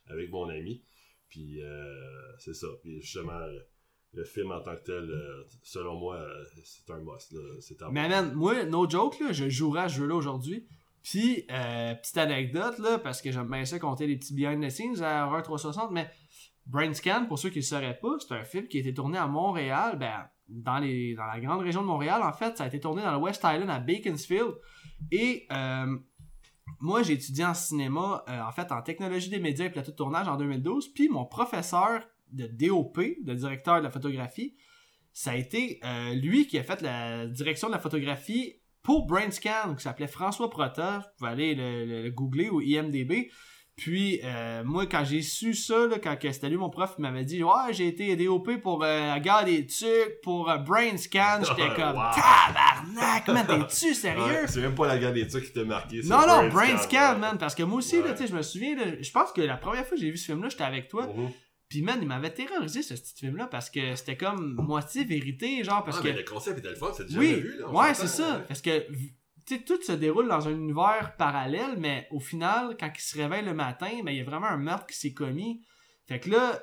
avec mon ami, puis euh, c'est ça, puis justement le, le film en tant que tel, euh, selon moi, euh, c'est un must, là, c'est un Mais man, moi, no joke, là, je jouerai à ce jeu-là aujourd'hui. Puis, euh, petite anecdote, là, parce que j'aime bien ça compter les petits behind the scenes à Horror 360, mais Brain Scan, pour ceux qui ne le sauraient pas, c'est un film qui a été tourné à Montréal, ben, dans, les, dans la grande région de Montréal, en fait, ça a été tourné dans le West Island à Beaconsfield. Et euh, moi, j'ai étudié en cinéma, euh, en fait, en technologie des médias et plateau de tournage en 2012. Puis mon professeur de DOP, de directeur de la photographie, ça a été lui qui a fait la direction de la photographie pour Brainscan, qui s'appelait François Prota. Vous pouvez aller le, le- le googler ou IMDB. Puis euh, moi, quand j'ai su ça, là, quand c'était lui mon prof, il m'avait dit Ouais, j'ai été DOP pour euh, la gare des Tucs, pour euh, Brainscan. J'étais comme Wow. Tabarnak, man, t'es-tu sérieux? Ouais, c'est même pas la guerre des trucs qui t'a marqué. Non, non, Brain Brain Scan, Scan, ouais. man, parce que moi aussi, là, tu sais, je me souviens, je pense que la première fois que j'ai vu ce film-là, j'étais avec toi, Mhm. Puis man, il m'avait terrorisé, ce petit film-là, parce que c'était comme moitié vérité, genre, parce Ah, que... mais le concept était le fun, c'est déjà Oui, vu, là. ouais, c'est ça, ouais. parce que, tu sais, tout se déroule dans un univers parallèle, mais au final, quand il se réveille le matin, ben, il y a vraiment un meurtre qui s'est commis, fait que là,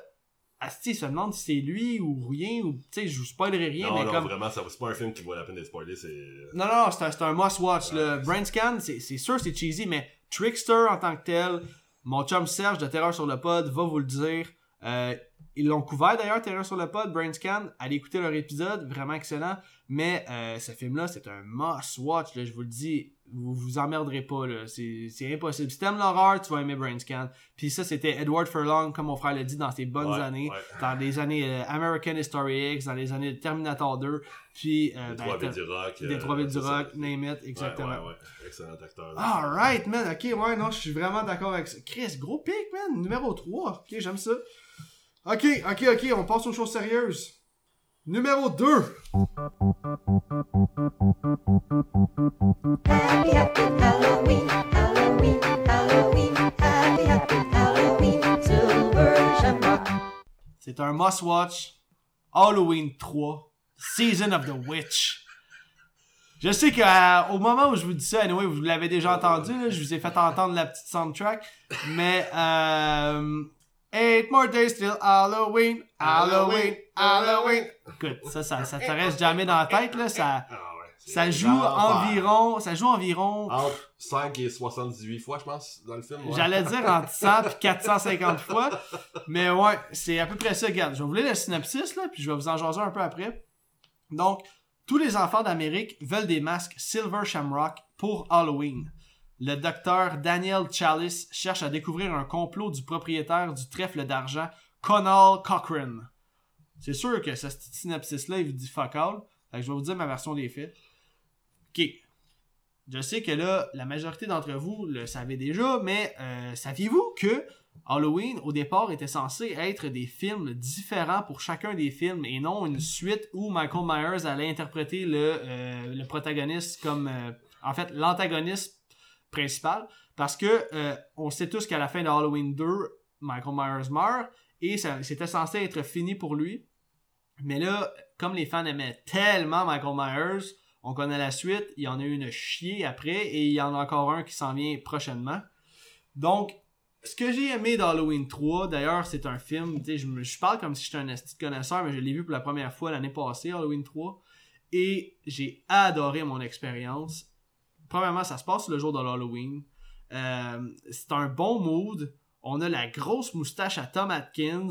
Asti, il se demande si c'est lui ou rien, ou, tu sais, je vous spoilerai rien, Non, mais non, comme... vraiment, c'est pas un film qui vaut la peine d'être spoilé, c'est... Non, non, c'est un, un must-watch. Ouais, c'est Brain Scan, c'est sûr c'est cheesy, mais Trickster en tant que tel, mon chum Serge de Terreur sur le Pod va vous le dire. Euh, ils l'ont couvert d'ailleurs, Terreur sur le Pod, Brain Scan. Allez écouter leur épisode, vraiment excellent. Mais euh, ce film-là, c'est un must-watch, je vous le dis. Vous vous emmerderez pas. C'est impossible. Si t'aimes l'horreur, tu vas aimer Brain Scan. Puis ça, c'était Edward Furlong, comme mon frère l'a dit, dans ses bonnes Ouais, années. ouais. Dans les années euh, American History X, dans les années Terminator 2. Puis... euh, Les ben, du rock. des trois villes du rock, name it, exactement. Ouais, ouais, ouais. Excellent acteur. Alright, man, ok, ouais, non, je suis vraiment d'accord avec ça. Chris, gros pic, man, numéro 3. Ok, j'aime ça. Ok, ok, ok, on passe aux choses sérieuses. Numéro 2. Happy, happy Halloween, Halloween, Halloween, happy, happy Halloween, Silver Shamrock. C'est un must-watch. Halloween 3. Season of the Witch. Je sais qu'au moment où je vous dis ça, anyway, vous l'avez déjà entendu, là, je vous ai fait entendre la petite soundtrack, mais euh, Eight more days till Halloween, Halloween, Halloween. Écoute, ça, ça, ça te reste jamais dans la tête, là. Ça, Ah ouais, ça joue environ, ça joue environ, Entre 5 et 78 fois, je pense, dans le film. ouais. j'allais dire entre 100 puis 450 fois. Mais ouais, c'est à peu près ça. Regarde, je vais vous lire le synopsis, là, puis je vais vous en jaser un peu après. Donc, tous les enfants d'Amérique veulent des masques Silver Shamrock pour Halloween. Le docteur Daniel Chalice cherche à découvrir un complot du propriétaire du trèfle d'argent, Conal Cochrane. C'est sûr que ce synopsis-là, il vous dit fuck all. Je vais vous dire ma version des faits. Ok. Je sais que là, la majorité d'entre vous le savez déjà, mais euh, saviez-vous que Halloween, au départ, était censé être des films différents pour chacun des films et non une suite où Michael Myers allait interpréter le, euh, le protagoniste comme, euh, en fait, l'antagoniste principal. Parce que euh, on sait tous qu'à la fin de Halloween 2, Michael Myers meurt et c'était censé être fini pour lui. Mais là, comme les fans aimaient tellement Michael Myers, on connaît la suite. Il y en a une chier après et il y en a encore un qui s'en vient prochainement. Donc, ce que j'ai aimé d'Halloween 3, d'ailleurs, c'est un film, je, me- parle comme si j'étais un connaisseur, mais je l'ai vu pour la première fois l'année passée, Halloween 3, et j'ai adoré mon expérience. Premièrement, ça se passe le jour de l'Halloween. Euh, c'est un bon mood. On a la grosse moustache à Tom Atkins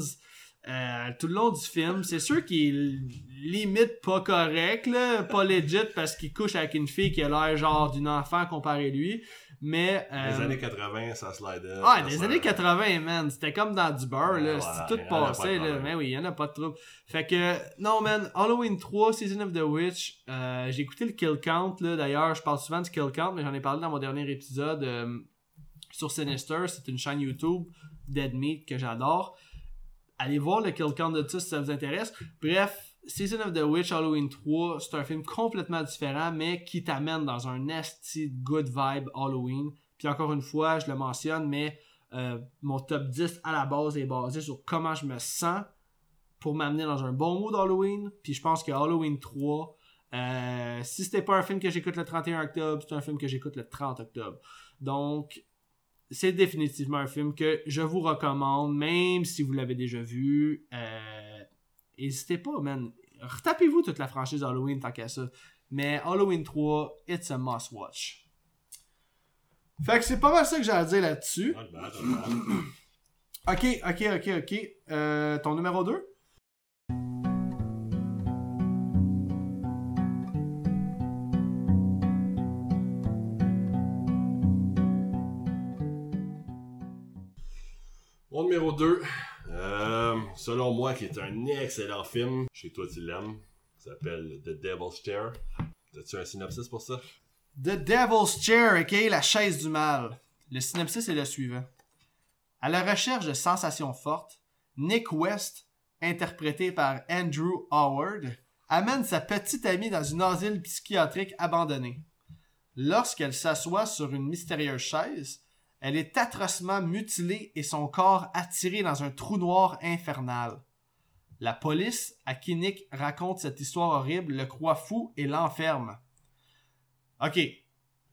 euh, tout le long du film. C'est sûr qu'il limite pas correct, pas legit parce qu'il couche avec une fille qui a l'air genre d'une enfant comparé à lui. Mais. euh, Les années 80, ça slidait. ah, ça se- années 80, man. C'était comme dans du beurre, là. Ouais, voilà, tout y en a pas de passé, là. Mais oui, il y en a pas de trouble. Fait que, non, man. Halloween 3, Season of the Witch. euh, j'ai écouté le Kill Count, là. D'ailleurs, je parle souvent du Kill Count, mais j'en ai parlé dans mon dernier épisode euh, sur Sinister. C'est une chaîne YouTube, Dead Meat, que j'adore. Allez voir le Kill Count de ça si ça vous intéresse. Bref, Season of the Witch Halloween 3, c'est un film complètement différent, mais qui t'amène dans un nasty good vibe Halloween. Puis encore une fois, je le mentionne, mais euh, mon top 10 à la base est basé sur comment je me sens pour m'amener dans un bon mood Halloween. Puis je pense que Halloween 3, euh, si c'était pas un film que j'écoute le 31 octobre, c'est un film que j'écoute le 30 octobre. Donc, c'est définitivement un film que je vous recommande, même si vous l'avez déjà vu. Euh, N'hésitez pas, man. Retapez-vous toute la franchise Halloween tant qu'à ça. Mais Halloween 3, it's a must watch. Fait que c'est pas mal ça que j'ai à dire là-dessus. Not bad. Ok, ok, ok, ok. Euh, ton numéro 2 Mon numéro 2, selon moi, qui est un excellent film, chez toi tu l'aimes, s'appelle The Devil's Chair. As-tu un synopsis pour ça? The Devil's Chair, ok, la chaise du mal. Le synopsis est le suivant. À la recherche de sensations fortes, Nick West, interprété par Andrew Howard, amène sa petite amie dans une asile psychiatrique abandonnée. Lorsqu'elle s'assoit sur une mystérieuse chaise, elle est atrocement mutilée et son corps attiré dans un trou noir infernal. La police, à qui Nick raconte cette histoire horrible, le croit fou et l'enferme. Ok.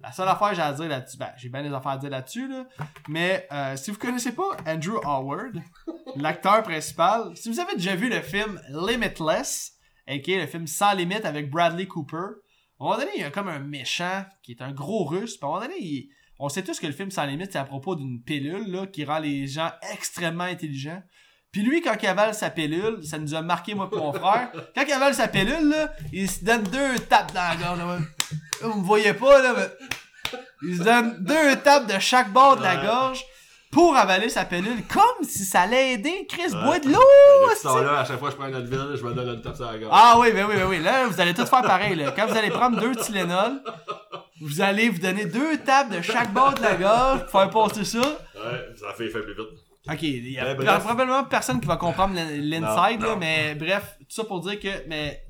La seule affaire que j'ai à dire là-dessus, ben, j'ai bien des affaires à dire là-dessus, là, mais euh, si vous connaissez pas Andrew Howard, l'acteur principal, si vous avez déjà vu le film Limitless, aka le film Sans limite avec Bradley Cooper, à un moment donné, il y a comme un méchant qui est un gros russe, puis à un moment donné, il- on sait tous que le film Sans limite, c'est à propos d'une pilule là, qui rend les gens extrêmement intelligents. Puis lui, quand il avale sa pilule, ça nous a marqué, moi et mon frère. Quand il avale sa pilule, là, il se donne deux tapes dans la gorge. là. Là, Vous me voyez pas, là, mais... Il se donne deux tapes de chaque bord de la gorge pour avaler sa pilule, comme si ça allait aider. Chris, Ouais. bois de l'eau! Ben, temps-là, à chaque fois que je prends une Advil, je me donne une tape sur la gorge. Ah oui, ben oui, ben oui. Là, vous allez tout faire pareil. Là. Quand vous allez prendre deux Tylenol, vous allez vous donner deux tapes de chaque bord de la gorge pour faire passer ça. Ouais, ça fait fait plus vite. Ok, il y a bref. probablement personne qui va comprendre l'in- l'inside, mais bref, tout ça pour dire que mais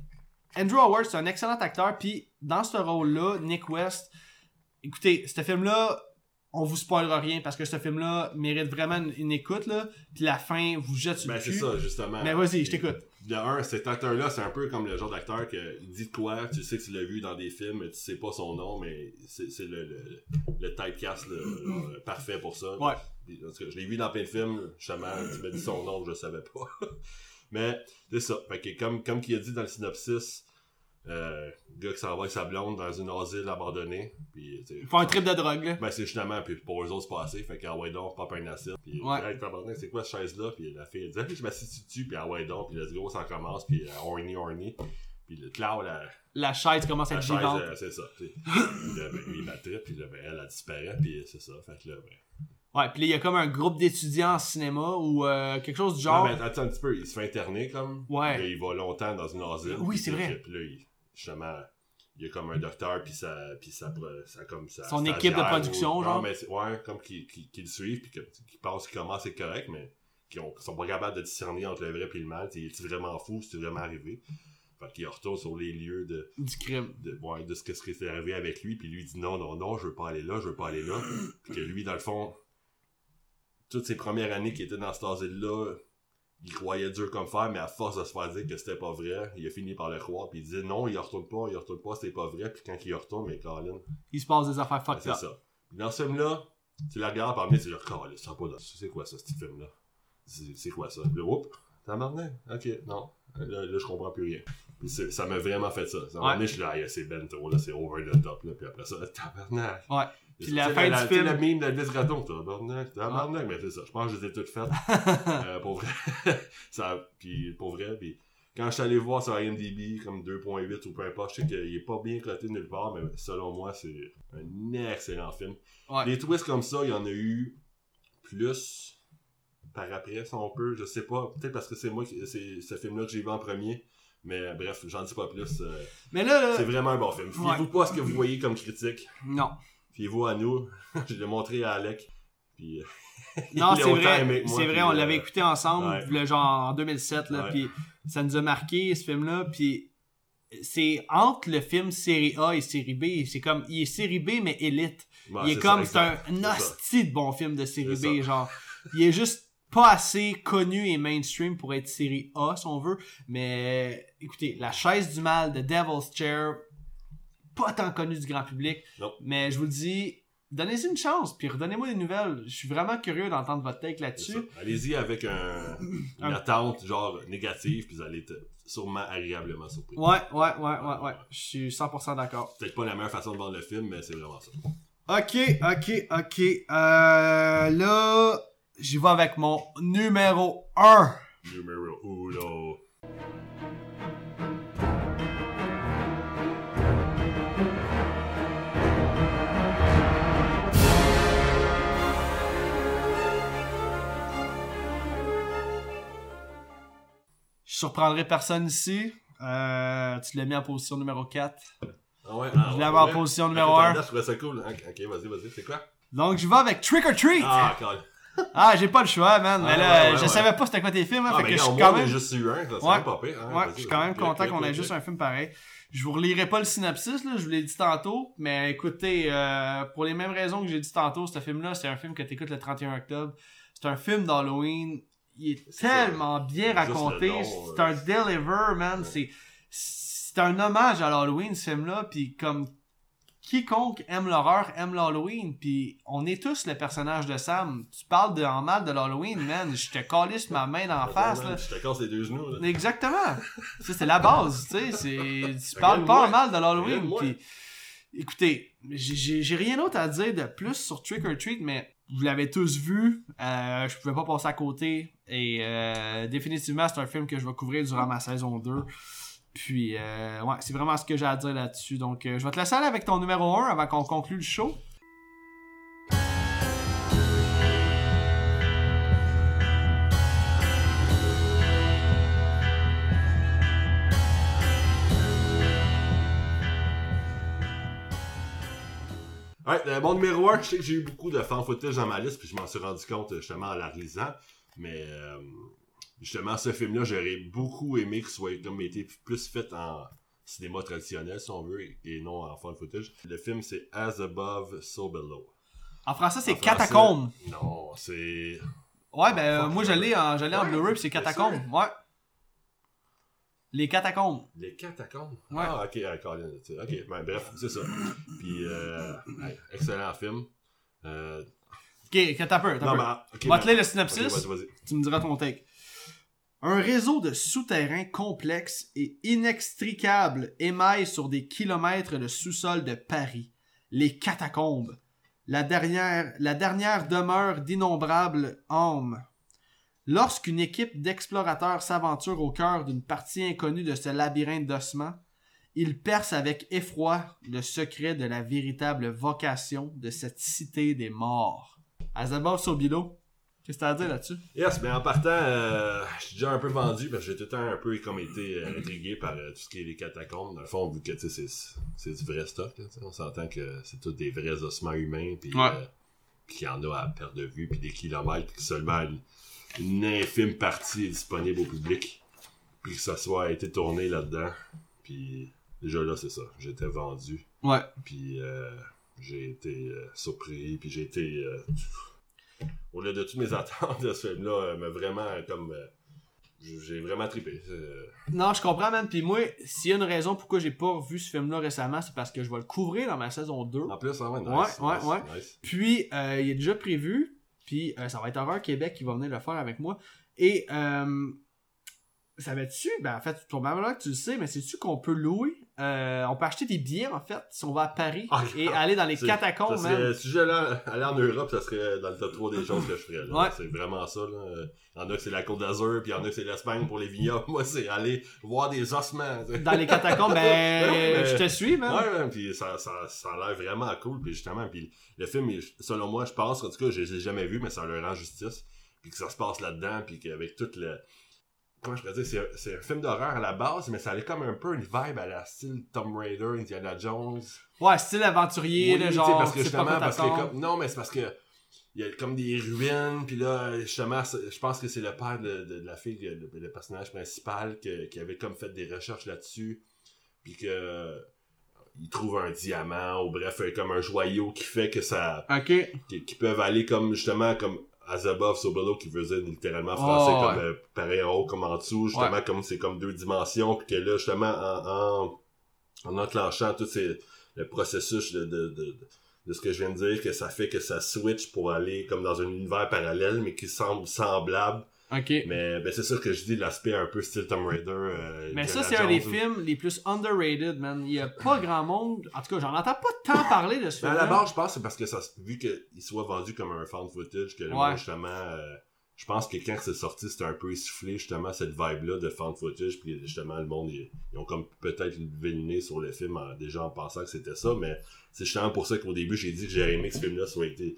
Andrew Howard, c'est un excellent acteur, puis dans ce rôle-là, Nick West, écoutez, ce film-là, on vous spoilera rien parce que ce film-là mérite vraiment une, une écoute, là, puis la fin vous jette sur Ben, le c'est cul. ça, justement. Mais vas-y, je t'écoute. De un, cet acteur-là, c'est un peu comme le genre d'acteur que il dit de quoi, tu sais que tu l'as vu dans des films, tu sais pas son nom, mais c'est c'est le, le- le typecast parfait pour ça. Ouais. Tout cas, je l'ai vu dans plein de films, justement, tu m'as dit son nom, je le savais pas. Mais c'est ça. Fait que comme, comme qu'il a dit dans le synopsis, euh, gars qui s'en va avec sa blonde dans une asile abandonnée. Puis, tu sais, Ils font un trip de drogue, là. ben c'est justement, puis pour eux autres c'est pas assez, fait qu'en ouais donc, pop un acide, puis Ouais. hey, c'est quoi cette chaise-là, puis la fille elle dit, ah, je m'assis dessus, puis ah ouais donc, puis let's go, ça commence, puis euh, horny horny, puis le cloud, la, La chaise commence à être vivante. euh, c'est ça. Puis là, ben, lui il battait, puis là, ben, elle, elle disparaît, puis c'est ça, fait que là, ben... Ouais, puis là, il y a comme un groupe d'étudiants en cinéma ou euh, quelque chose du Non, genre. mais attends un petit peu, il se fait interner, comme, Ouais. là, il va longtemps dans une asile. Oui, c'est vrai. Puis là, il- justement... Il y a comme un docteur, puis ça, puis ça, ça, comme ça. Son équipe de production, genre? Non, mais c'est- ouais, comme qui, qui, qui le suivent, puis qui pensent qu'il commence à être correct, mais qui, ont, qui sont pas capables de discerner entre le vrai et le mal. Est-il vraiment fou? C'est vraiment arrivé? Fait qu'il retourne sur les lieux de, Du crime. de, ouais, de ce que serait arrivé avec lui, puis lui dit non, non, non, je veux pas aller là, je veux pas aller là. puis que lui, dans le fond, toutes ses premières années qu'il était dans cet asile-là, il croyait dur comme fer, mais à force de se faire dire que c'était pas vrai, il a fini par le croire, puis il disait non, il retourne pas, il retourne pas, c'était pas vrai, puis quand il retourne, mais Colin, Il se passe des affaires ben, fucked c'est up. ça. Dans ce film-là, tu la regardes parmi, tu dis, ça pas dans- C'est quoi ça, ce petit film-là? C'est c'est quoi ça? Puis là, oups, tabarnak, ok, non. Là, là, je comprends plus rien. Puis c'est- ça m'a vraiment fait ça. Un moment Ouais. je suis là, Ah, c'est bento, là, c'est over the top, là. Puis après ça, tabarnak. Ouais. Puis la fin du tu sais, film- la mime d'Elvis Gratton, tabarnak, tabarnak, mais c'est ça. Je pense que je les ai toutes faites. euh, pour vrai. ça, puis pour vrai, puis quand je suis allé voir sur IMDb comme 2.8 ou peu importe, je sais qu'il est pas bien coté nulle part, mais selon moi, c'est un excellent film. Ouais. Les twists comme ça, il y en a eu plus par après, si on peut, je sais pas. Peut-être parce que c'est moi, qui- c'est ce film-là que j'ai vu en premier. Mais bref, j'en dis pas plus. euh, Mais là, là c'est vraiment un bon film. Fiez-vous pas à ce que vous voyez comme critique. non. Fiez-vous à nous. je l'ai montré à Alec. Puis, euh, Non, c'est vrai. C'est vrai, on euh, l'avait écouté ensemble, ouais. le genre en 2007, là, Ouais. puis ça nous a marqué, ce film-là, puis c'est entre le film série A et série B, c'est comme, il est série B, mais élite. il est comme, c'est un hostie de bon film de série B, ça. genre. Il est juste pas assez connu et mainstream pour être série A, si on veut. Mais écoutez, La chaise du mal de Devil's Chair, pas tant connu du grand public. Mais je vous le dis, donnez-y une chance, puis redonnez-moi des nouvelles. Je suis vraiment curieux d'entendre votre take là-dessus. Allez-y avec une attente genre négative, puis vous allez être sûrement agréablement surpris. Ouais, ouais, ouais, ouais, ouais. Je suis 100% d'accord. Peut-être pas la meilleure façon de vendre le film, mais c'est vraiment ça. Ok, ok, ok. Euh, là, j'y vais avec mon numéro 1. Numéro 1. Surprendrai personne ici? Euh, tu l'as mis en position numéro 4. Ah ouais, ah, Je ouais, l'avais en ouais. position numéro t'as 1. l'air, Je trouvais ça cool. Ok, vas-y, vas-y, c'est quoi? Donc, je vais avec Trick or Treat. Ah, Ah, j'ai pas le choix, man. mais Ah, là, ouais, ouais, je savais pas c'était quoi tes films, hein, Ah, fait mais que je suis quand on a même. juste eu un, ça, c'est Ouais. même pas pire. hein, Ouais, je suis quand même content qu'on ait juste un film pareil. Je vous relirai pas le synopsis, là, je vous l'ai dit tantôt, mais écoutez, euh, pour les mêmes raisons que j'ai dit tantôt, ce film-là, c'est un film que t'écoutes le 31 octobre. C'est un film d'Halloween. Il est tellement bien raconté. C'est euh, un deliver, man. Ouais. C'est un hommage à l'Halloween, ce film-là. Puis comme quiconque aime l'horreur aime l'Halloween. Puis on est tous le personnage de Sam. Tu parles de, en mal de l'Halloween, man. Je te calisse ma main d'en face, là. Je te casse les deux genoux, là. Exactement. Ça, c'est la base, tu sais. Tu parles Regarde-moi. pas en mal de l'Halloween. Puis, écoutez, j'ai rien d'autre à dire de plus sur Trick or Treat, mais vous l'avez tous vu. Euh, je pouvais pas passer à côté. Et euh, définitivement, c'est un film que je vais couvrir durant ma saison 2. Puis, euh, ouais, c'est vraiment ce que j'ai à dire là-dessus. Donc, euh, je vais te laisser aller avec ton numéro 1 avant qu'on conclue le show. Ouais, mon numéro 1, je sais que j'ai eu beaucoup de fan footage dans ma liste, puis je m'en suis rendu compte justement en la relisant. Mais euh, justement, ce film-là, j'aurais beaucoup aimé qu'il soit comme été plus fait en cinéma traditionnel, si on veut, et- non en fan footage. Le film, c'est As Above, So Below. En français, c'est Catacombe. Non, c'est. Ouais, ben, euh, moi, je l'ai en, l'ai en Ouais, Blu-ray, c'est Catacombe. Ouais. Les catacombes. Les catacombes? Ouais. Ah, ok, d'accord. Ok, ben, bref, c'est ça. Puis, euh, excellent film. Euh, Ok, que t'as peur, t'as mais- lire le synopsis. tu me diras ton take. Un réseau de souterrains complexes et inextricables émaille sur des kilomètres le sous-sol de Paris, les catacombes, la dernière, la dernière demeure d'innombrables âmes. Lorsqu'une équipe d'explorateurs s'aventure au cœur d'une partie inconnue de ce labyrinthe d'ossements, ils percent avec effroi le secret de la véritable vocation de cette cité des morts. Azabov Sobilo, qu'est-ce que t'as à dire là-dessus? Yes, mais en partant, euh, je suis déjà un peu vendu parce que j'ai tout le temps un peu comme été euh, intrigué par euh, tout ce qui est les catacombes. Dans le fond, vu que c'est, c'est du vrai stock, là, on s'entend que c'est tous des vrais ossements humains, puis Ouais. puis qu'il y en a à perte de vue, puis des kilomètres, que seulement une, une infime partie est disponible au public, puis que ça soit été tourné là-dedans. Puis déjà là, c'est ça, j'étais vendu, Ouais. puis euh, j'ai été euh, surpris, puis j'ai été... euh, au-delà de toutes mes attentes de ce film-là, euh, m'a vraiment comme. j'ai vraiment trippé. Non, je comprends, man. Puis moi, s'il y a une raison pourquoi j'ai pas vu ce film-là récemment, c'est parce que je vais le couvrir dans ma saison 2. En plus, ah ouais, nice, Ouais, ouais, nice, ouais. nice. Puis, il est déjà prévu. Puis, euh, ça va être Horreur Québec qui va venir le faire avec moi. Et, euh, ça va dessus Ben, en fait, probablement que tu le sais, mais c'est-tu qu'on peut louer Euh, On peut acheter des billets, en fait, si on va à Paris Ah, et aller dans les catacombes, ça serait-. Si j'allais aller en Europe, ça serait dans le top 3 des choses que je ferais. Ouais. C'est vraiment ça. Là. Il y en a que c'est la Côte d'Azur, puis il y en a que c'est l'Espagne pour les vignobles. Moi, c'est aller voir des ossements. Dans les catacombes, ben, Ouais, mais- je te suis, man. Ouais, ouais, puis ça, ça, ça a l'air vraiment cool, puis justement, puis le film, il- selon moi, je pense, en tout cas, je l'ai jamais vu, mais ça leur rend justice, puis que ça se passe là-dedans, puis qu'avec toute le... Comment je pourrais dire, c'est un, c'est un film d'horreur à la base, mais ça allait comme un peu une vibe à la style Tomb Raider, Indiana Jones. Ouais, style aventurier, Oui, sais, genre, parce que justement, parce comme, non, mais c'est parce que il y a comme des ruines, puis là, justement, je pense que c'est le père de, de- de la fille, le, le personnage principal, que- qui avait comme fait des recherches là-dessus, puis que euh, il trouve un diamant, ou bref, comme un joyau qui fait que ça, Ok. qui, qui peuvent aller comme justement comme Azabov Sobolo qui veut dire littéralement français Oh, comme euh, pareil en haut comme en dessous justement comme c'est comme deux dimensions puis que là justement en, en, en enclenchant tout ces, le processus de, de, de, de ce que je viens de dire que ça fait que ça switch pour aller comme dans un univers parallèle mais qui semble semblable Ok. mais ben, c'est ça que je dis l'aspect un peu style Tomb Raider euh, Mais ça, c'est un des films les plus underrated, man. Il y a pas grand monde. En tout cas, j'en entends pas tant parler de ce film. à la base, je pense que c'est parce que ça, vu qu'il soit vendu comme un fan footage, que Ouais. justement, euh, je pense que quand c'est sorti, c'était un peu essoufflé, justement, cette vibe-là de fan footage, puis justement, le monde, ils, ils ont comme peut-être levé le nez sur le film en- déjà en pensant que c'était ça, mais c'est justement pour ça qu'au début, j'ai dit que j'aurais aimé que ce film-là soit été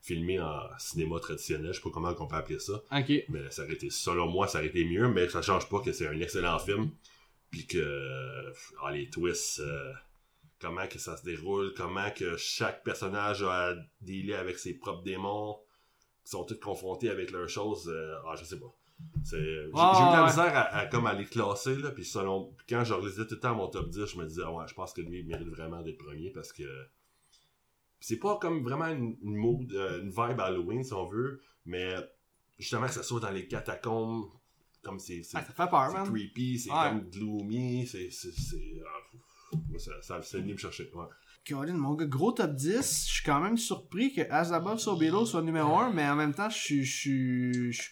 filmé en cinéma traditionnel, je sais pas comment on peut appeler ça, Ok. mais ça aurait été, selon moi, ça aurait été mieux, mais ça change pas que c'est un excellent film, puis que ah, les twists, euh, comment que ça se déroule, comment que chaque personnage a à dealer avec ses propres démons, sont tous confrontés avec leurs choses, euh, ah, je sais pas. C'est, j'ai, j'ai eu de la misère à, à comme à les classer, là, puis selon, quand je relisais tout le temps mon top 10, je me disais, ah ouais, je pense que lui, il mérite vraiment d'être premier, parce que c'est pas comme vraiment une, une mood, euh, une vibe Halloween, si on veut, mais justement que ça soit dans les catacombes, comme c'est, c'est, Ah, ça fait peur, c'est creepy, c'est Ouais. comme gloomy, c'est, c'est, c'est, ah, pff, ça, ça, c'est venu me chercher, ouais. Colin, mon gars, gros top 10. Je suis quand même surpris que Azabov Sobelo soit numéro 1, mais en même temps, je suis-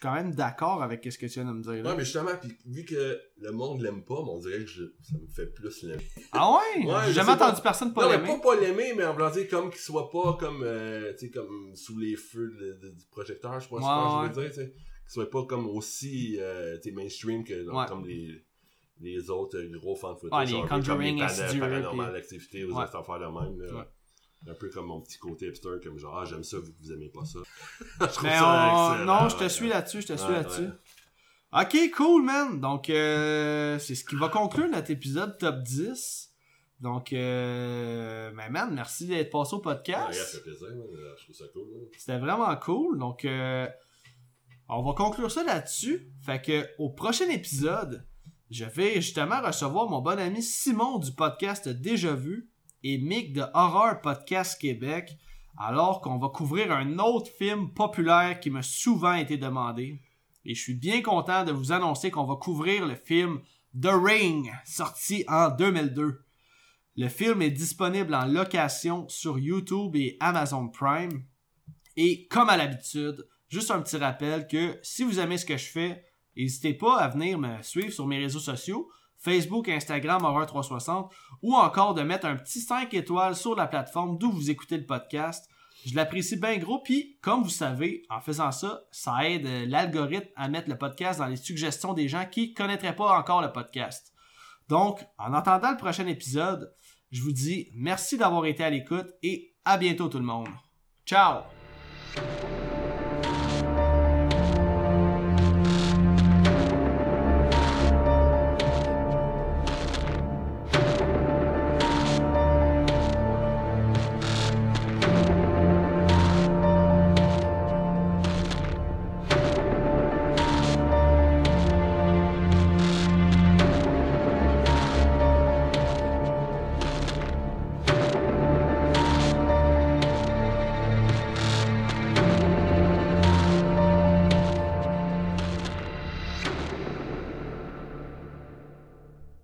quand même d'accord avec ce que tu viens de me dire. Là. Ouais, mais justement, puis vu que le monde l'aime pas, mais on dirait que je- ça me fait plus l'aimer. Ah ouais? Ouais, J'ai jamais sais pas. entendu personne pas non, mais l'aimer. pas pas l'aimer, mais en dire comme qu'il soit pas comme, euh, tu sais, comme sous les feux de- de- du projecteur, je pense Ouais, que je veux dire, tu sais. Qu'il soit pas comme aussi, euh, tu sais, mainstream que comme les, les autres euh, gros fans de Ouais, footage. les un Conjuring, les paranormal puis- activité ou Ouais. cette affaire de même, là. Ouais. Un peu comme mon petit côté hipster, comme genre, ah, j'aime ça, vous, vous aimez pas ça. je trouve Mais ça on- excellent, non, je te suis là-dessus, je te suis Ouais, là-dessus. Ok, cool, man. Donc, euh, c'est ce qui va conclure notre épisode top 10. Donc, euh, mais man, merci d'être passé au Ouais, podcast. ça fait plaisir, man. je trouve ça cool. hein. C'était vraiment cool. Donc, euh, on va conclure ça là-dessus. Fait que au prochain épisode, je vais justement recevoir mon bon ami Simon du podcast Déjà Vu et Mick de Horror Podcast Québec, alors qu'on va couvrir un autre film populaire qui m'a souvent été demandé. Et je suis bien content de vous annoncer qu'on va couvrir le film The Ring, sorti en 2002. Le film est disponible en location sur YouTube et Amazon Prime. Et comme à l'habitude, juste un petit rappel que si vous aimez ce que je fais, n'hésitez pas à venir me suivre sur mes réseaux sociaux, Facebook, Instagram, Horror360, ou encore de mettre un petit 5 étoiles sur la plateforme d'où vous écoutez le podcast. Je l'apprécie bien gros, puis comme vous savez, en faisant ça, ça aide l'algorithme à mettre le podcast dans les suggestions des gens qui connaîtraient pas encore le podcast. Donc, en attendant le prochain épisode, je vous dis merci d'avoir été à l'écoute et à bientôt tout le monde. Ciao!